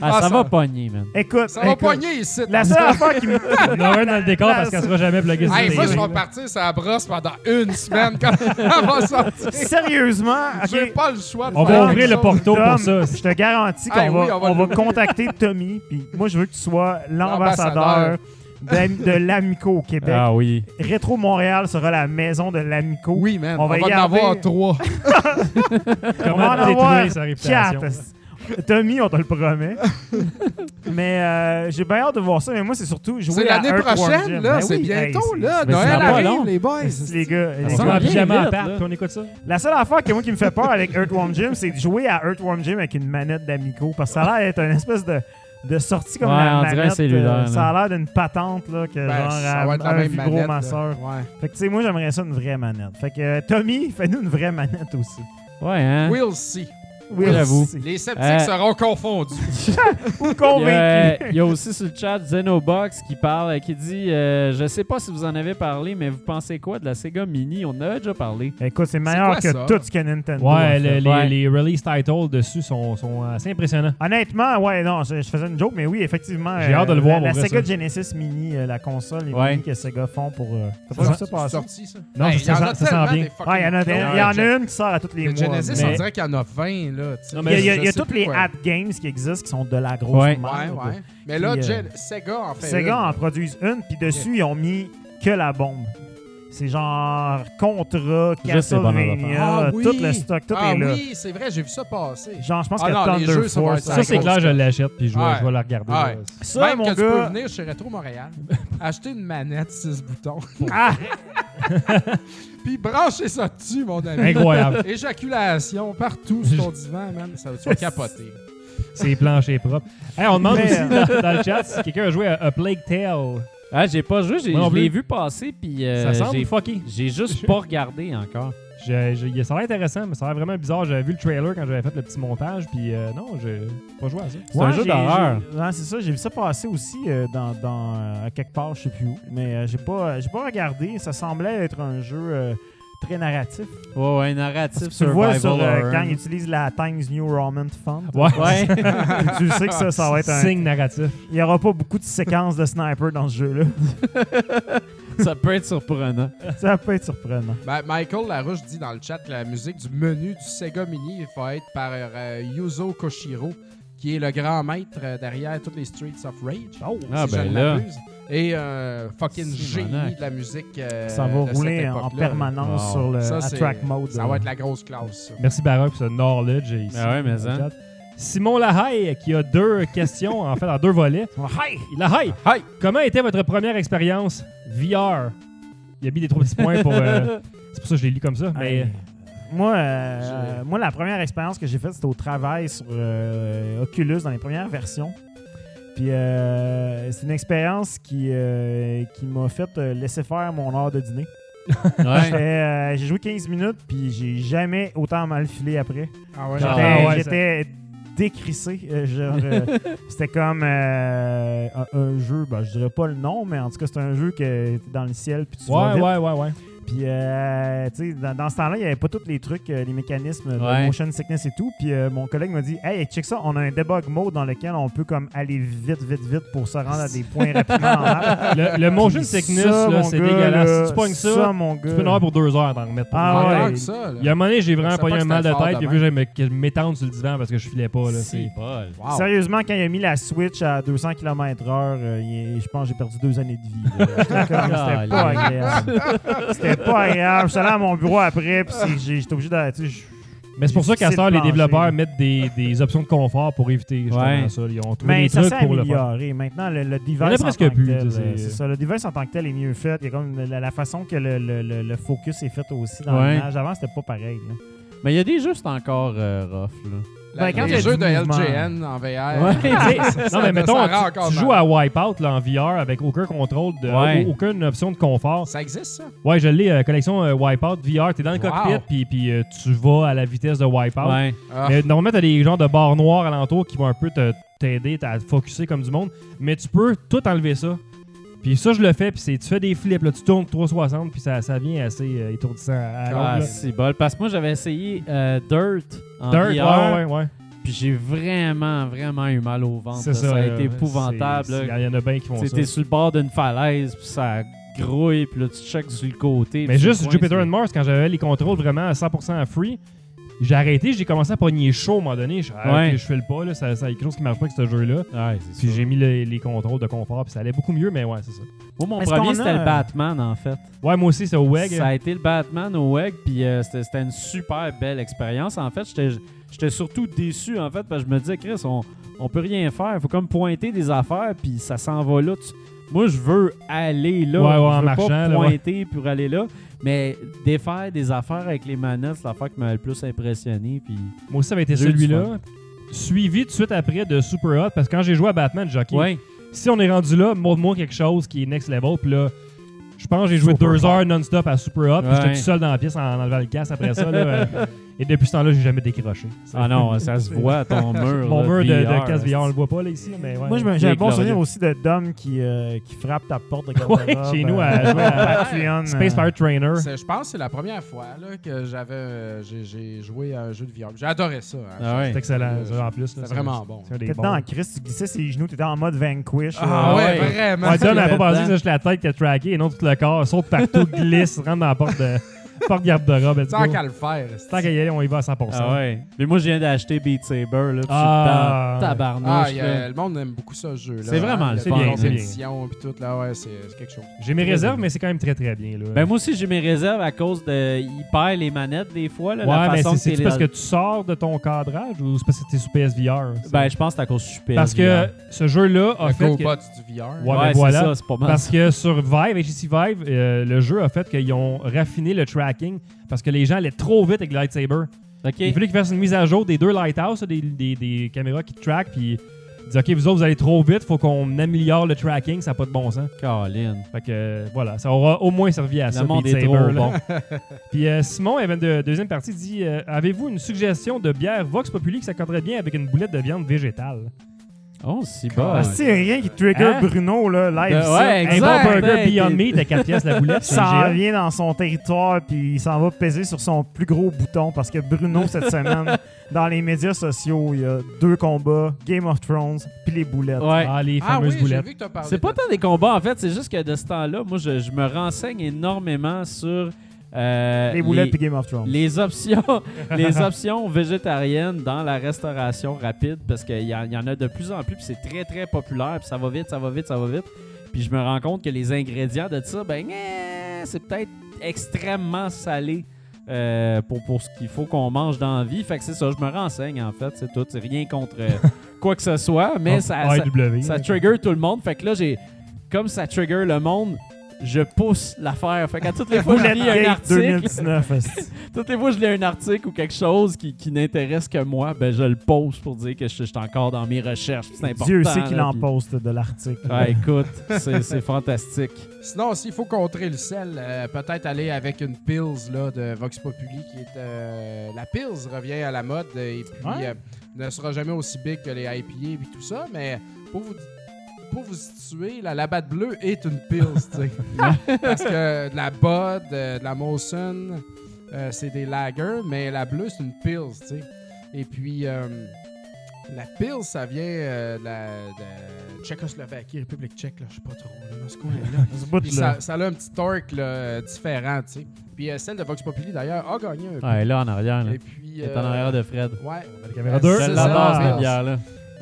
Ah, Ah, ça, ça- va pogner, man. Écoute, Ça va poigner ici. la seule affaire qui me. Il y en a un dans le décor parce qu'elle sera jamais pluguée sur moi, je vais partir sur la brosse pendant une semaine quand elle va sortir. Sérieusement, J'ai pas le choix de On faire va ouvrir le chose. Tom, pour ça. je te garantis qu'on Hey, va, oui, on va on contacter Tommy. Puis moi, je veux que tu sois l'ambassadeur. De, l'Amico au Québec. Ah oui. Rétro Montréal sera la maison de l'Amico. Oui, man. On On va va, y en avoir trois. On va en avoir réputation? quatre. Tommy, on te le promet. mais euh, j'ai bien hâte de voir ça. Mais moi, c'est surtout jouer C'est à l'année Earthworm prochaine, Jim. là. Ben c'est oui, bientôt, hey, là. Noël arrive, long. les boys. Les gars, les On gars. pyjama à part, puis on écoute ça. La seule affaire que moi qui me fait peur avec Earthworm Jim, c'est de jouer à Earthworm Jim avec une manette d'Amico. Parce que ça a l'air d'être une espèce de, de sortie comme Ouais, la on un manette. cellulaire, euh, ça a l'air d'une patente, là, que Ben, genre ça à- va être la un même vibro masseur. Ouais. Fait que, tu sais, moi, j'aimerais ça une vraie manette. Fait que, euh, Tommy, fais-nous une vraie manette aussi. Ouais, hein? We'll see. Oui, j'avoue. Les sceptiques Euh, seront confondus. Ou Il y, a, convaincu. il y a aussi sur le chat Xenobox qui parle, qui dit euh, Je sais pas si vous en avez parlé, mais vous pensez quoi de la Sega Mini? On en a déjà parlé. Écoute, c'est meilleur quoi que ça? tout ce que Nintendo Ouais, a fait. le- les, Ouais. les release titles dessus sont, sont assez impressionnants. Honnêtement, ouais, non, je, je faisais une joke, mais oui, effectivement. J'ai hâte de le voir, La, la pour vrai, Sega ça. Genesis Mini, euh, la console, les Ouais. mini que Sega font pour. euh, T'as pas Ça vu ça C'est passer? sorti, ça? Non, Hey, ça il y en a sent- ça sent tellement bien. Ouais, il y en a, clones. il y en a une qui sort à tous les Le mois. Genesis, mais- on dirait qu'il y en a 20, là. Il y a, y y toutes les quoi. app games qui existent qui sont de la grosse Ouais. merde. Ouais, ouais. Mais là, Puis, euh, Sega en fait. Sega une. en produisent une, puis dessus, ils ont mis que la bombe. C'est genre Contra, Castlevania, Ah oui. tout le stock, tout ah est là. oui, c'est vrai, j'ai vu ça passer. Genre, je pense Ah que non, les Thunder jeux, ça Force. être Ça, c'est clair, je l'achète, puis je Ouais. je vais la regarder. Ouais. Ça, Même mon que tu peux venir chez Retro Montréal, acheter une manette 6 boutons, Ah! puis brancher ça dessus, mon ami. Incroyable. Éjaculation partout sur ton divan, man. Ça va capoter. c'est plancher propre. Hey, on demande Mais, aussi euh, dans, dans le chat si quelqu'un a joué à, A Plague Tale. Ah, j'ai pas joué, j'ai- Moi non je l'ai vu passer, puis euh, ça semble j'ai- fucké. j'ai juste pas regardé encore. Je- je- ça a l'air intéressant, mais ça a l'air vraiment bizarre. J'avais vu le trailer quand j'avais fait le petit montage, puis euh, non, j'ai pas joué à ça. C'est un jeu j'ai- d'horreur. j'ai- ouais, c'est ça, j'ai vu ça passer aussi euh, dans, dans euh, à quelque part, je sais plus où. Mais euh, j'ai pas, j'ai pas regardé. Ça semblait être un jeu euh, très narratif. Ouais, ouais, narratif, tu le vois sur, euh, quand ils utilisent la Times New Roman Font. Ouais. Ouais. tu sais que ça, ça va être un. Signe narratif. Il y aura pas beaucoup de séquences de sniper dans ce jeu-là. ça peut être surprenant. ça peut être surprenant. Ben, Michael Larouche dit dans le chat que la musique du menu du Sega Mini va être par euh, Yuzo Koshiro, qui est le grand maître euh, derrière toutes les Streets of Rage. Oh, Ah, si je ben ne là. Et un fucking Simonac. génie de la musique. euh, ça va de cette rouler en permanence Wow. sur le Ça, Attract Mode. Ça va être la grosse classe. ça. Merci Baroque pour ce knowledge ici. Ah ouais, mais hein. chat. Simon Lahaye qui a deux questions, en fait, en deux volets. Lahaye, Hi! comment était votre première expérience VR? Il a mis des trois petits points pour. euh, c'est pour ça que je l'ai lu comme ça. Mais. Moi, euh, moi, la première expérience que j'ai faite, c'était au travail sur euh, Oculus dans les premières versions. Puis euh, c'est une expérience qui, euh, qui m'a fait euh, laisser faire mon heure de dîner. Ouais. euh, j'ai joué 15 minutes, puis j'ai jamais autant mal filé après. Ah ouais, J'étais, Ah ouais, j'étais décrissé. genre, c'était comme euh, un, un jeu, ben, je dirais pas le nom, mais en tout cas, c'est un jeu que t'es dans le ciel, puis tu vas ouais, ouais, ouais, ouais. Puis, euh, tu sais, dans, dans ce temps-là, il n'y avait pas tous les trucs, euh, les mécanismes Ouais. de motion sickness et tout. Puis, euh, mon collègue m'a dit Hey, check ça, on a un debug mode dans lequel on peut comme aller vite, vite, vite pour se rendre à des points rapidement en map. Le, le motion sickness, ça, là, mon c'est dégueulasse. là, si tu pognes ça, mon gars. tu peux en avoir pour deux heures d'en remettre. Ah ouais. ça. Il y a un moment donné, j'ai vraiment pogné pas un mal de tête, puis même. vu que j'allais me- m'étendre sur le divan parce que je filais pas. Là, c'est... Wow. Sérieusement, quand il a mis la Switch à 200 km/h, euh, je pense que j'ai perdu deux années de vie. C'était pas agréable. C'était pas agréable. Je suis allé à mon bureau après, puis j'étais obligé de. tu sais, je- Mais c'est pour ça qu'à ce les développeurs mettent des, des options de confort pour éviter justement Ouais. ça. Ils ont trouvé Mais des ça trucs s'est pour le faire. amélioré. Maintenant, le, le device. Il en presque tant que plus, tel, tu sais, c'est- ça. Le device en tant que tel est mieux fait. Il y a comme la, la façon que le, le- le- le focus est fait aussi dans Ouais. l'image. Avant, c'était pas pareil. là. Mais il y a des jeux, c'est encore euh, rough, là. La- Ben, quand les jeux de mouvement. LGN en VR. Ouais. Non, mais mettons, tu, joues à Wipeout là, en VR avec aucun contrôle, de, Ouais. aucune option de confort. Ça existe, ça? Ouais, je l'ai, euh, collection euh, Wipeout VR. T'es dans le Wow. cockpit, puis, puis euh, tu vas à la vitesse de Wipeout. Ouais. Ah. Mais normalement, t'as des genres de barres noires alentour qui vont un peu t'aider à te focuser comme du monde. Mais tu peux tout enlever ça. Puis ça, je le fais, puis c'est- tu fais des flips, là, tu tournes 360, puis ça, ça vient assez euh, étourdissant à Ah, c'est bol. Parce que moi, j'avais essayé euh, Dirt en Dirt, VR, ouais, ouais, ouais. puis j'ai vraiment, vraiment eu mal au ventre. C'est là. ça. Ça a euh, été épouvantable. c'est- là. Il y en a bien qui font ça. T'es sur le bord d'une falaise, puis ça grouille, puis là, tu checkes sur le côté. Mais puis juste sur le coin, Jupiter and Mars, quand j'avais les contrôles vraiment à 100% free, J'ai arrêté, j'ai commencé à pogner chaud à un moment donné. Je, ah, Ouais. ok, je fais le pas, là, ça, ça, il y a quelque chose qui marche pas avec ce jeu-là. Ouais, Puis j'ai mis le- les contrôles de confort, puis ça allait beaucoup mieux, mais ouais, c'est ça. Moi, mon Est-ce premier, c'était le Batman, en fait. Ouais, moi aussi, c'est au WEG. Ça a été le Batman au WEG, puis euh, c'était c'était une super belle expérience. En fait, j'étais j'étais surtout déçu, en fait, parce que je me disais, Chris, on, on peut rien faire. faut comme pointer des affaires, puis ça s'en va là. Tu- Moi, je veux aller là. Ouais, ouais, en je veux marchant, pas là, ouais. pointer pour aller là. Mais défaire des affaires avec les manettes, c'est l'affaire qui m'a le plus impressionné. Puis... Moi aussi, ça avait été celui-là. Suivi tout de suite après de Super Hot, parce que quand j'ai joué à Batman, Ouais. si on est rendu là, montre-moi quelque chose qui est next level. Puis là, je pense que j'ai joué Super deux Hot. heures non-stop à Super Hot. puis Ouais. J'étais tout seul dans la pièce en enlevant le casque après ça. là, euh, et depuis ce temps-là, j'ai jamais décroché. Ah non, ça se voit à ton mur. Mon mur de, VR, on le voit pas là ici, mais ouais. Moi, je j'ai un bon souvenir aussi de Dom qui, euh, qui frappe ta porte de. Ouais, chez nous, à euh, jouer à Patreon. Space euh, Fire Trainer. Je pense que c'est la première fois là, que j'avais euh, j'ai- joué à un jeu de VR. J'ai adoré ça. hein. Ah ouais. C'est excellent, Euh, ça, en plus. C'était c'est- vraiment bon. T'étais bons. dedans en Chris, tu glissais ses genoux, t'étais en mode Vanquish. Ah ouais, ouais. vraiment. Dom n'a pas pensé que c'est juste la tête qui a traqué et non tout le corps. Saute partout, glisse, rentre dans la porte de porte garde-robe. let's Tant go. qu'à le faire. Tant qu'à y aller, on y va à 100%. Ah ouais. Mais moi, je viens d'acheter Beat Saber. Là, puis Ah. je suis dans Ah, tabarnouche. il y a- là. le monde aime beaucoup ça, ce jeu. C'est vraiment le C'est fun. bien, c'est bien. édition puis tout, là, ouais, c'est c'est quelque chose. J'ai mes réserves, mais c'est quand même très très bien. Là. Ben moi aussi, j'ai mes réserves à cause de... Il perd les manettes des fois. Là, ouais, la mais façon c'est que c'est t'es- parce que tu sors de ton cadrage ou c'est parce que t'es sous PSVR? ça? Ben, je pense que c'est à cause du super. parce que ce jeu-là a Le fait. que- GoBot du VR. Ouais, Ouais, ben c'est voilà. ça, c'est pas mal. Parce que sur Vive, HTC Vive, euh, le jeu a fait qu'ils ont raffiné le tracking parce que les gens allaient trop vite avec le lightsaber. Il fallait qu'ils fassent une mise à jour des deux lighthouses, des, des, des caméras qui track, puis ils disent OK, vous autres, vous allez trop vite, faut qu'on améliore le tracking, ça n'a pas de bon sens. Colin. Fait que euh, voilà, ça aura au moins servi à ça. Le monde Beat est Saber, trop bon. Puis euh, Simon, il y avait une de- deuxième partie, dit euh, Avez-vous une suggestion de bière Vox Populi qui s'accorderait bien avec une boulette de viande végétale Oh, si bas. Ah, c'est rien qui trigger Hein? Bruno, là, live. De- ça. ouais, Un Exact, bon burger Beyond Meat à 4 pièces la boulette. Il c'est s'en IGA. vient dans son territoire puis il s'en va peser sur son plus gros bouton parce que Bruno, cette semaine, dans les médias sociaux, il y a deux combats, Game of Thrones puis les boulettes. Ouais. Ah, les Ah oui, fameuses j'ai boulettes. vu que t'as parlé. C'est pas tant des combats, en fait. C'est juste que de ce temps-là, moi, je, je me renseigne énormément sur euh, Les boulettes les- Game of Thrones. les options, les options végétariennes dans la restauration rapide parce qu'il y, en- il y en a de plus en plus puis c'est très très populaire puis ça va vite, ça va vite, ça va vite. Puis je me rends compte que les ingrédients de ça, ben eh, c'est peut-être extrêmement salé euh, pour, pour ce qu'il faut qu'on mange dans la vie. Fait que c'est ça, je me renseigne en fait, c'est tout. C'est rien contre euh, quoi que ce soit, mais ça, Ah, ça, AEW. ça trigger tout le monde. Fait que là, j'ai comme ça trigger le monde, je pousse l'affaire. Fait qu'à toutes les fois que je lis un article, 2019. esti. toutes les fois je lis un article ou quelque chose qui, qui n'intéresse que moi, ben je le pose pour dire que je, suis encore dans mes recherches. C'est important. Dieu sait qu'il en puis- poste de l'article. Ouais, écoute, c'est fantastique. Sinon, s'il faut contrer le sel, euh, peut-être aller avec une Pils là, de Vox Populi qui est. euh, la Pils revient à la mode et puis Ouais. euh, ne sera jamais aussi big que les IPA et tout ça, mais pour vous. Pour vous situer, la Labatt bleue est une Pils, tu sais. Parce que de la Bud, euh, de la Molson, euh, c'est des lagers, mais la bleue, c'est une Pils, tu sais. Et puis, euh, la Pils, ça vient euh, de la de Tchécoslovaquie, République tchèque, là, je sais pas trop, là, dans ce coin-là. Là. ça, ça a un petit torque là, différent, tu sais. Puis celle de Vox Populi, d'ailleurs, a gagné un peu. Ouais, là en arrière, là. Et puis... Elle est en arrière de Fred. Ouais. La caméra Euh, 2. c'est C'est ça,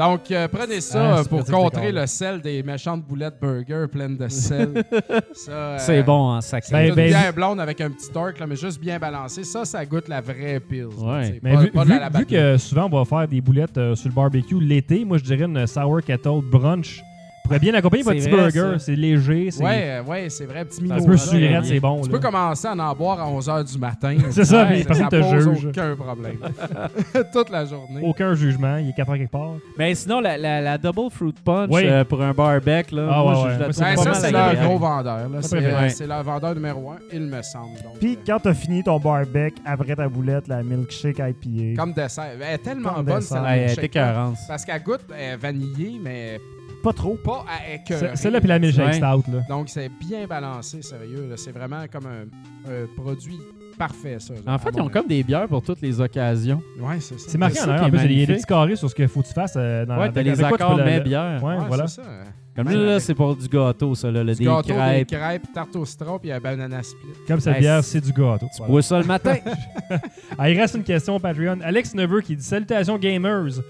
Donc, euh, prenez ça Ah, euh, pour contrer le sel des méchantes boulettes burger pleines de sel. Ça, euh, C'est bon en sac. C'est Ben, une ben, bière blonde avec un petit torque, là, mais juste bien balancé. Ça, ça goûte la vraie. Ouais. sais, Mais pas- vu, pas vu- la Labatt vu que souvent on va faire des boulettes sur le barbecue l'été, moi je dirais une sour kettle brunch. Pourrait bien accompagner votre petit vrai, burger. C'est léger, c'est Ouais, ouais, c'est vrai, petit Ça mino. un peu surette, c'est bon. Tu là. peux commencer à en boire à 11h du matin. C'est ça, mais personne ça te pose juge. aucun problème. Toute la journée. Aucun jugement, il est 4 heures quelque part. Mais sinon, la, la, la Double Fruit Punch Oui. euh, pour un barbecue, là, Ah, moi, ouais, je- ouais. je la ça, c'est leur gros vendeur. C'est euh, leur vendeur numéro un, il me semble. Puis euh, quand t'as fini ton barbecue, après ta boulette, la milkshake IPA. comme dessert. Elle est tellement bonne, celle Ouais, elle est milkshake. Parce qu'elle goûte vanillée, mais Pas trop. pas à écœurer. C'est- Celle-là, puis la milkshake Ouais. stout. Là. Donc, c'est bien balancé, sérieux. là. C'est vraiment comme un, un produit parfait, ça. En fait, à ils ont comme des bières pour toutes les occasions. Ouais, c'est ça. C'est marqué en ça arrière. qui En est plus, il y a des magnifique. petits carrés sur ce qu'il faut que tu fasses. euh, dans, ouais, t'as avec les quoi tu peux accords le- mais le- bières. Ouais, Ouais, voilà. c'est ça. Comme Ouais, là, c'est pour du gâteau, ça, là, le- Du des gâteau, crêpes. des crêpes, tarte au citron, puis un banana split. Comme cette bière, c'est- c'est du gâteau. Tu Voilà. bois ça le matin. Ah, il reste une question au Patreon. Alex Neveu qui dit Salutations gamers.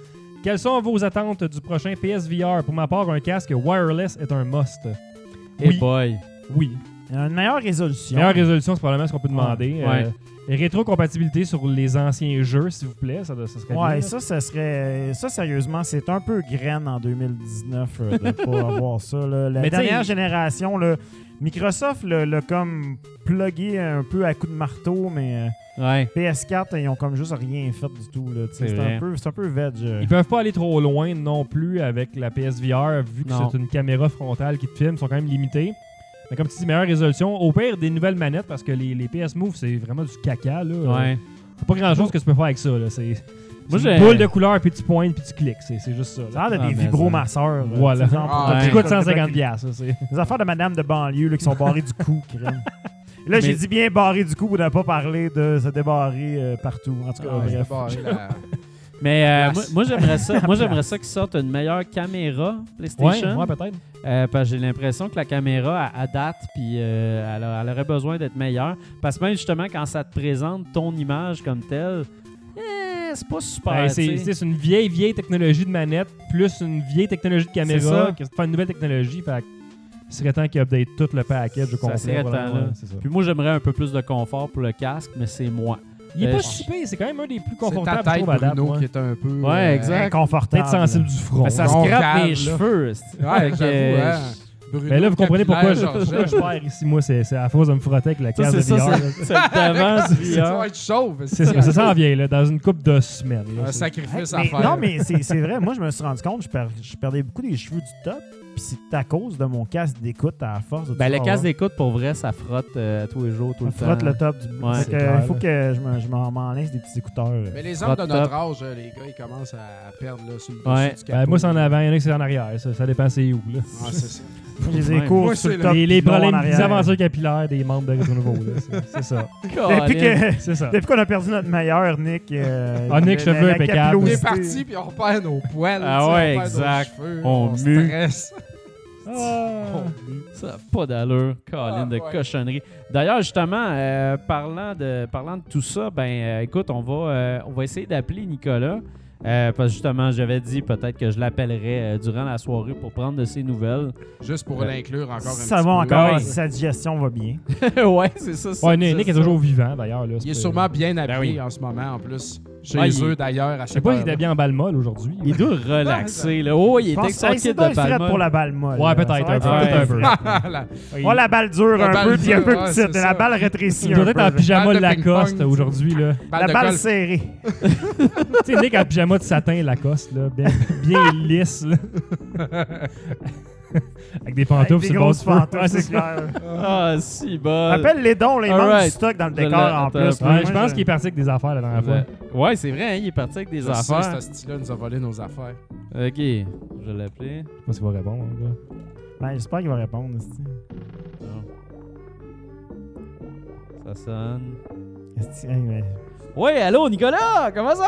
Quelles sont vos attentes du prochain PSVR Pour ma part, un casque wireless est un must. Hey Oui. boy. Oui. Une meilleure résolution. Meilleure résolution, c'est probablement ce qu'on peut demander. Ouais. Euh, rétrocompatibilité sur les anciens jeux, s'il vous plaît. Ça, ça serait bien. Ouais, là. ça, ça serait. Ça, sérieusement, c'est un peu graine en 2019 euh, de pas avoir ça. là. La Mais dernière génération, là, Microsoft l'a comme plugué un peu à coup de marteau, mais euh, Ouais. PS4, ils ont comme juste rien fait du tout. C'est un peu, un peu veg. euh. Ils peuvent pas aller trop loin non plus avec la PSVR, vu que c'est une caméra frontale qui te filme, ils sont quand même limités. Mais comme tu dis, meilleure résolution. Au pire, des nouvelles manettes, parce que les, les PS Move, c'est vraiment du caca. Là. Ouais. C'est pas grand chose que tu peux faire avec ça. Là. C'est Moi, j'ai- boule de couleur, puis tu pointes, puis tu cliques. C'est c'est juste ça. là. Ça a l'air de Ah, des mais vibromasseurs. là, Voilà. tu sais, genre, pour Ah, te- ouais. Qui pour coûte te- 150$. piastres, ça, c'est- Des affaires de madame de banlieue là, qui sont barrées du cou. crème. Là, j'ai dit bien barré du cou pour ne pas parler de se débarrer euh, partout. En tout cas, Ah, bref. c'est barré, là. Mais euh, moi, j'aimerais ça, moi j'aimerais ça qu'ils sortent une meilleure caméra Ouais, PlayStation. ouais, peut-être. Euh, parce que j'ai l'impression que la caméra, à, à date, puis euh, elle, elle aurait besoin d'être meilleure. Parce que même justement, quand ça te présente ton image comme telle, eh, c'est pas super. Ben, c'est une vieille, vieille technologie de manette, plus une vieille technologie de caméra, ça. qui fait une nouvelle technologie. Fait il serait temps qu'ils update tout le package au complet. serait temps, là. ouais, ça. Puis moi, j'aimerais un peu plus de confort pour le casque, mais c'est moi. Il est Euh, pas si pire, c'est quand même un des plus C'est confortables, ta je tête, trouve, à date. Qui est un peu... Ouais, exact. Inconfortable. Peut-être sensible du front. Ça se gratte là. cheveux. c'est- Ouais, euh, hein. Bruno Mais là, vous comprenez pourquoi je, pourquoi perds ici. Moi, c'est à force de me frotter avec la case de VR. c'est devant du Ça VR. va être chauve. C'est ça, c'est ça en vient, là, dans une coupe de semaines. Un sacrifice à faire. non, mais c'est vrai. Moi, je me suis rendu compte, je perdais beaucoup des cheveux du top. Puis c'est à cause de mon casque d'écoute à force de Ben, tout le casque ouais. d'écoute, pour vrai, ça frotte euh, tous les jours, tout le Ça frotte temps. le top du Ouais. Que, clair, Il faut là. que je me- je m'en m'en laisse des petits écouteurs. euh. Mais les hommes de notre top. âge, euh, les gars, ils commencent à perdre là, sur le Ouais. dessus du Ben, moi, c'est en avant, il y en a qui c'est en arrière. Ça, ça dépend c'est où. Là. Ah, c'est ça. Des Moi, sur le top. les, les non en problèmes, les arrière. aventures capillaires des membres de Rétro Nouveau. là. C'est- C'est ça. Depuis Colin. que- C'est ça. Depuis qu'on a perdu notre meilleur, Nick. euh, Ah, Nick, cheveux la impeccables. On est parti, puis on perd nos poils. Ah ouais, exact. cheveux, On on mue. stresse. Ah. Ça n'a pas d'allure, Colin, Ah, de ouais. cochonnerie. D'ailleurs, justement, euh, parlant, de, parlant de tout ça, ben euh, écoute, on va, euh, on va essayer d'appeler Nicolas. Euh, parce que justement, j'avais dit peut-être que je l'appellerais euh, durant la soirée pour prendre de ses nouvelles. Juste pour l'inclure encore un Ça petit va peu. encore, Ouais. sa digestion va bien. ouais, c'est ça. c'est- Ouais, Nick, c'est Nick est ça. toujours vivant, d'ailleurs. là. Il est C'est- sûrement bien habillé oui. en ce moment, en plus. Chez Ouais, il- eux, d'ailleurs, à Je sais pas s'il était bien en balle molle aujourd'hui. Il doit relaxer, là. Oh, il est pense hey, kit c'est de pas fret pour la balle molle. Ouais, là. peut-être, Ça va un être peu, fret peut-être un peu. Là, Il- Ouais, la balle dure La un balle peu, puis un dure, peu ouais, petite. c'est La balle rétrécit Il un doit être en pyjama Balle de Lacoste ping-pong. aujourd'hui. là. La balle serrée. tu sais, Nick en pyjama de satin Lacoste, là, bien, bien lisse. Là. Avec des pantoufles du feu. pantoufles, c'est c'est clair. Ah, si, bon. Appelle les dons, là, il manque du stock dans le Je décor en plus. ouais, Ouais, Moi, je pense qu'il est parti avec des affaires la dernière fois. Ouais, c'est vrai, hein, il est parti avec des affaires. ce style-là nous a volé nos affaires. Ok, je vais l'appeler. Je sais pas s'il va répondre. là. Ben, J'espère qu'il va répondre. Ça sonne. Ouais, allô, Nicolas, comment ça?